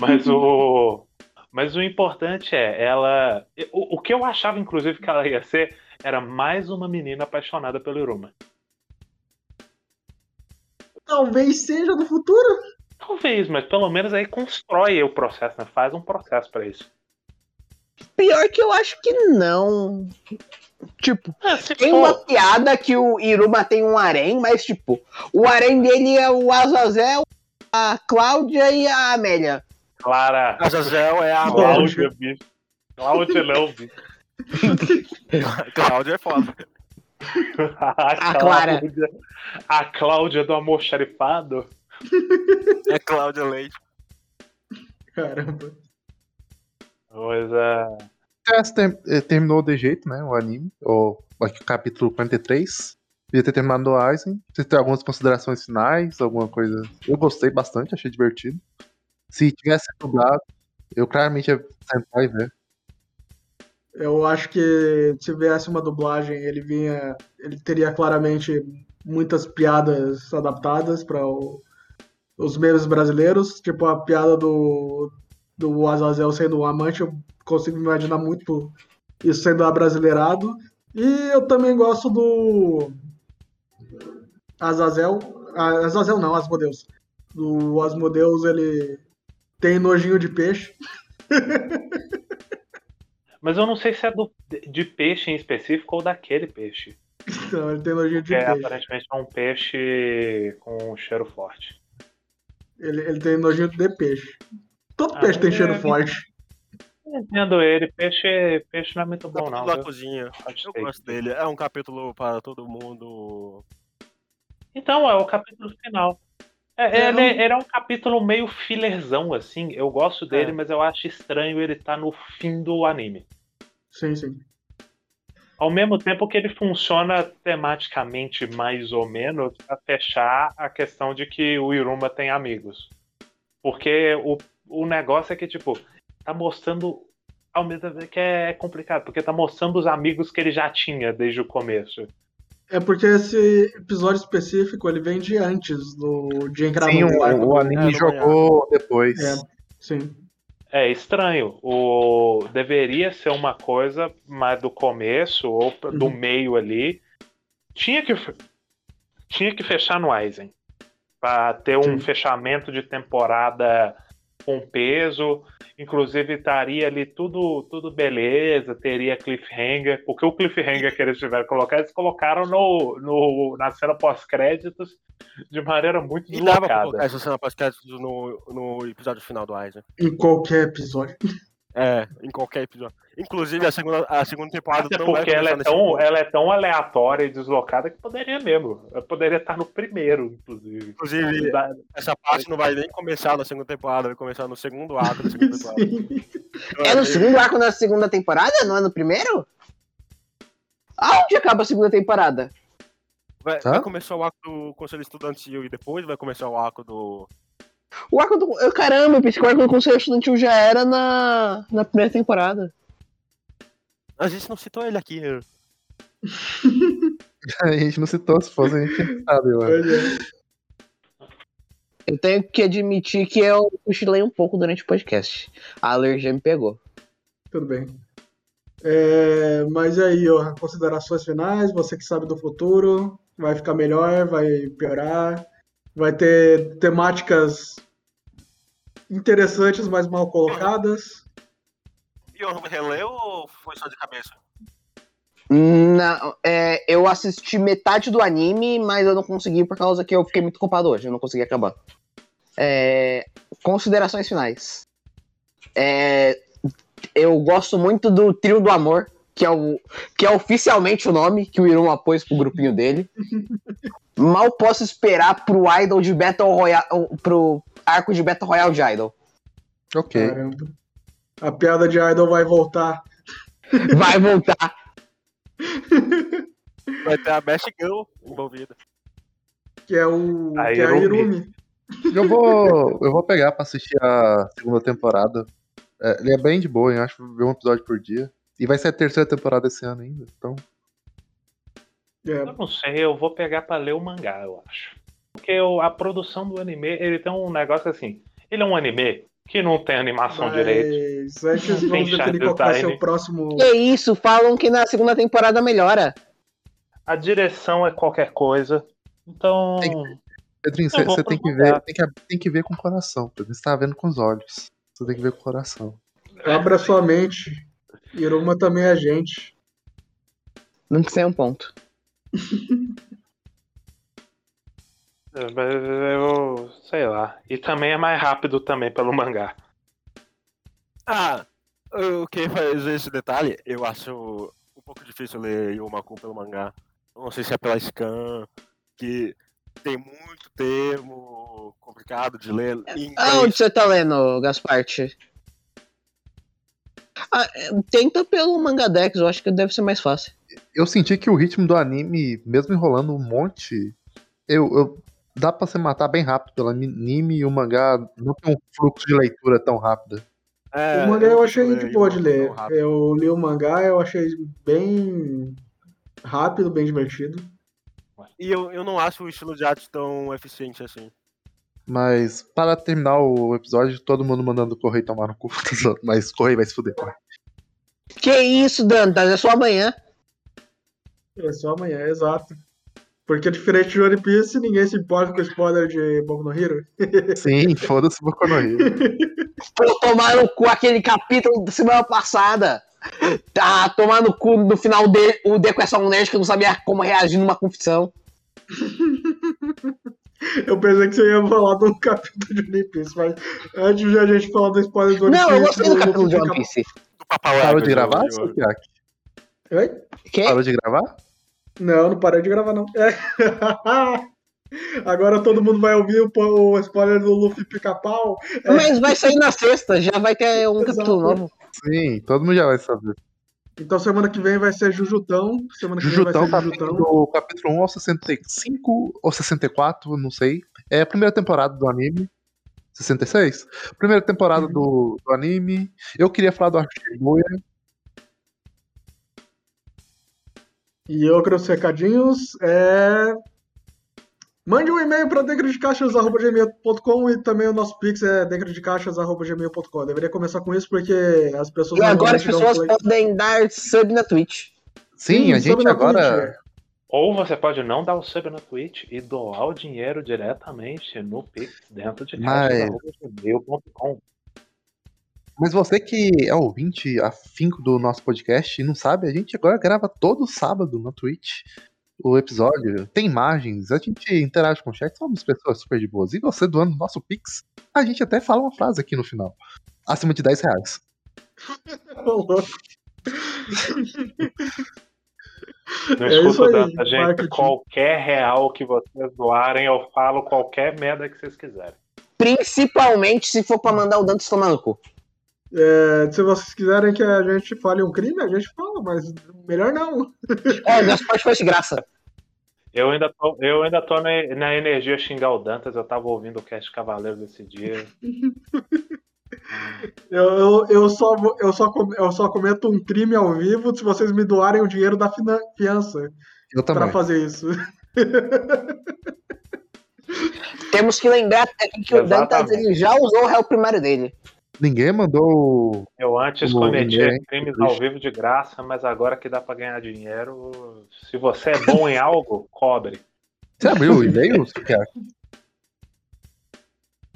Mas o. Mas o importante é, ela. O, o que eu achava, inclusive, que ela ia ser era mais uma menina apaixonada pelo Iruma. Talvez seja no futuro. Talvez, mas pelo menos aí constrói o processo, né? Faz um processo pra isso. Pior que eu acho que não. Tipo, Ah, tem for- uma piada que o Iruma tem um harém, mas tipo, o harém dele é o Azazel, a Cláudia e a Amélia. Clara. A Jazel é a Cláudia, bicho. Cláudia não, bicho. *laughs* Cláudia é foda. A, Clara. Cláudia. A Cláudia do amor charifado. É Cláudia Leite. Caramba. Mas é. Tem- eh, terminou de jeito, né? O anime. O, aqui, o capítulo 43. Podia ter terminado no Aizen. Você tem algumas considerações finais? Alguma coisa? Eu gostei bastante, achei divertido. Se tivesse dublado, eu claramente ia sentar e ver. Eu acho que se tivesse uma dublagem, ele vinha. Ele teria claramente muitas piadas adaptadas para os memes brasileiros. Tipo a piada do, do Azazel sendo um amante, eu consigo imaginar muito isso sendo abrasileirado. E eu também gosto do Azazel. ah, Azazel não, Asmodeus. Do Asmodeus, ele tem nojinho de peixe. *laughs* Mas eu não sei se é do, de peixe em específico ou daquele peixe. Então, ele tem nojinho de é, peixe. aparentemente é um peixe com um cheiro forte. Ele, ele tem nojinho de peixe. Todo Ah, peixe tem cheiro é- forte. Entendo ele, peixe, peixe não é muito bom, não. Da cozinha. Eu gosto dele. É um capítulo para todo mundo. Então, é o capítulo final. É, É, ele, eu- ele é um capítulo meio fillerzão, assim. Eu gosto dele, É. mas eu acho estranho ele estar no fim do anime. Sim, sim. Ao mesmo tempo que ele funciona tematicamente mais ou menos pra fechar a questão de que o Iruma tem amigos. Porque o, o negócio é que, tipo, tá mostrando. Ao mesmo tempo que é complicado, porque tá mostrando os amigos que ele já tinha desde o começo. É porque esse episódio específico ele vem de antes do de entrar Sim, no o, o anime é, jogou depois. É, sim. É estranho. O deveria ser uma coisa mais do começo ou do Uhum. meio ali. Tinha que tinha que fechar no Aizen para ter um Sim. fechamento de temporada com peso. Inclusive estaria ali tudo, tudo beleza, teria cliffhanger. Porque o cliffhanger que eles tiveram que colocar, eles colocaram no, no, na cena pós-créditos de maneira muito E dava pra deslocada. colocar essa cena pós-créditos no, no episódio final do Isaac. Em qualquer episódio. É, em qualquer episódio. Inclusive, a segunda, a segunda temporada Até não vai porque ela começar é, tão, ela é tão aleatória e deslocada que poderia mesmo. Ela poderia estar no primeiro, inclusive. Inclusive, Da- essa parte não vai nem começar na segunda temporada, vai começar no segundo ato da segunda *laughs* temporada. É no segundo arco da segunda temporada? Não é no primeiro? Aonde acaba a segunda temporada? Vai, vai começar o arco do Conselho Estudantil e depois vai começar o arco do. O arco do. eu- Caramba, eu pensei que o arco do Conselho Estudantil já era na, na primeira temporada. A gente não citou ele aqui. né? *laughs* A gente não citou, se fosse a gente sabe, eu acho. Pois é. Eu tenho que admitir que eu cochilei um pouco durante o podcast. A alergia me pegou. Tudo bem. É, mas aí, ó, considerações finais, você que sabe do futuro, vai ficar melhor, vai piorar, vai ter temáticas interessantes, mas mal colocadas. E o releu ou foi só de cabeça? Não, é, eu assisti metade do anime, mas eu não consegui por causa que eu fiquei muito ocupado hoje. Eu não consegui acabar. É, considerações finais. É, eu gosto muito do Trio do Amor, que é, o, que é oficialmente o nome que o Iruma pôs pro grupinho dele. *laughs* Mal posso esperar pro Idol de Battle Royale. pro arco de Battle Royale de Idol. Ok. Caramba. A piada de Idol vai voltar. Vai voltar. *laughs* Vai ter a Best Girl envolvida. Que é o. A que é a Irumi. Irumi. Eu vou, *laughs* eu vou pegar pra assistir a segunda temporada. É, ele é bem de boa, eu acho que vou ver um episódio por dia. E vai ser a terceira temporada esse ano ainda, então. É, Eu não sei, eu vou pegar pra ler o mangá, eu acho. Porque a produção do anime, ele tem um negócio assim. Ele é um anime que não tem animação direito. mas antes Tem vamos definir qual que vai ser o próximo. Que isso, falam que na segunda temporada melhora. A direção é qualquer coisa. Então. Pedrinho, Eu vou você tem que ver, tem que, tem que ver com o coração, Pedrinho. Você tá vendo com os olhos. Você tem que ver com o coração. Abra sua mente. Iruma também é gente. Não sei um ponto. *laughs* mas Eu sei lá. E também é mais rápido também pelo mangá. Ah, eu queria fazer esse detalhe. Eu acho um pouco difícil ler Yomaku pelo mangá. Não sei se é pela scan, que tem muito termo complicado de ler Aonde inglês. você tá lendo, Gasparte? Ah, tenta pelo Mangadex, eu acho que deve ser mais fácil. Eu senti que o ritmo do anime, mesmo enrolando um monte, eu, eu- dá pra se matar bem rápido pelo anime e o mangá não tem um fluxo de leitura tão rápido. É, o mangá eu não achei de boa de ler. Eu li o mangá, eu achei bem rápido, bem divertido. E eu, eu não acho o estilo de arte tão eficiente assim. Mas para terminar o episódio, todo mundo mandando o Correio tomar no cu. *laughs* Mas Correio vai se fuder. Que isso, Dantas? É só amanhã. É só amanhã, exato. Porque diferente de One Piece, ninguém se importa com o spoiler de Boku no Hero. *laughs* Sim, foda-se Boku no Hero. Pô, tomar no cu aquele capítulo da semana passada. Tá, tomar no cu no final dele, o Deco é só um nerd que não sabia como reagir numa confissão. *laughs* Eu pensei que você ia falar do capítulo de One Piece, mas antes de a gente falar do spoiler do One Não, Piece. eu gostei do o capítulo de One Piece. Do Papai Parou de gravar, Oi? Parou de gravar? Não, não parei de gravar, não. É. *laughs* Agora todo mundo vai ouvir o, o spoiler do Luffy pica-pau. Mas vai sair na sexta, já vai ter um Exato. capítulo novo. Sim, todo mundo já vai saber. Então semana que vem vai ser Jujutão. Semana que vem vai Jujutão ser tá Jujutão. do capítulo 1 ao 65 ou 64, não sei. É a primeira temporada do anime. 66? Primeira temporada do, do anime. Eu queria falar do Arco Shibuya. E outros recadinhos é. Mande um e-mail para dentrodecaixa.gmail.com e também o nosso pix é dentrodecaixa.gmail.com. Eu Deveria começar com isso porque as pessoas E agora as pessoas play- podem dar sub na Twitch. Sim, a sobe gente agora. Twitch. Ou você pode não dar o sub na Twitch e doar o dinheiro diretamente no Pix dentro de caixas.gmail.com. Mas você que é ouvinte afinco do nosso podcast e não sabe, a gente agora grava todo sábado na Twitch o episódio. Tem imagens, a gente interage com o chat, somos pessoas super de boas. E você doando o nosso Pix, a gente até fala uma frase aqui no final. Acima de 10 reais. Não É escuto aí, tanta gente. marketing. Qualquer real que vocês doarem, eu falo qualquer merda que vocês quiserem. Principalmente se for pra mandar o Dantas tomar no cu. É, se vocês quiserem que a gente fale um crime, a gente fala, mas melhor não. É, nosso parte foi de graça. Eu ainda tô, eu ainda tô na, na energia xingar o Dantas. Eu tava ouvindo o cast Cavaleiro desse dia. *laughs* Eu, eu, eu, só, eu, só, eu só cometo um crime ao vivo se vocês me doarem o dinheiro da fiança Eu pra também. fazer isso. Temos que lembrar aqui que o Dantas Exatamente. ele já usou o réu primário dele. Ninguém mandou. Eu antes cometia ninguém, crimes ao vivo de graça, mas agora que dá pra ganhar dinheiro, se você é bom em algo, cobre. Você abriu o e-mail, Sukiaki?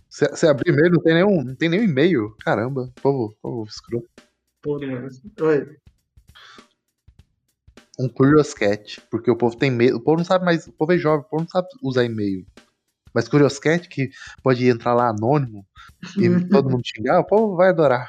Você, você abriu e-mail, não tem nenhum, não tem nenhum e-mail. Caramba, povo, povo escroto. Oi. Um Curious Cat, porque o povo tem medo. O povo não sabe mais. O povo é jovem, o povo não sabe usar e-mail. Mas Curious Cat, que pode entrar lá anônimo e todo *laughs* mundo xingar, o povo vai adorar.